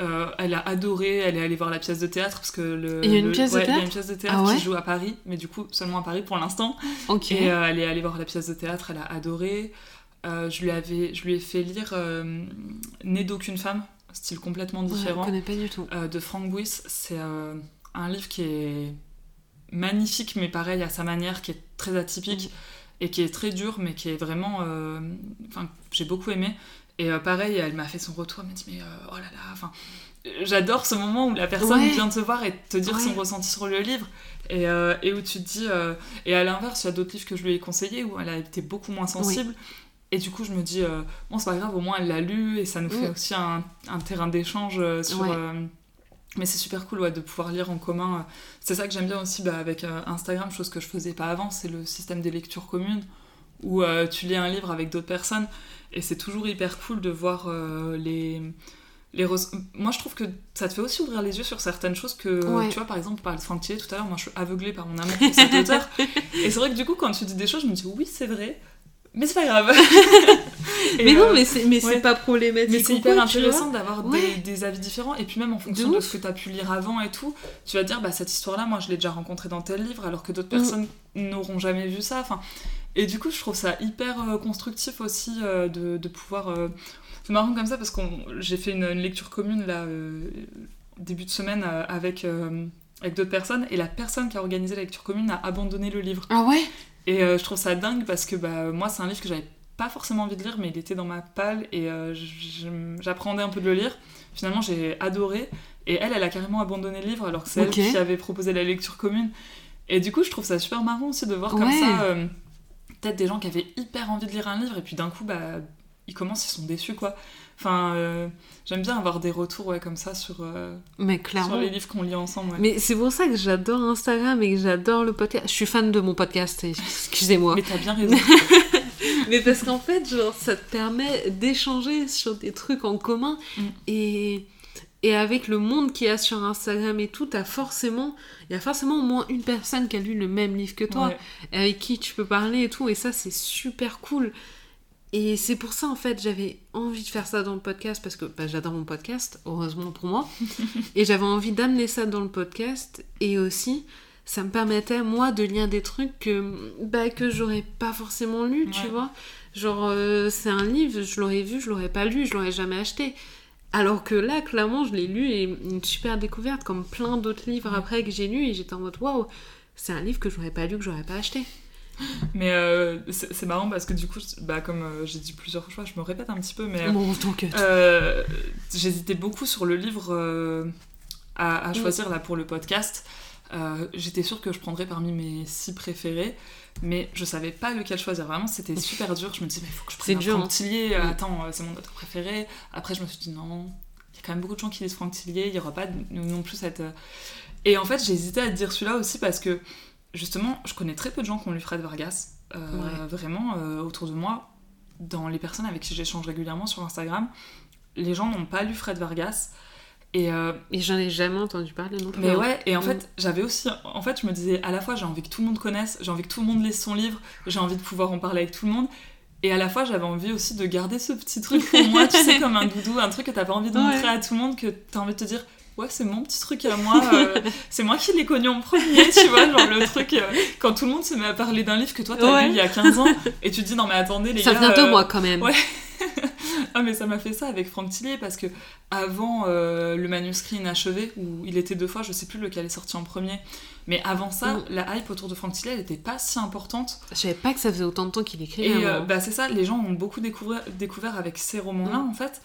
Euh, elle a adoré, elle est allée voir la pièce de théâtre parce que le. Il y a une le- pièce de ouais, il y a théâtre? une pièce de théâtre Ah ouais? qui joue à Paris, mais du coup seulement à Paris pour l'instant. Ok. Et euh, elle est allée voir la pièce de théâtre, elle a adoré. Euh, je, lui avais, je lui ai fait lire euh, Né d'aucune femme, style complètement Ouais, je différent, connais pas du tout. euh, de Frank Buis. C'est euh, un livre qui est magnifique, mais pareil à sa manière, qui est très atypique et qui est très dur, mais qui est vraiment. Enfin, j'ai beaucoup aimé. Et pareil, elle m'a fait son retour, elle m'a dit, mais oh là là, enfin. J'adore ce moment où la personne Ouais. vient te voir et te dire Ouais. son ressenti sur le livre et, et où tu te dis et à l'inverse il y a d'autres livres que je lui ai conseillés où elle a été beaucoup moins sensible et du coup je me dis euh, bon c'est pas grave au moins elle l'a lu et ça nous fait Mm. aussi un, un terrain d'échange euh, sur Ouais. euh, mais c'est super cool ouais, de pouvoir lire en commun c'est ça que j'aime bien aussi bah, avec Instagram chose que je faisais pas avant c'est le système des lectures communes où tu lis un livre avec d'autres personnes et c'est toujours hyper cool de voir les les moi je trouve que ça te fait aussi ouvrir les yeux sur certaines choses que Ouais. tu vois par exemple par Franck Thierry tout à l'heure moi je suis aveuglée par mon amour pour cet auteur et c'est vrai que du coup quand tu dis des choses je me dis oui c'est vrai mais c'est pas grave mais non, euh, mais c'est mais ouais. c'est pas problématique. mais c'est hyper quoi, intéressant d'avoir Ouais. des, des avis différents et puis même en fonction de, ce que tu as pu lire avant et tout tu vas te dire bah cette histoire là moi je l'ai déjà rencontrée dans tel livre alors que d'autres Mm. personnes n'auront jamais vu ça enfin et du coup je trouve ça hyper euh, constructif aussi euh, de, de pouvoir c'est marrant comme ça parce que j'ai fait une, une lecture commune là début de semaine avec avec d'autres personnes et la personne qui a organisé la lecture commune a abandonné le livre Ah ouais? Et euh, je trouve ça dingue parce que bah, moi, c'est un livre que j'avais pas forcément envie de lire, mais il était dans ma palle et euh, j'appréhendais un peu de le lire. Finalement, j'ai adoré. Et elle, elle a carrément abandonné le livre alors que c'est elle qui avait proposé la lecture commune. Et du coup, je trouve ça super marrant aussi de voir comme ça euh, peut-être des gens qui avaient hyper envie de lire un livre et puis d'un coup, bah, ils commencent, ils sont déçus, quoi. Enfin, euh, j'aime bien avoir des retours, ouais, comme ça sur, euh, Mais sur les livres qu'on lit ensemble, ouais. Mais c'est pour ça que j'adore Instagram et que j'adore le podcast. Je suis fan de mon podcast, excusez-moi. Mais t'as bien raison. Mais parce qu'en fait, genre, ça te permet d'échanger sur des trucs en commun. Mm. Et, et avec le monde qu'il y a sur Instagram et tout, t'as forcément, il y a forcément au moins une personne qui a lu le même livre que toi, Ouais. avec qui tu peux parler et tout. Et ça, c'est super cool. Et c'est pour ça, en fait, j'avais envie de faire ça dans le podcast parce que bah, j'adore mon podcast, heureusement pour moi. et j'avais envie d'amener ça dans le podcast. Et aussi, ça me permettait, moi, de lire des trucs que, bah, que j'aurais pas forcément lu, tu vois. Genre, euh, c'est un livre, je l'aurais vu, je l'aurais pas lu, je l'aurais jamais acheté. Alors que là, clairement, je l'ai lu et une super découverte, comme plein d'autres livres Ouais. après que j'ai lu, et j'étais en mode waouh, c'est un livre que j'aurais pas lu, que j'aurais pas acheté. Mais euh, c'est marrant parce que du coup, bah, comme euh, j'ai dit plusieurs fois, je me répète un petit peu, mais Bon, euh, j'hésitais beaucoup sur le livre à, Mm. à choisir là pour le podcast. J'étais sûre que je prendrais parmi mes six préférés, mais je savais pas lequel choisir. Vraiment, c'était super dur. Je me disais, mais il faut que je prenne dur, Franck hein. Tillier. Mm. Attends, c'est mon auteur préféré. Après, je me suis dit, non, il y a quand même beaucoup de gens qui lisent Franck Tillier. Il y aura pas non plus cette. Et en fait, hésité à dire celui-là aussi parce que justement, je connais très peu de gens qui ont lu Fred Vargas. Euh, Ouais. Vraiment, euh, autour de moi, dans les personnes avec qui j'échange régulièrement sur Instagram, les gens n'ont pas lu Fred Vargas. Et, euh, et j'en ai jamais entendu parler non plus. mais hein. ouais, et en Mm. fait, j'avais aussi. En fait, je me disais, à la fois, j'ai envie que tout le monde connaisse, j'ai envie que tout le monde lise son livre, j'ai envie de pouvoir en parler avec tout le monde. Et à la fois, j'avais envie aussi de garder ce petit truc pour moi, tu sais, comme un doudou, un truc que t'as pas envie de Ouais. montrer à tout le monde, que t'as envie de te dire, ouais, c'est mon petit truc à moi, euh, c'est moi qui l'ai connu en premier, tu vois, genre le truc, euh, quand tout le monde se met à parler d'un livre que toi t'as Ouais. lu il y a 15 ans, et tu te dis, non mais attendez les Ça gars. vient de euh, moi quand même. ouais. Ah mais ça m'a fait ça avec Franck Tillier parce que avant le manuscrit inachevé où il était deux fois, je sais plus lequel est sorti en premier, mais avant ça, Mm. la hype autour de Franck Tillier elle était pas si importante Je savais pas que ça faisait autant de temps qu'il écrivait. et euh, bah c'est ça, les gens ont beaucoup découvert, découvert avec ces romans-là Mm. en fait.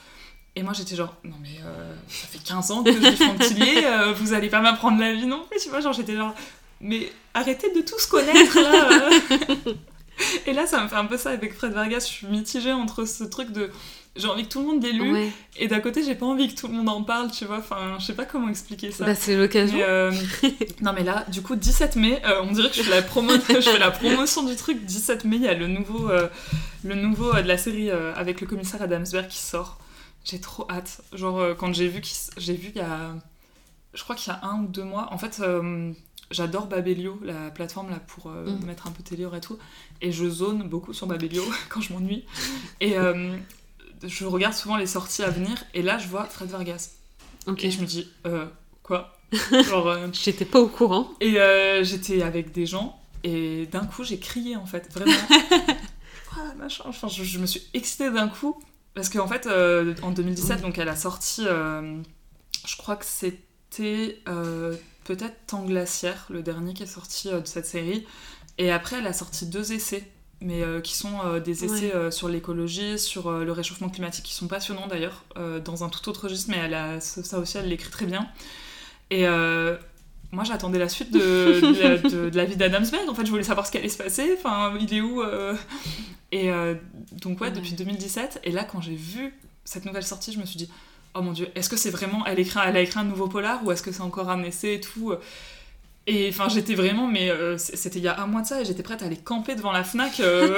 Et moi j'étais genre, non mais euh, ça fait 15 ans que je Franck Tillier, euh, vous allez pas m'apprendre la vie non plus, tu vois, genre j'étais genre, mais arrêtez de tous connaître là euh. Et là ça me fait un peu ça avec Fred Vargas, je suis mitigée entre ce truc de j'ai envie que tout le monde l'ait lu, Ouais. et d'un côté j'ai pas envie que tout le monde en parle, tu vois, enfin je sais pas comment expliquer ça. Bah, c'est l'occasion. Euh, non mais là, du coup, 17 mai, euh, on dirait que je fais, la promo je fais la promotion du truc. 17 mai, il y a le nouveau, euh, le nouveau de la série avec le commissaire Adamsberg qui sort. J'ai trop hâte. Genre, euh, quand j'ai vu, qu'il j'ai vu il y a... Je crois qu'il y a un ou deux mois. En fait, euh, j'adore Babelio, la plateforme là pour euh, Mm. mettre un peu télé et tout. Et je zone beaucoup sur Babelio quand je m'ennuie. Et je regarde souvent les sorties à venir. Et là, je vois Fred Vargas. Ok. Et je me dis, quoi? Genre, J'étais pas au courant. et j'étais avec des gens et d'un coup j'ai crié en fait, vraiment. Ah, machin. Enfin, je, je me suis excitée d'un coup parce qu'en fait euh, en 2017, donc elle a sorti, euh, je crois que c'était euh, peut-être Temps glaciaire, le dernier qui est sorti de cette série. Et après elle a sorti deux essais. Mais qui sont des essais Ouais. sur l'écologie, sur le réchauffement climatique, qui sont passionnants d'ailleurs, dans un tout autre registre, mais elle a, ça aussi elle l'écrit très bien. Et moi, j'attendais la suite de, de la, de- de la vie d'Adamsberg. En fait, je voulais savoir ce qui allait se passer. Enfin, il est où euh Et euh, donc, ouais, Ouais. depuis 2017. Et là, quand j'ai vu cette nouvelle sortie, je me suis dit, oh mon dieu, est-ce que c'est vraiment. Elle, écrit, elle a écrit un nouveau polar ou est-ce que c'est encore un essai et tout? Et enfin, j'étais vraiment, mais euh, c'était il y a un mois de ça, et j'étais prête à aller camper devant la Fnac. euh,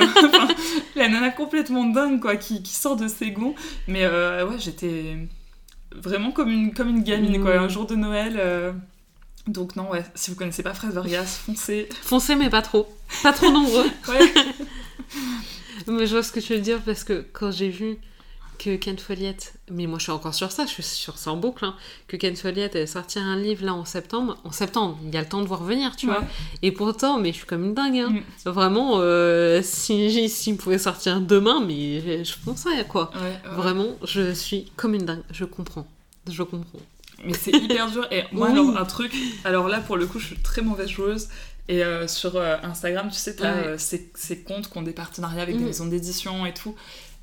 la nana complètement dingue, quoi, qui, qui sort de ses gonds. Mais euh, ouais, j'étais vraiment comme une, comme une gamine, quoi, Mm. un jour de Noël. Donc, non, ouais, si vous connaissez pas Fred Vargas, foncez. Foncez, mais pas trop. Pas trop nombreux. Ouais, mais je vois ce que tu veux dire parce que quand j'ai vu que Ken Follett, mais moi je suis encore sur ça, je suis sur ça en boucle, hein, que Ken Follett allait sortir un livre là en septembre, en septembre, il y a le temps de voir venir, tu Ouais. vois. Et pourtant, mais je suis comme une dingue, hein. Mm. Vraiment, euh, si s'il pouvait sortir demain, mais je foncerais quoi. ouais, ouais. Vraiment, je suis comme une dingue, je comprends. Je comprends. Mais c'est hyper dur. Et moi, Oui. alors, un truc. Alors là, pour le coup, je suis très mauvaise joueuse. Et euh, sur euh, Instagram, tu sais, t'as Ouais. euh, ces, ces comptes qui ont des partenariats avec des Mhm. maisons d'édition et tout.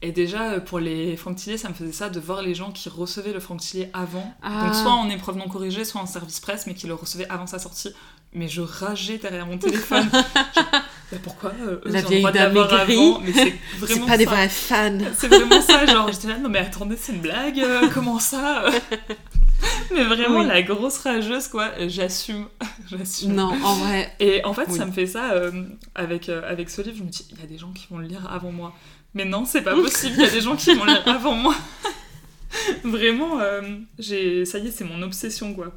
Et déjà, pour les Franck-Tillier, ça me faisait ça de voir les gens qui recevaient le Franck-Tillier avant. Ah. Donc, soit en épreuve non corrigée, soit en service presse, mais qui le recevaient avant sa sortie. Mais je rageais derrière mon téléphone. Genre, bah, pourquoi La vieille dame avant Mais c'est C'est vraiment pas des vrais fans. C'est vraiment ça, genre j'étais là, non mais attendez, c'est une blague, comment ça? Mais vraiment Oui. la grosse rageuse quoi, j'assume, j'assume. Non, en vrai, Et en fait, Oui. ça me fait ça euh, avec, euh, avec ce livre. Je me dis, il y a des gens qui vont le lire avant moi. Mais non, c'est pas possible, il y a des gens qui vont le lire avant moi. Vraiment, euh, j'ai, ça y est, c'est mon obsession, quoi.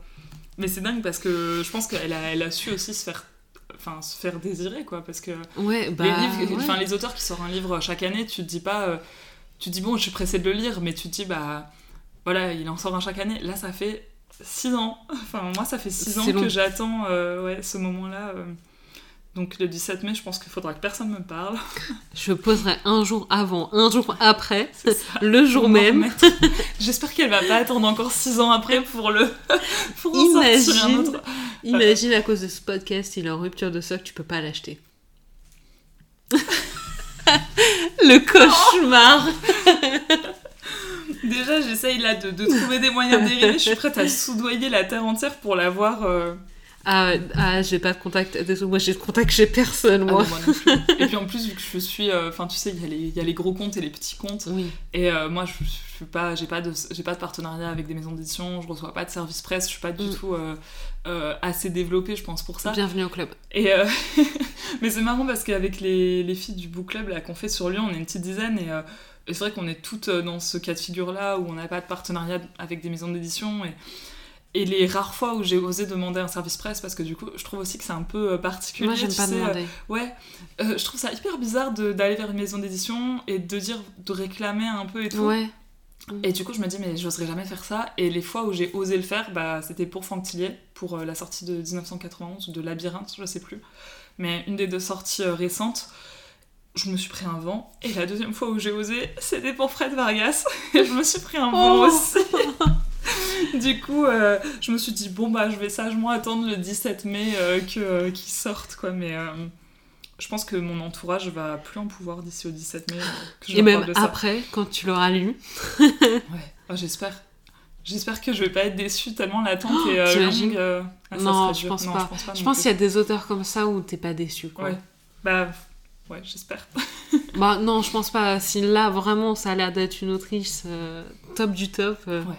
Mais c'est dingue parce que je pense qu'elle a, elle a su aussi se faire, enfin, se faire désirer, quoi. Parce que ouais, bah. les, livres, ouais. les auteurs qui sortent un livre chaque année, tu te dis pas, euh, tu te dis bon, je suis pressée de le lire, mais tu te dis bah voilà, il en sort un chaque année. Là, ça fait 6 ans. Enfin, moi, ça fait 6 ans long. que j'attends euh, ouais, ce moment-là. euh. Donc le 17 mai, je pense qu'il faudra que personne me parle. Je poserai un jour avant, un jour après, le jour même. J'espère qu'elle va pas attendre encore 6 ans après pour le pour en sortir un Imagine. autre. Imagine à cause de ce podcast, il est en rupture de stock, tu peux pas l'acheter. le cauchemar. Déjà, j'essaye là de, de trouver des moyens dérivés. Je suis prête à soudoyer la terre entière pour l'avoir. euh, Ah, ah j'ai pas de contact. Désolé, moi j'ai de contact chez personne, Ah moi. non, moi non plus. Et puis en plus, vu que je suis. euh, Enfin, tu sais, il y, a les- il y a les gros comptes et les petits comptes. Oui. Et euh, moi, je, je suis pas, j'ai pas de, pas de partenariat avec des maisons d'édition. Je reçois pas de service presse. Je suis pas du Mm. tout euh, assez développée, je pense, pour ça. Bienvenue au club. Et mais c'est marrant parce qu'avec les, les filles du book club qu'on fait sur Lyon, on est une petite dizaine et, et c'est vrai qu'on est toutes euh, dans ce cas de figure là où on n'a pas de partenariat avec des maisons d'édition et et les rares fois où j'ai osé demander un service presse, parce que du coup, je trouve aussi que c'est un peu euh, particulier. Moi j'aime pas sais, euh, demander. Ouais, euh, je trouve ça hyper bizarre d'aller vers une maison d'édition et de dire, de réclamer un peu et tout. Ouais. Et du coup, je me dis, mais j'oserais jamais faire ça. Et les fois où j'ai osé le faire, bah, c'était pour Franck Tillier, pour euh, la sortie de 1991 ou de Labyrinthe, je sais plus. Mais une des deux sorties récentes, je me suis pris un vent. Et la deuxième fois où j'ai osé, c'était pour Fred Vargas. Et je me suis pris un vent Oh. aussi. du coup, euh, je me suis dit, bon, bah, je vais sagement attendre le 17 mai euh, que, euh, qu'il sorte, quoi. Mais. euh, je pense que mon entourage va plus en pouvoir d'ici au 17 mai. que je Et même après, quand tu l'auras lu, Ouais, Ah, j'espère. J'espère que je vais pas être déçue tellement l'attente est euh, t'imagines longue. ah, Non, je pense Non, pas. Je pense, pas je pense qu'il y a des auteurs comme ça où t'es pas déçu, quoi. Ouais. Bah, ouais, j'espère. Bah non, je pense pas. Si là, vraiment, ça a l'air d'être une autrice euh, top du top. euh, Ouais.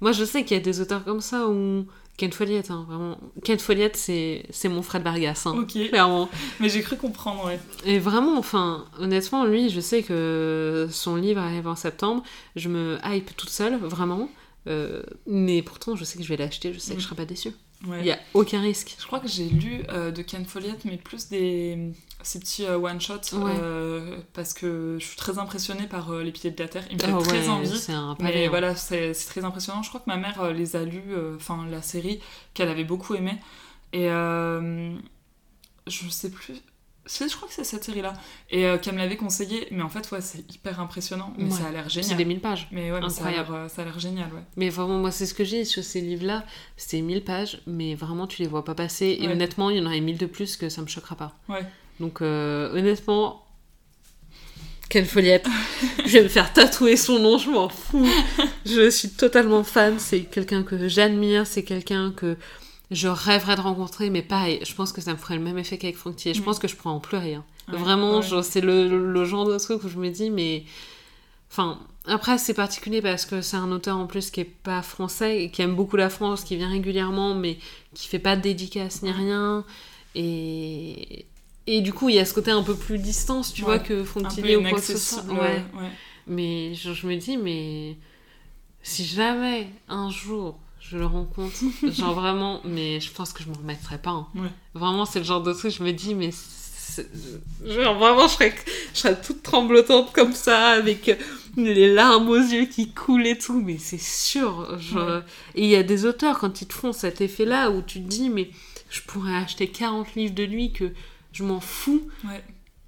Moi, je sais qu'il y a des auteurs comme ça où... Ken Follett, hein, vraiment. Ken Follett, c'est mon Fred Vargas, hein, Ok. clairement. Mais j'ai cru comprendre, ouais. Et vraiment, enfin, honnêtement, lui, je sais que son livre arrive en septembre. Je me hype toute seule, vraiment. Euh, mais pourtant, je sais que je vais l'acheter, je sais que Mm. je serai pas déçue. Ouais. Il y a aucun risque. Je crois que j'ai lu euh, de Ken Follett, mais plus des ces petits euh, one-shots, Ouais. euh, parce que je suis très impressionnée par Les Piliers de la Terre. Il me fait Ah très ouais, envie. c'est un Mais palais. hein. voilà, c'est très impressionnant. Je crois que ma mère les a lus, enfin la série, qu'elle avait beaucoup aimé. Et je sais plus. Si, je crois que c'est cette série-là. Et euh, qu'elle me l'avait conseillé. Mais en fait, ouais, c'est hyper impressionnant. Mais Ouais. ça a l'air C'est génial. des 1000 pages. Mais ouais, mais ça a l'air Incroyable. euh, ça a l'air génial, ouais. Mais vraiment, moi, c'est ce que j'ai sur ces livres-là. C'est 1000 pages, mais vraiment, tu les vois pas passer. Et Ouais. honnêtement, il y en aurait 1000 de plus que ça me choquera pas. Ouais. Donc, euh, honnêtement, quelle foliette. je vais me faire tatouer son nom, je m'en fous. Je suis totalement fan. C'est quelqu'un que j'admire, c'est quelqu'un que je rêverais de rencontrer, mais pareil, je pense que ça me ferait le même effet qu'avec Franck. Je Mm. pense que je pourrais en pleurer. hein. Ouais, Vraiment, ouais. c'est le, le genre de truc où je me dis, mais. Enfin, après, c'est particulier parce que c'est un auteur en plus qui est pas français et qui aime beaucoup la France, qui vient régulièrement, mais qui fait pas de dédicace ni rien. Et. Et du coup, il y a ce côté un peu plus distance, tu Ouais, vois, que Un Franck peu Tillier ou quoi que ce soit. Mais je, je me dis, mais si jamais un jour je le rencontre, genre vraiment, mais je pense que je m'en remettrai pas. hein. Ouais. Vraiment, c'est le genre de truc, je me dis, mais genre vraiment, je serais, je serais toute tremblotante comme ça, avec les larmes aux yeux qui coulent et tout, mais c'est sûr. Ouais. Et il y a des auteurs, quand ils te font cet effet-là, où tu te dis, mais je pourrais acheter 40 livres de lui que je m'en fous. Ouais.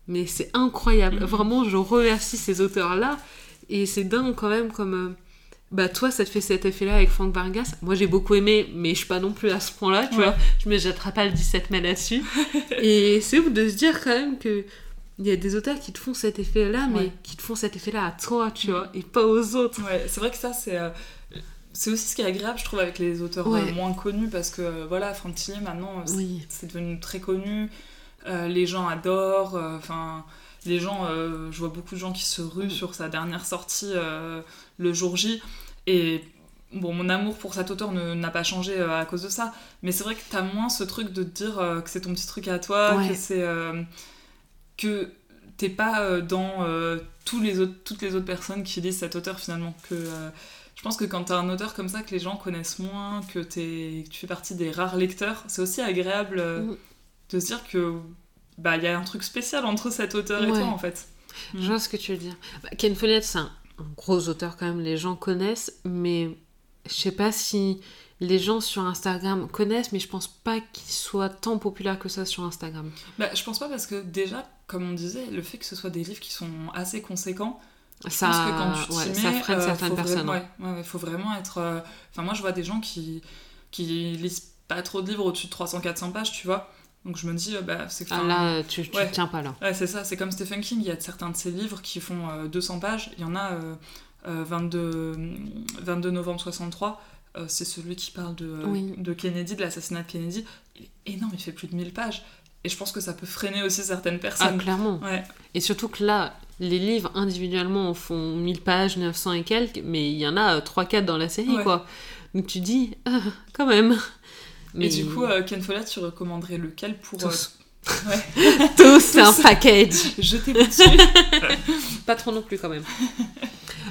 Mais c'est incroyable. Mhm. Vraiment, je remercie ces auteurs-là. Et c'est dingue quand même comme... Bah toi, ça te fait cet effet-là avec Frank Vargas. Moi, j'ai beaucoup aimé, mais je suis pas non plus à ce point-là, tu Ouais. vois. Je me jetterai pas le 17 mai là-dessus. et c'est ouf de se dire quand même que il y a des auteurs qui te font cet effet-là, mais Ouais. qui te font cet effet-là à toi, tu vois, et pas aux autres. Ouais, c'est vrai que ça, c'est. euh, C'est aussi ce qui est agréable, je trouve, avec les auteurs Ouais. euh, moins connus, parce que euh, voilà, Franck Tillier, maintenant, euh, c'est- Oui. devenu très connu. les gens adorent. Enfin, les gens, euh, je vois beaucoup de gens qui se ruent Mm. sur sa dernière sortie euh, le jour J. Et bon, mon amour pour cet auteur n'a pas changé euh, à cause de ça. Mais c'est vrai que t'as moins ce truc de te dire que c'est ton petit truc à toi, Ouais. que c'est. que t'es pas dans tous les autres, toutes les autres personnes qui lisent cet auteur finalement. Que, je pense que quand t'as un auteur comme ça que les gens connaissent moins, que, tu fais partie des rares lecteurs, c'est aussi agréable euh, Mm. de se dire que bah il y a un truc spécial entre cet auteur et toi en fait. Je vois ce que tu veux dire. Bah, Ken Follett, c'est un, un gros auteur quand même, les gens connaissent, mais je sais pas si les gens sur Instagram connaissent, mais je pense pas qu'il soit tant populaire que ça sur Instagram. Bah, je pense pas parce que déjà, comme on disait, le fait que ce soit des livres qui sont assez conséquents, Ça, je pense que quand tu t'y ouais, mets, ça freine euh, certaines faut personnes. vraiment- ouais, faut vraiment être. euh, Enfin, moi, je vois des gens qui qui lisent pas trop de livres au-dessus de 300-400 pages, tu vois. Donc je me dis, euh, bah, c'est que. Ah, là, tu, tu ouais. tiens pas là. Ouais, c'est ça, c'est comme Stephen King, il y a certains de ses livres qui font euh, 200 pages, il y en a euh, euh, 22, 22 novembre 63, euh, c'est celui qui parle de, euh, Oui. de Kennedy, de l'assassinat de Kennedy, il est énorme, il fait plus de 1000 pages, et je pense que ça peut freiner aussi certaines Ah, personnes. clairement. ouais, Et surtout que là, les livres individuellement en font 1000 pages, 900 et quelques, mais il y en a 3-4 dans la série, Ouais. quoi. Donc tu dis, ah, quand même. Mais Et du coup, euh, Ken Follett, tu recommanderais lequel pour... euh, tous. ouais. Tous, c'est un package. Jetez-vous dessus Pas trop non plus quand même.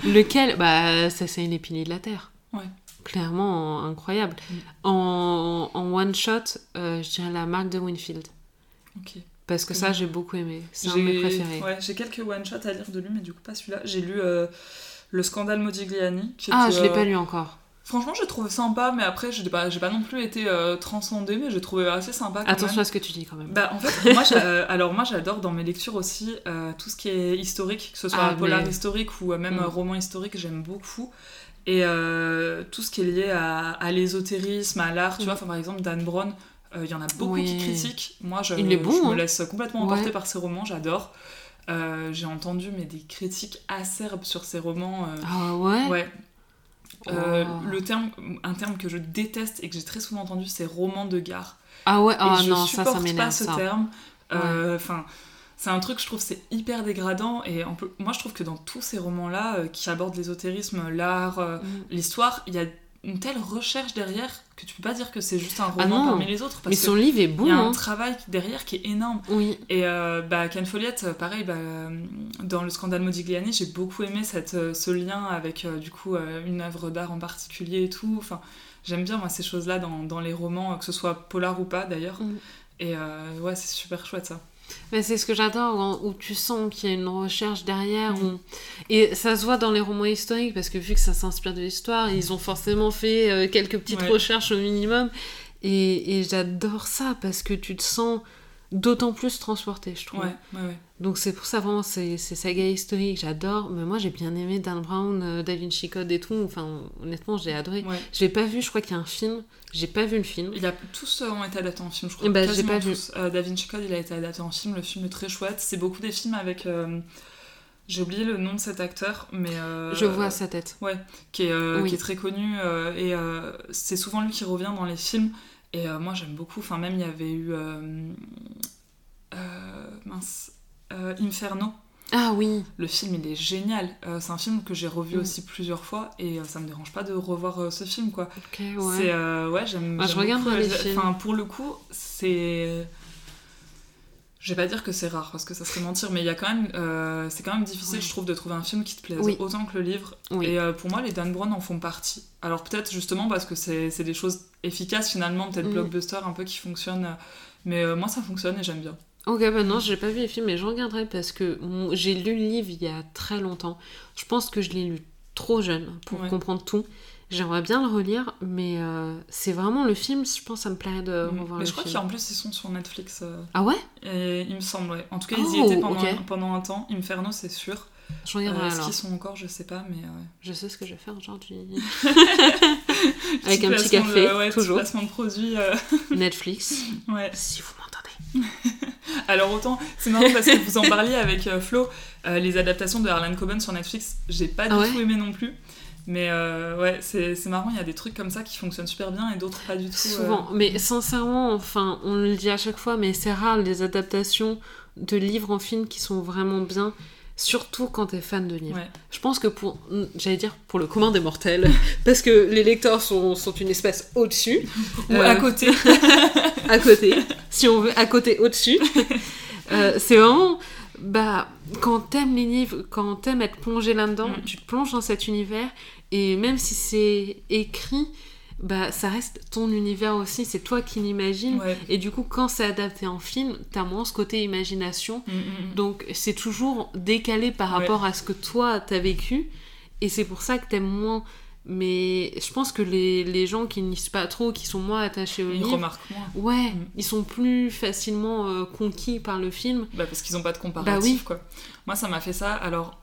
Lequel? Bah, ça c'est les piliers de la Terre. Ouais. Clairement, incroyable. Mm. En, en one shot, euh, je dirais la marque de Winfield. Ok. Parce que ça, j'ai beaucoup aimé. C'est un de mes préférés. ouais, j'ai quelques one-shots à lire de lui, mais du coup pas celui-là. J'ai lu euh, Le scandale Modigliani. Qui Ah, était, je l'ai euh, pas lu encore. Franchement, j'ai trouvé sympa, mais après, j'ai pas, j'ai pas non plus été euh, transcendée, mais j'ai trouvé assez sympa quand Attention même. à ce que tu dis quand même. Bah, en fait, moi, euh, alors moi, j'adore dans mes lectures aussi euh, tout ce qui est historique, que ce soit Ah, polar mais- historique ou même Mm. euh, roman historique, j'aime beaucoup. Et tout ce qui est lié à, à l'ésotérisme, à l'art, tu Mm. vois, enfin, par exemple, Dan Brown, il y en a beaucoup qui critiquent. Moi, je, Il est bon, je me hein. laisse complètement emporter Ouais. par ses romans, j'adore. Euh, j'ai entendu mais des critiques acerbes sur ses romans. euh, Ah ouais, ouais, euh, Oh. le terme, un terme que je déteste et que j'ai très souvent entendu, c'est roman de gare. Ah ouais, ah je non, ça, supporte ça m'énerve pas ce ça. terme. Euh, Enfin, c'est un truc, je trouve, c'est hyper dégradant. Et on peut- moi, je trouve que dans tous ces romans-là, euh, qui abordent l'ésotérisme, l'art, Mm. l'histoire, il y a une telle recherche derrière que tu peux pas dire que c'est juste un roman Ah non. parmi les autres. Mais Parce son livre est bon, qu'il y a un hein. travail derrière qui est énorme. Oui. Et euh, bah, Ken Follett, euh, pareil, bah, euh, dans le scandale Modigliani, j'ai beaucoup aimé cette, euh, ce lien avec euh, du coup euh, une œuvre d'art en particulier et tout. Enfin, j'aime bien moi ces choses-là dans, dans les romans, que ce soit polar ou pas d'ailleurs. Mm. Et ouais, c'est super chouette ça. Mais c'est ce que j'adore, où tu sens qu'il y a une recherche derrière. Mm. où- Et ça se voit dans les romans historiques, parce que vu que ça s'inspire de l'histoire, ils ont forcément fait euh, quelques petites Ouais. recherches au minimum. Et, et j'adore ça, parce que tu te sens d'autant plus transporté, je trouve. Ouais, ouais, ouais. Donc c'est pour ça, vraiment, c'est c'est saga historique, j'adore. Mais moi, j'ai bien aimé Dan Brown, euh, Da Vinci Code et tout. Enfin, honnêtement, j'ai adoré. ouais. Je l'ai pas vu, je crois qu'il y a un film. J'ai pas vu le film. Il a, tous euh, ont été adaptés en film, je crois. Ben, j'ai pas vu. Euh, Da Vinci Code, il a été adapté en film. Le film est très chouette. C'est beaucoup des films avec. euh, J'ai oublié le nom de cet acteur, mais. euh, Je vois sa tête. qui est, euh, Oui. qui est très connu euh, et euh, c'est souvent lui qui revient dans les films et euh, moi j'aime beaucoup enfin même il y avait eu euh, euh, mince Inferno Ah oui. le film il est génial Euh, c'est un film que j'ai revu Mm. aussi plusieurs fois et euh, ça me dérange pas de revoir euh, ce film quoi Ok, ouais. c'est ouais j'aime Moi, je films. enfin pour le coup c'est je vais pas dire que c'est rare parce que ça serait mentir, mais il y a quand même, euh, c'est quand même difficile, je trouve, de trouver un film qui te plaise Oui. autant que le livre. Oui. Et euh, pour moi, les Dan Brown en font partie. Alors peut-être justement parce que c'est des choses efficaces finalement, peut-être Mm. blockbuster un peu qui fonctionnent. euh, Mais euh, moi, ça fonctionne et j'aime bien. Ok, bah non, j'ai pas vu les films, mais je regarderai parce que j'ai lu le livre il y a très longtemps. Je pense que je l'ai lu trop jeune pour Ouais. comprendre tout. J'aimerais bien le relire, mais euh, c'est vraiment le film, je pense ça me plairait de Mm. revoir Mais le je crois qu'en plus, ils sont sur Netflix. euh, Ah ouais? Et il me semble, ouais. En tout cas, ils y Oh, étaient pendant, ok. pendant un temps. Inferno, c'est sûr. Je Euh, regarderai Est-ce alors. qu'ils sont encore? Je sais pas, mais. euh, ouais. Je sais ce que je vais faire aujourd'hui. Avec un petit café, de- ouais, toujours. placement de produit. euh, Netflix, ouais. si vous m'entendez. Alors autant, c'est marrant parce que vous en parliez avec euh, Flo, euh, les adaptations de Harlan Coben sur Netflix, j'ai pas du Ah ouais? tout aimé non plus. Mais euh, ouais, c'est c'est marrant, il y a des trucs comme ça qui fonctionnent super bien et d'autres pas du tout. euh. Souvent. Mais sincèrement, enfin, on le dit à chaque fois, mais c'est rare les adaptations de livres en film qui sont vraiment bien. Surtout quand t'es fan de livres. Ouais. Je pense que pour, j'allais dire pour le commun des mortels, parce que les lecteurs sont, sont une espèce au-dessus. Ou Euh, à côté. à côté, si on veut, à côté, au-dessus. Euh, c'est vraiment, bah, quand t'aimes les livres, quand t'aimes être plongé là-dedans, Mm. tu te plonges dans cet univers, et même si c'est écrit, bah, ça reste ton univers aussi, c'est toi qui l'imagines. Ouais. Et du coup, quand c'est adapté en film, t'as moins ce côté imagination. Mm, mm. Donc, c'est toujours décalé par Ouais. rapport à ce que toi, t'as vécu. Et c'est pour ça que t'aimes moins. Mais je pense que les, les gens qui ne lisent pas trop, qui sont moins attachés au Ils livre, remarquent moins. Ouais, Mm. ils sont plus facilement euh, conquis par le film. Bah, parce qu'ils ont pas de comparatif, Bah oui. quoi. Moi, ça m'a fait ça. Alors,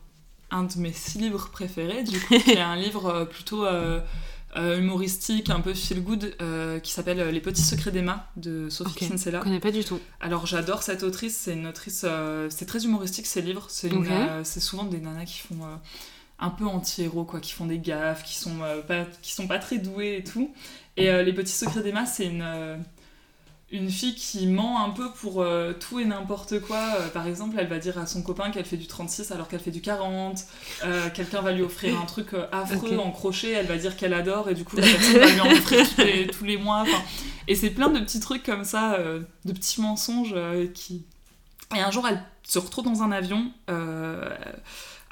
un de mes six livres préférés, du coup, qui est un livre euh, plutôt euh, humoristique, un peu feel good, euh, qui s'appelle Les Petits Secrets d'Emma de Sophie Ok. Kinsella. Je connais pas du tout. Alors j'adore cette autrice, c'est une autrice, c'est très humoristique ces livres, c'est une, Ok. c'est souvent des nanas qui font un peu anti-héros, quoi, qui font des gaffes, qui sont, euh, pas, qui sont pas très douées et tout. Et euh, Les Petits Secrets d'Emma, c'est une, euh, une fille qui ment un peu pour tout et n'importe quoi. Par exemple, elle va dire à son copain qu'elle fait du 36 alors qu'elle fait du 40. Euh, Quelqu'un va lui offrir un truc affreux en crochet, elle va dire qu'elle adore et du coup la personne va lui en offrir tous les, tous les mois. Et c'est plein de petits trucs comme ça, de petits mensonges qui. Et un jour, elle se retrouve dans un avion.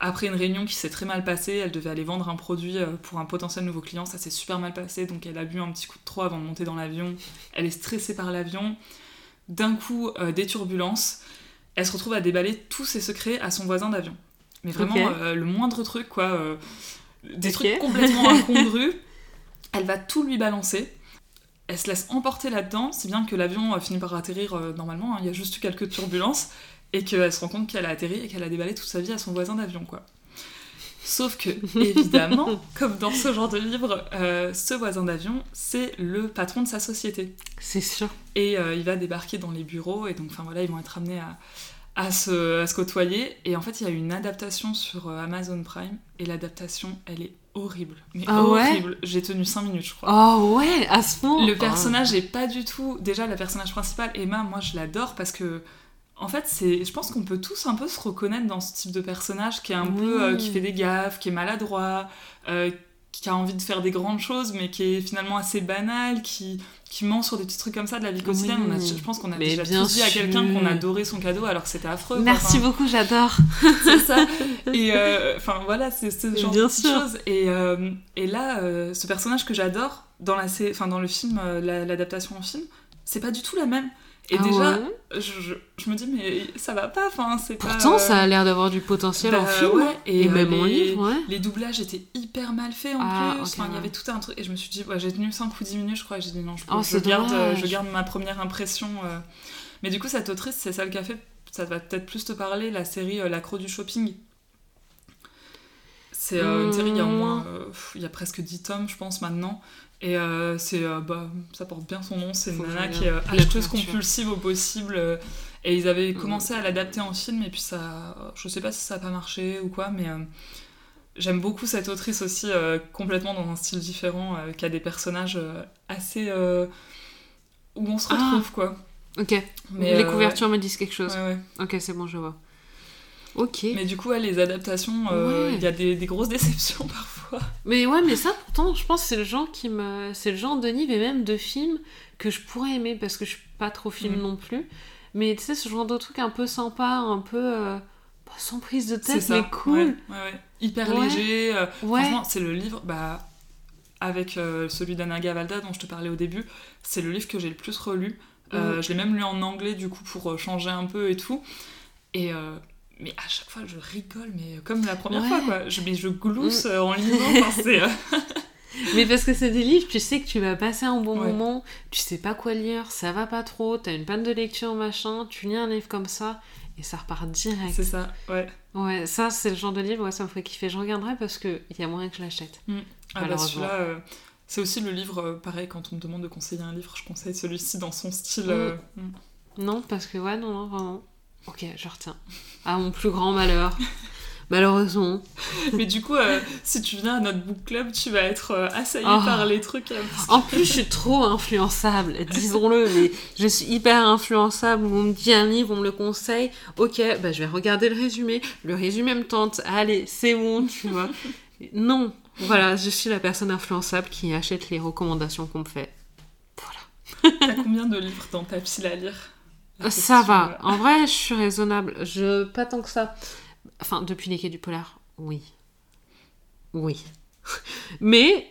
Après une réunion qui s'est très mal passée, elle devait aller vendre un produit euh, pour un potentiel nouveau client. Ça s'est super mal passé, donc elle a bu un petit coup de trop avant de monter dans l'avion. Elle est stressée par l'avion. D'un coup, euh, des turbulences. Elle se retrouve à déballer tous ses secrets à son voisin d'avion. Mais vraiment, euh, le moindre truc, quoi. euh, des trucs complètement incongrus. Elle va tout lui balancer. Elle se laisse emporter là-dedans, si bien que l'avion finit par atterrir normalement. hein, Il y a juste eu quelques turbulences. Et qu'elle se rend compte qu'elle a atterri et qu'elle a déballé toute sa vie à son voisin d'avion, quoi. Sauf que, évidemment, comme dans ce genre de livre, euh, ce voisin d'avion, c'est le patron de sa société. C'est sûr. Et euh, il va débarquer dans les bureaux, et donc, enfin voilà, ils vont être amenés à, à, se, à se côtoyer. Et en fait, il y a une adaptation sur euh, Amazon Prime, et l'adaptation, elle est horrible. Mais Ah ouais? horrible. J'ai tenu 5 minutes, je crois. Oh ouais, à ce point? Le personnage est pas du tout. Déjà, le personnage principal, Emma, moi je l'adore parce que. En fait, c'est, je pense qu'on peut tous un peu se reconnaître dans ce type de personnage qui est un peu, euh, qui fait des gaffes, qui est maladroit, euh, qui a envie de faire des grandes choses, mais qui est finalement assez banal, qui, qui ment sur des petits trucs comme ça de la vie quotidienne. Oui. On a, je pense qu'on a Mais déjà bien tous dit à quelqu'un qu'on adorait son cadeau alors que c'était affreux. Merci Enfin, beaucoup, j'adore. c'est ça. Et euh, enfin voilà, c'est ce genre Bien de choses. Et, et là, ce personnage que j'adore dans la, enfin, dans le film, la- l'adaptation en film, c'est pas du tout la même. Et Ah déjà, ouais je, je, je me dis mais ça va pas. Enfin, c'est pas. Pourtant, euh, ça a l'air d'avoir du potentiel en bah, film. ouais, hein. et, Et, euh, même en les- livre, ouais. Les doublages étaient hyper mal faits en Ah, plus. enfin, il y avait tout un truc. Et je me suis dit, j'ai tenu 5 ou 10 minutes, je crois. Et j'ai dit non, je, Oh, je garde, euh, je garde ma première impression. euh. Mais du coup, cette autrice, c'est celle qui a fait. Ça va peut-être plus te parler, la série euh, L'accro du shopping. C'est euh, une série, il y a au moins. euh, pff, il y a presque 10 tomes, je pense, maintenant. Et euh, c'est, euh, bah, ça porte bien son nom. C'est une nana qui est euh, acheteuse compulsive au possible. euh, et ils avaient Mhm. commencé à l'adapter en film, et puis ça. Je sais pas si ça a pas marché ou quoi, mais. J'aime beaucoup cette autrice aussi, complètement dans un style différent, qui a des personnages assez. où on se Ah. retrouve, quoi. Ok. Mais, les couvertures me disent quelque chose. Ouais, ouais. Ok, c'est bon, je vois. Ok. Mais du coup, ouais, les adaptations, euh, Ouais. il y a des, des grosses déceptions parfois. Mais ouais, mais ça, pourtant, je pense que c'est le genre qui me, c'est le genre de livre et même de film que je pourrais aimer parce que je suis pas trop film Mm. non plus. Mais tu sais, ce genre de truc un peu sympa, un peu euh, pas sans prise de tête, ça. mais cool. Ouais, ouais, ouais. Hyper Ouais. léger. euh, Ouais. Franchement, c'est le livre, bah, avec euh, celui d'Anna Gavalda dont je te parlais au début, c'est le livre que j'ai le plus relu. Euh, Mhm. Je l'ai même lu en anglais du coup pour changer un peu et tout. Et euh, mais à chaque fois je rigole, mais comme la première Ouais. fois quoi. Je, mais je glousse euh, en lisant. Enfin, euh, Mais parce que c'est des livres, tu sais que tu vas passer un bon Ouais. moment, tu sais pas quoi lire, ça va pas trop, t'as une panne de lecture, machin, tu lis un livre comme ça et ça repart direct. c'est ça, ouais. Ouais, ça c'est le genre de livre, ouais, ça me ferait kiffer. Je regarderai parce qu'il y a moyen que je l'achète. Ah bah Malheureusement. celui-là, euh, c'est aussi le livre, euh, pareil, quand on me demande de conseiller un livre, je conseille celui-ci dans son style. Mm. euh, mm. Non, parce que ouais, non, non, vraiment. Ok, je retiens. À mon plus grand malheur. Malheureusement. Mais du coup, euh, si tu viens à notre book club, tu vas être euh, assailli Oh. par les trucs. que- En plus, je suis trop influençable, disons-le, mais je suis hyper influençable. On me dit un livre, on me le conseille. Ok, bah, je vais regarder le résumé. Le résumé me tente. Allez, c'est bon, tu vois. Non, voilà, je suis la personne influençable qui achète les recommandations qu'on me fait. T'as combien de livres dans ta pile à lire? Ça question, va. En vrai, je suis raisonnable. Je pas tant que ça. Enfin, depuis les quais du polar, oui. Oui. Mais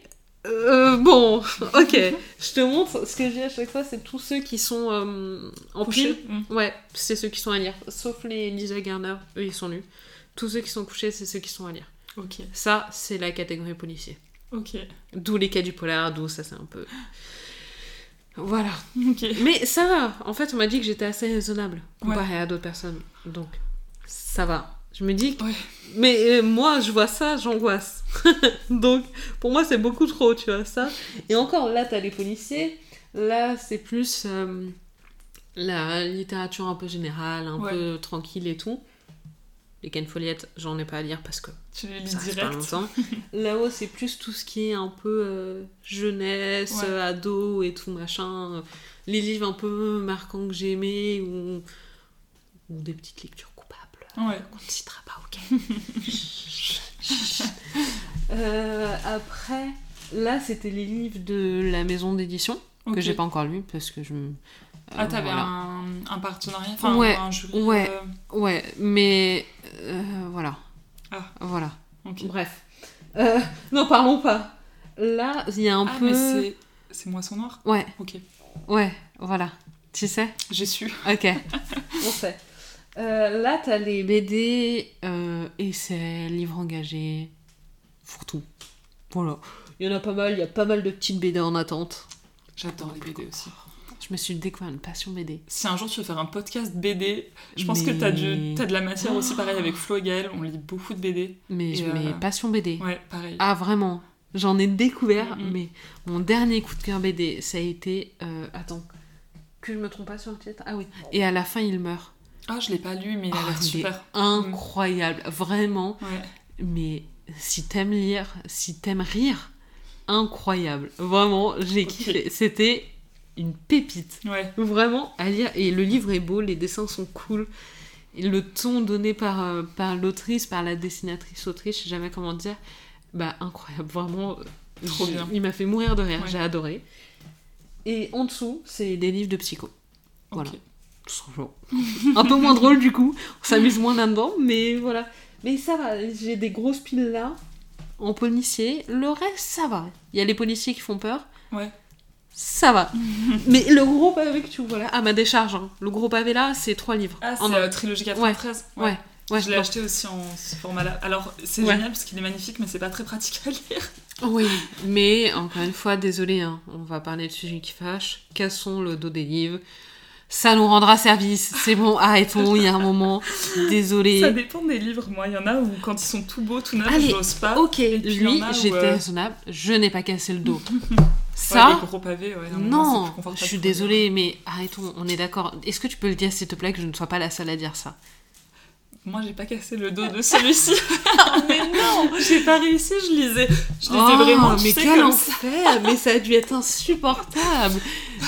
euh, bon, ok. Je te montre ce que j'ai à chaque fois, c'est tous ceux qui sont euh, en couchés. pile. Mm. Ouais, c'est ceux qui sont à lire. Sauf les Lisa Garner, eux ils sont nus. Tous ceux qui sont couchés, c'est ceux qui sont à lire. Ok, Ça, c'est la catégorie policier. ok, D'où les cas du polar, d'où ça c'est un peu. Voilà. Mais ça va. En fait, on m'a dit que j'étais assez raisonnable comparé à d'autres personnes. Donc, ça va. Je me dis que... Ouais. Mais euh, moi, je vois ça, j'angoisse. Donc, pour moi, c'est beaucoup trop, tu vois, ça. Et encore, là, t'as les policiers. Là, c'est plus euh, la littérature un peu générale, un Ouais. peu tranquille et tout. Les Ken Follett, j'en ai pas à lire parce que Tu les lis ça reste pas direct. longtemps. Là-haut, c'est plus tout ce qui est un peu euh, jeunesse, Ouais. euh, ado et tout machin. Les livres un peu marquants que j'ai aimés ou, ou des petites lectures coupables Ouais. qu'on ne citera pas, ok Euh, Après, là, c'était les livres de la maison d'édition que j'ai pas encore lu parce que je me. Ah, t'avais voilà. un, un partenariat Enfin, Ouais, un jury ouais. euh, Ouais, mais euh, voilà. Ah. Voilà. Bref. Euh, non, parlons pas. Là, il y a un Ah, peu. mais c'est... C'est Moisson Noir Ouais, Ok, ouais, voilà. Tu sais j'ai su. Ok. On sait. Euh, là, t'as les BD, euh, essais, livres engagés, fourre-tout. Voilà. Il y en a pas mal, il y a pas mal de petites BD en attente. J'adore les BD aussi. Je me suis découvert une passion BD. Si un jour tu veux faire un podcast BD, je pense que t'as, du... t'as de la matière aussi pareil avec Flo et Gaël, on lit beaucoup de BD. Mais, Et, je- euh, mais passion BD. Ouais, pareil. Ah, vraiment. J'en ai découvert, Mm, mais mon dernier coup de cœur BD, ça a été. euh, attends. Que je me trompe pas sur le titre? Ah oui. Et à la fin, il meurt. Ah, je l'ai pas lu, mais il a Ah, l'air super. Incroyable. Vraiment. Ouais. Mais si t'aimes lire, si t'aimes rire, incroyable. Vraiment, j'ai kiffé. C'était une pépite. Ouais. Vraiment à lire. Et le livre est beau, les dessins sont cool. Et le ton donné par, euh, par l'autrice, par la dessinatrice autrice, je sais jamais comment dire, bah incroyable. Vraiment, euh, Trop bien. il m'a fait mourir de rire. Ouais. J'ai adoré. Et en dessous, c'est des livres de psycho. Voilà. Un peu moins drôle du coup, on s'amuse moins là-dedans, mais voilà. Mais ça va, j'ai des grosses piles là, en policier. Le reste, ça va. Il y a les policiers qui font peur. Ouais. Ça va. mais le gros pavé que tu vois là, à ma décharge, hein. le gros pavé là, c'est trois livres. Ah, c'est En un. euh, Trilogie 93 Ouais, ouais. je l'ai acheté aussi en ce format-là. Alors, c'est Ouais. génial parce qu'il est magnifique, mais c'est pas très pratique à lire. Oui, mais encore une fois, désolé, hein, on va parler de sujets qui fâchent. Cassons le dos des livres. Ça nous rendra service. C'est bon, arrêtons, il y a un moment. Désolé. Ça dépend des livres. Moi, il y en a où quand ils sont tout beaux, tout neufs, j'ose pas. Ok, lui, j'étais euh, raisonnable, je n'ai pas cassé le dos. Ouais, Ça, les gros pavés, ouais. non, je suis désolée, mais arrêtons, on est d'accord. Est-ce que tu peux le dire, s'il te plaît, que je ne sois pas la seule à dire ça? Moi, j'ai pas cassé le dos de celui-ci. Mais non j'ai pas réussi, je lisais. Je lisais Oh, vraiment, mais quel enfer Mais ça a dû être insupportable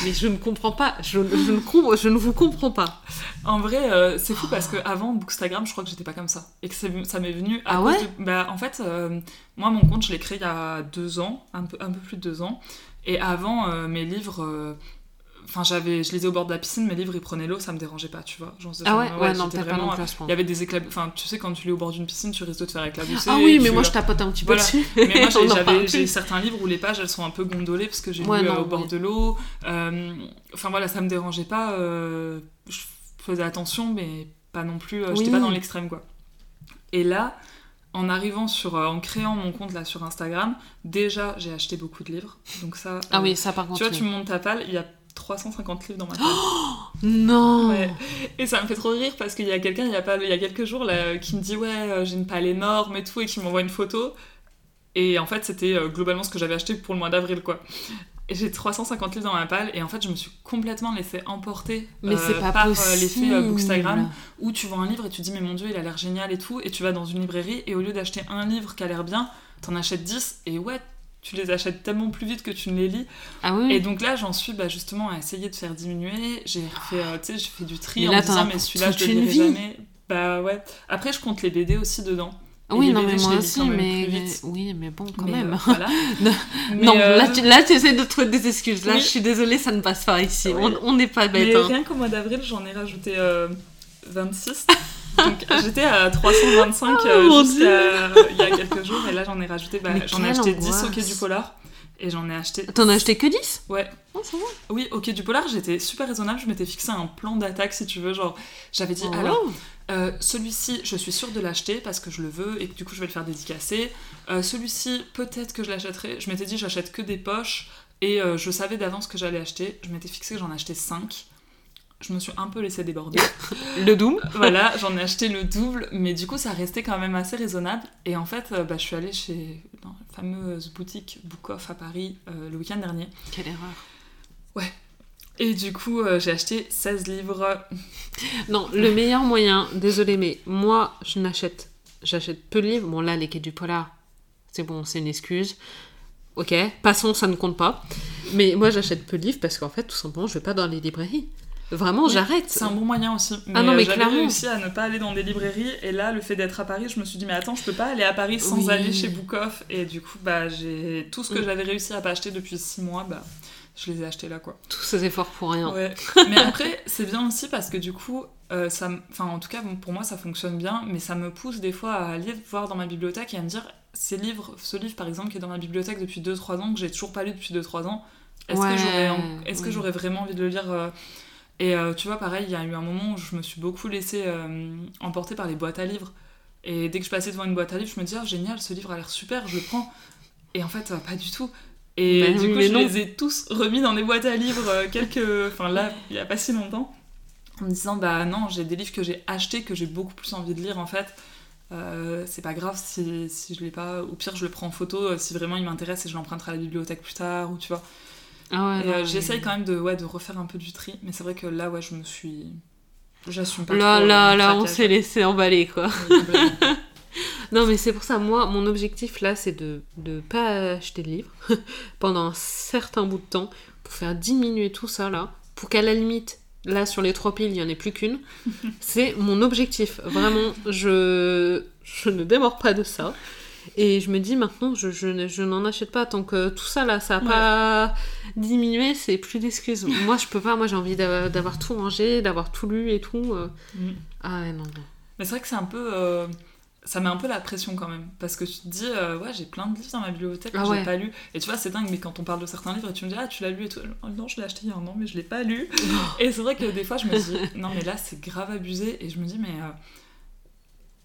Mais je ne comprends pas, je, je ne, com- je ne vous comprends pas. En vrai, euh, c'est fou parce que avant Bookstagram, je crois que j'étais pas comme ça. Et que ça m'est venu à Ah ouais? de- Bah, en fait, euh, moi, mon compte, je l'ai créé il y a deux ans, un peu, un peu plus de deux ans. Et avant, euh, mes livres. euh, Enfin, j'avais, je lisais au bord de la piscine, mes livres ils prenaient l'eau, ça me dérangeait pas, tu vois. Genre, Ah ouais, genre, ouais, non, t'as pas vraiment- non plus point. Il y avait des éclabs... Enfin, tu sais, quand tu lis au bord d'une piscine, tu risques de te faire éclabousser. Ah oui, mais moi je tapote un petit peu Voilà. dessus. Mais moi, j'ai- j'avais- certains livres où les pages, elles sont un peu gondolées parce que j'ai Ouais, lu euh, non, au bord oui. de l'eau. Euh, Enfin voilà, ça me dérangeait pas. euh, Je faisais attention, mais pas non plus. euh, J'étais Oui. pas dans l'extrême, quoi. Et là, en arrivant sur, euh, en créant mon compte là sur Instagram, déjà j'ai acheté beaucoup de livres. Donc ça. Ah euh, oui, ça par contre. Tu vois, oui. tu me montes ta palle, il y a 350 livres dans ma palle. Non Ouais. Et ça me fait trop rire parce qu'il y a quelqu'un, il y a, pas, il y a quelques jours, là, qui me dit Ouais, euh, j'ai une palle énorme et tout, et qui m'envoie une photo. Et en fait, c'était globalement ce que j'avais acheté pour le mois d'avril, quoi. J'ai 350 livres dans ma palle et en fait je me suis complètement laissée emporter Mais c'est pas par euh, l'effet euh, Bookstagram où tu vois un livre et tu dis mais mon dieu il a l'air génial et tout et tu vas dans une librairie et au lieu d'acheter un livre qui a l'air bien t'en achètes 10 et ouais tu les achètes tellement plus vite que tu ne les lis. Ah oui. et donc là j'en suis bah, justement à essayer de faire diminuer. J'ai fait euh, tu sais fait du tri Mais en là, me t'en disant mais celui-là je toute le lirai jamais. Bah ouais. Après je compte les BD aussi dedans oui, non, mais moi aussi, mais. Oui, mais bon, quand Mais, même. euh, voilà. Non, euh, là, tu, là, tu essaies de trouver des excuses. Là, Oui. je suis désolée, ça ne passe pas ici. Oui. On- n'est pas bête. Mais hein. rien qu'au mois d'avril, j'en ai rajouté euh, 26. Donc j'étais à 325 euh, Oh, mon jusqu'à il y a quelques jours et là j'en ai rajouté, bah, j'en ai acheté 10 au angoisse. quai du Polar et j'en ai acheté. T'en as acheté que 10 Ouais, Oh, ça va. oui, au quai du Polar j'étais super raisonnable, je m'étais fixé un plan d'attaque si tu veux, genre j'avais dit Oh. alors euh, celui-ci je suis sûre de l'acheter parce que je le veux et que du coup je vais le faire dédicacer. Euh, celui-ci peut-être que je l'achèterai, je m'étais dit j'achète que des poches et euh, je savais d'avance que j'allais acheter, je m'étais fixé que j'en achetais 5. Je me suis un peu laissé déborder. Le Doom voilà, j'en ai acheté le double, mais du coup, ça restait quand même assez raisonnable. Et en fait, bah, je suis allée chez dans la fameuse boutique Book Off à Paris le week-end dernier. Quelle erreur. Et du coup, euh, j'ai acheté 16 livres. Non, le meilleur moyen, désolé, mais moi, je n'achète. J'achète peu de livres. Bon, là, les quais du polar, c'est bon, c'est une excuse. Ok, passons, ça ne compte pas. Mais moi, j'achète peu de livres parce qu'en fait, tout simplement, je vais pas dans les librairies. Vraiment, Oui, j'arrête. C'est un bon moyen aussi. Mais, Ah non, mais euh, j'avais clairement. réussi à ne pas aller dans des librairies. Et là, le fait d'être à Paris, je me suis dit, mais attends, je peux pas aller à Paris sans Oui. aller chez Book Off. Et du coup, bah, j'ai tout ce que Mm. j'avais réussi à pas acheter depuis 6 mois, bah, je les ai achetés là, quoi. Tous ces efforts pour rien. Ouais. mais après, c'est bien aussi parce que du coup, euh, ça, enfin en tout cas bon, pour moi ça fonctionne bien, mais ça me pousse des fois à aller voir dans ma bibliothèque et à me dire ces livres, ce livre par exemple qui est dans ma bibliothèque depuis 2-3 ans que j'ai toujours pas lu depuis 2-3 ans, est-ce Ouais, que j'aurais, est-ce que oui. j'aurais vraiment envie de le lire euh, Et euh, tu vois pareil, il y a eu un moment où je me suis beaucoup laissée emporter par les boîtes à livres. Et dès que je passais devant une boîte à livres, je me disais ah, génial, ce livre a l'air super, je le prends. Et en fait, pas du tout. Et Bah du coup, je non. les ai tous remis dans des boîtes à livres euh, quelques. Enfin, là, il y a pas si longtemps. En me disant, bah non, j'ai des livres que j'ai achetés, que j'ai beaucoup plus envie de lire en fait. Euh, c'est pas grave si, si je l'ai pas. Au pire, je le prends en photo euh, si vraiment il m'intéresse et je l'emprunterai à la bibliothèque plus tard, ou tu vois. Ah ouais, euh, j'essaye quand même de, ouais, de refaire un peu du tri, mais c'est vrai que là, ouais, je me suis. J'assume pas Là, trop, là, là, on s'est laissé emballer, quoi. Oui. Non, mais c'est pour ça, moi, mon objectif là, c'est de ne pas acheter de livres pendant un certain bout de temps pour faire diminuer tout ça là, pour qu'à la limite, là sur les trois piles, il n'y en ait plus qu'une. c'est mon objectif. Vraiment, je, je ne démords pas de ça. Et je me dis maintenant, je, je, ne- je n'en achète pas tant que tout ça là, ça n'a Ouais. pas diminué, c'est plus d'excuses. moi, je peux pas, moi j'ai envie d'a- d'avoir tout rangé, d'avoir tout lu et tout. euh. Mm. Ah ouais, non, non. Mais c'est vrai que c'est un peu. euh, Ça met un peu la pression quand même. Parce que tu te dis, euh, ouais, j'ai plein de livres dans ma bibliothèque que Ah j'ai ouais. pas lu. Et tu vois, c'est dingue, mais quand on parle de certains livres et tu me dis, ah, tu l'as lu et tout. Oh, non, je l'ai acheté il y a un an, mais je l'ai pas lu. et c'est vrai que des fois, je me dis, non, mais là, c'est grave abusé. Et je me dis, mais. euh,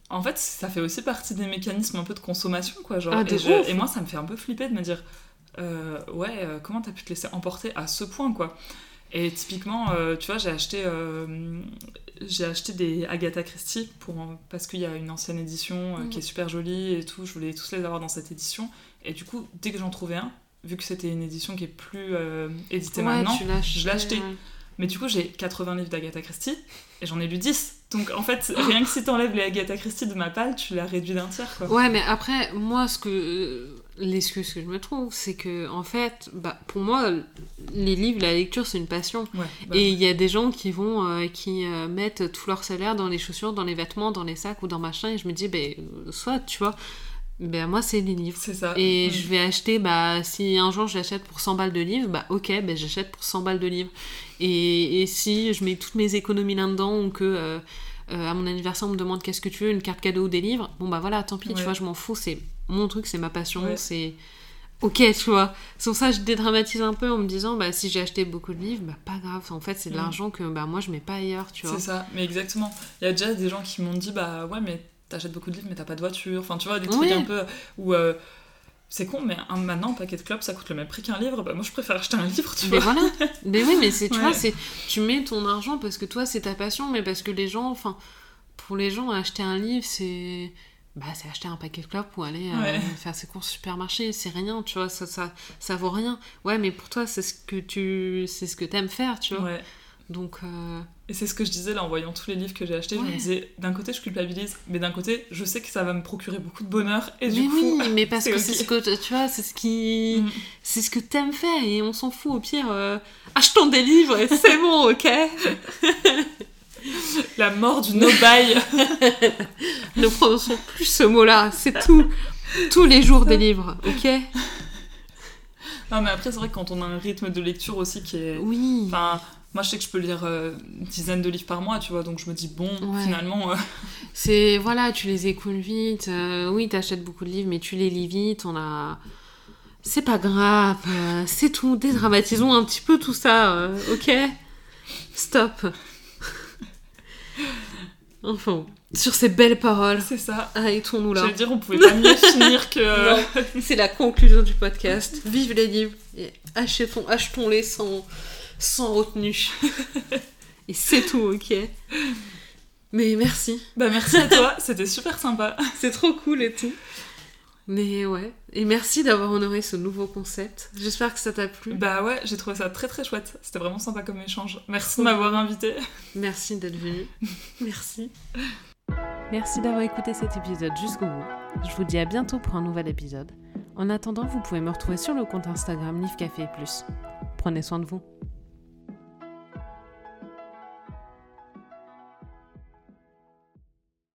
En fait, ça fait aussi partie des mécanismes un peu de consommation, quoi. Genre, Ah, et, je- et moi, ça me fait un peu flipper de me dire, euh, ouais, comment t'as pu te laisser emporter à ce point, quoi. Et typiquement, euh, tu vois, j'ai acheté, euh, j'ai acheté des Agatha Christie pour, parce qu'il y a une ancienne édition euh, qui est super jolie et tout. Je voulais tous les avoir dans cette édition. Et du coup, dès que j'en trouvais un, vu que c'était une édition qui est plus éditée Ouais, maintenant, je l'ai acheté. ouais. mais du coup, j'ai 80 livres d'Agatha Christie et j'en ai lu 10. Donc en fait, rien que si t'enlèves les Agatha Christie de ma palle, tu l'as réduit d'un tiers, quoi. Ouais, mais après, moi, ce que l'excuse que je me trouve, c'est que en fait, bah, pour moi, les livres, la lecture, c'est une passion. Ouais, bah, Et il y a des gens qui vont, euh, qui euh, mettent tout leur salaire dans les chaussures, dans les vêtements, dans les sacs ou dans machin, et je me dis, ben, soit, tu vois, ben moi, c'est les livres. c'est ça. Et je vais acheter, bah, si un jour j'achète pour 100 balles de livres, bah ok, ben j'achète pour 100 balles de livres. Et, et si je mets toutes mes économies là-dedans ou que euh, à mon anniversaire on me demande qu'est-ce que tu veux, une carte cadeau ou des livres, bon bah voilà, tant pis, tu vois, je m'en fous, c'est mon truc, c'est ma passion, Ouais. c'est. Ok, tu vois. C'est pour ça que je dédramatise un peu en me disant, bah si j'ai acheté beaucoup de livres, bah pas grave, en fait c'est de Mm. l'argent que bah moi je mets pas ailleurs, tu vois. C'est ça, mais exactement. Il y a déjà des gens qui m'ont dit bah ouais mais t'achètes beaucoup de livres mais t'as pas de voiture. Enfin tu vois des trucs Oui. un peu où euh, c'est con mais un- maintenant un paquet de clopes ça coûte le même prix qu'un livre. Bah moi je préfère acheter un livre tu Mais vois. voilà. Mais oui, mais c'est, tu Ouais. vois, c'est, tu mets ton argent parce que toi, c'est ta passion, mais parce que les gens, enfin, pour les gens, acheter un livre, c'est, bah, c'est acheter un paquet de clopes ou aller euh, Ouais. faire ses courses au supermarché. C'est rien, tu vois, ça, ça, ça vaut rien. Ouais, mais pour toi, c'est ce que tu c'est ce que t'aimes faire, tu vois. Ouais. Donc, euh, Et c'est ce que je disais là en voyant tous les livres que j'ai achetés. Je me disais, d'un côté, je culpabilise, mais d'un côté, je sais que ça va me procurer beaucoup de bonheur. Et mais du coup, oui, mais parce que c'est ce que tu vois, c'est ce qui, Mm. c'est ce que t'aimes faire et on s'en fout. Au pire, euh, achetons des livres et c'est bon, ok. la mort du no-buy. ne prononçons plus ce mot-là, c'est tout. Tous les jours des livres, ok non, mais après, c'est vrai que quand on a un rythme de lecture aussi qui est. Oui. Enfin, moi, je sais que je peux lire euh, une dizaine de livres par mois, tu vois, donc je me dis, bon, Ouais. finalement. euh, C'est voilà, tu les écoules vite. euh, oui, t'achètes beaucoup de livres, mais tu les lis vite. On a. C'est pas grave, euh, c'est tout. Dédramatisons un petit peu tout ça, ok Stop. Enfin, sur ces belles paroles, c'est ça. arrêtons-nous là. J'allais dire, on pouvait pas mieux finir que. euh, C'est la conclusion du podcast. Vive les livres et achetons, achetons-les sans, sans retenue. et c'est tout, ok Mais merci. Bah, merci à toi, c'était super sympa. C'est trop cool et tout. Mais ouais. Et merci d'avoir honoré ce nouveau concept. J'espère que ça t'a plu. Bah ouais, j'ai trouvé ça très très chouette. C'était vraiment sympa comme échange. Merci de m'avoir invité. Merci d'être venu. Merci. Merci d'avoir écouté cet épisode jusqu'au bout. Je vous dis à bientôt pour un nouvel épisode. En attendant, vous pouvez me retrouver sur le compte Instagram Livre Café et Plus. Prenez soin de vous.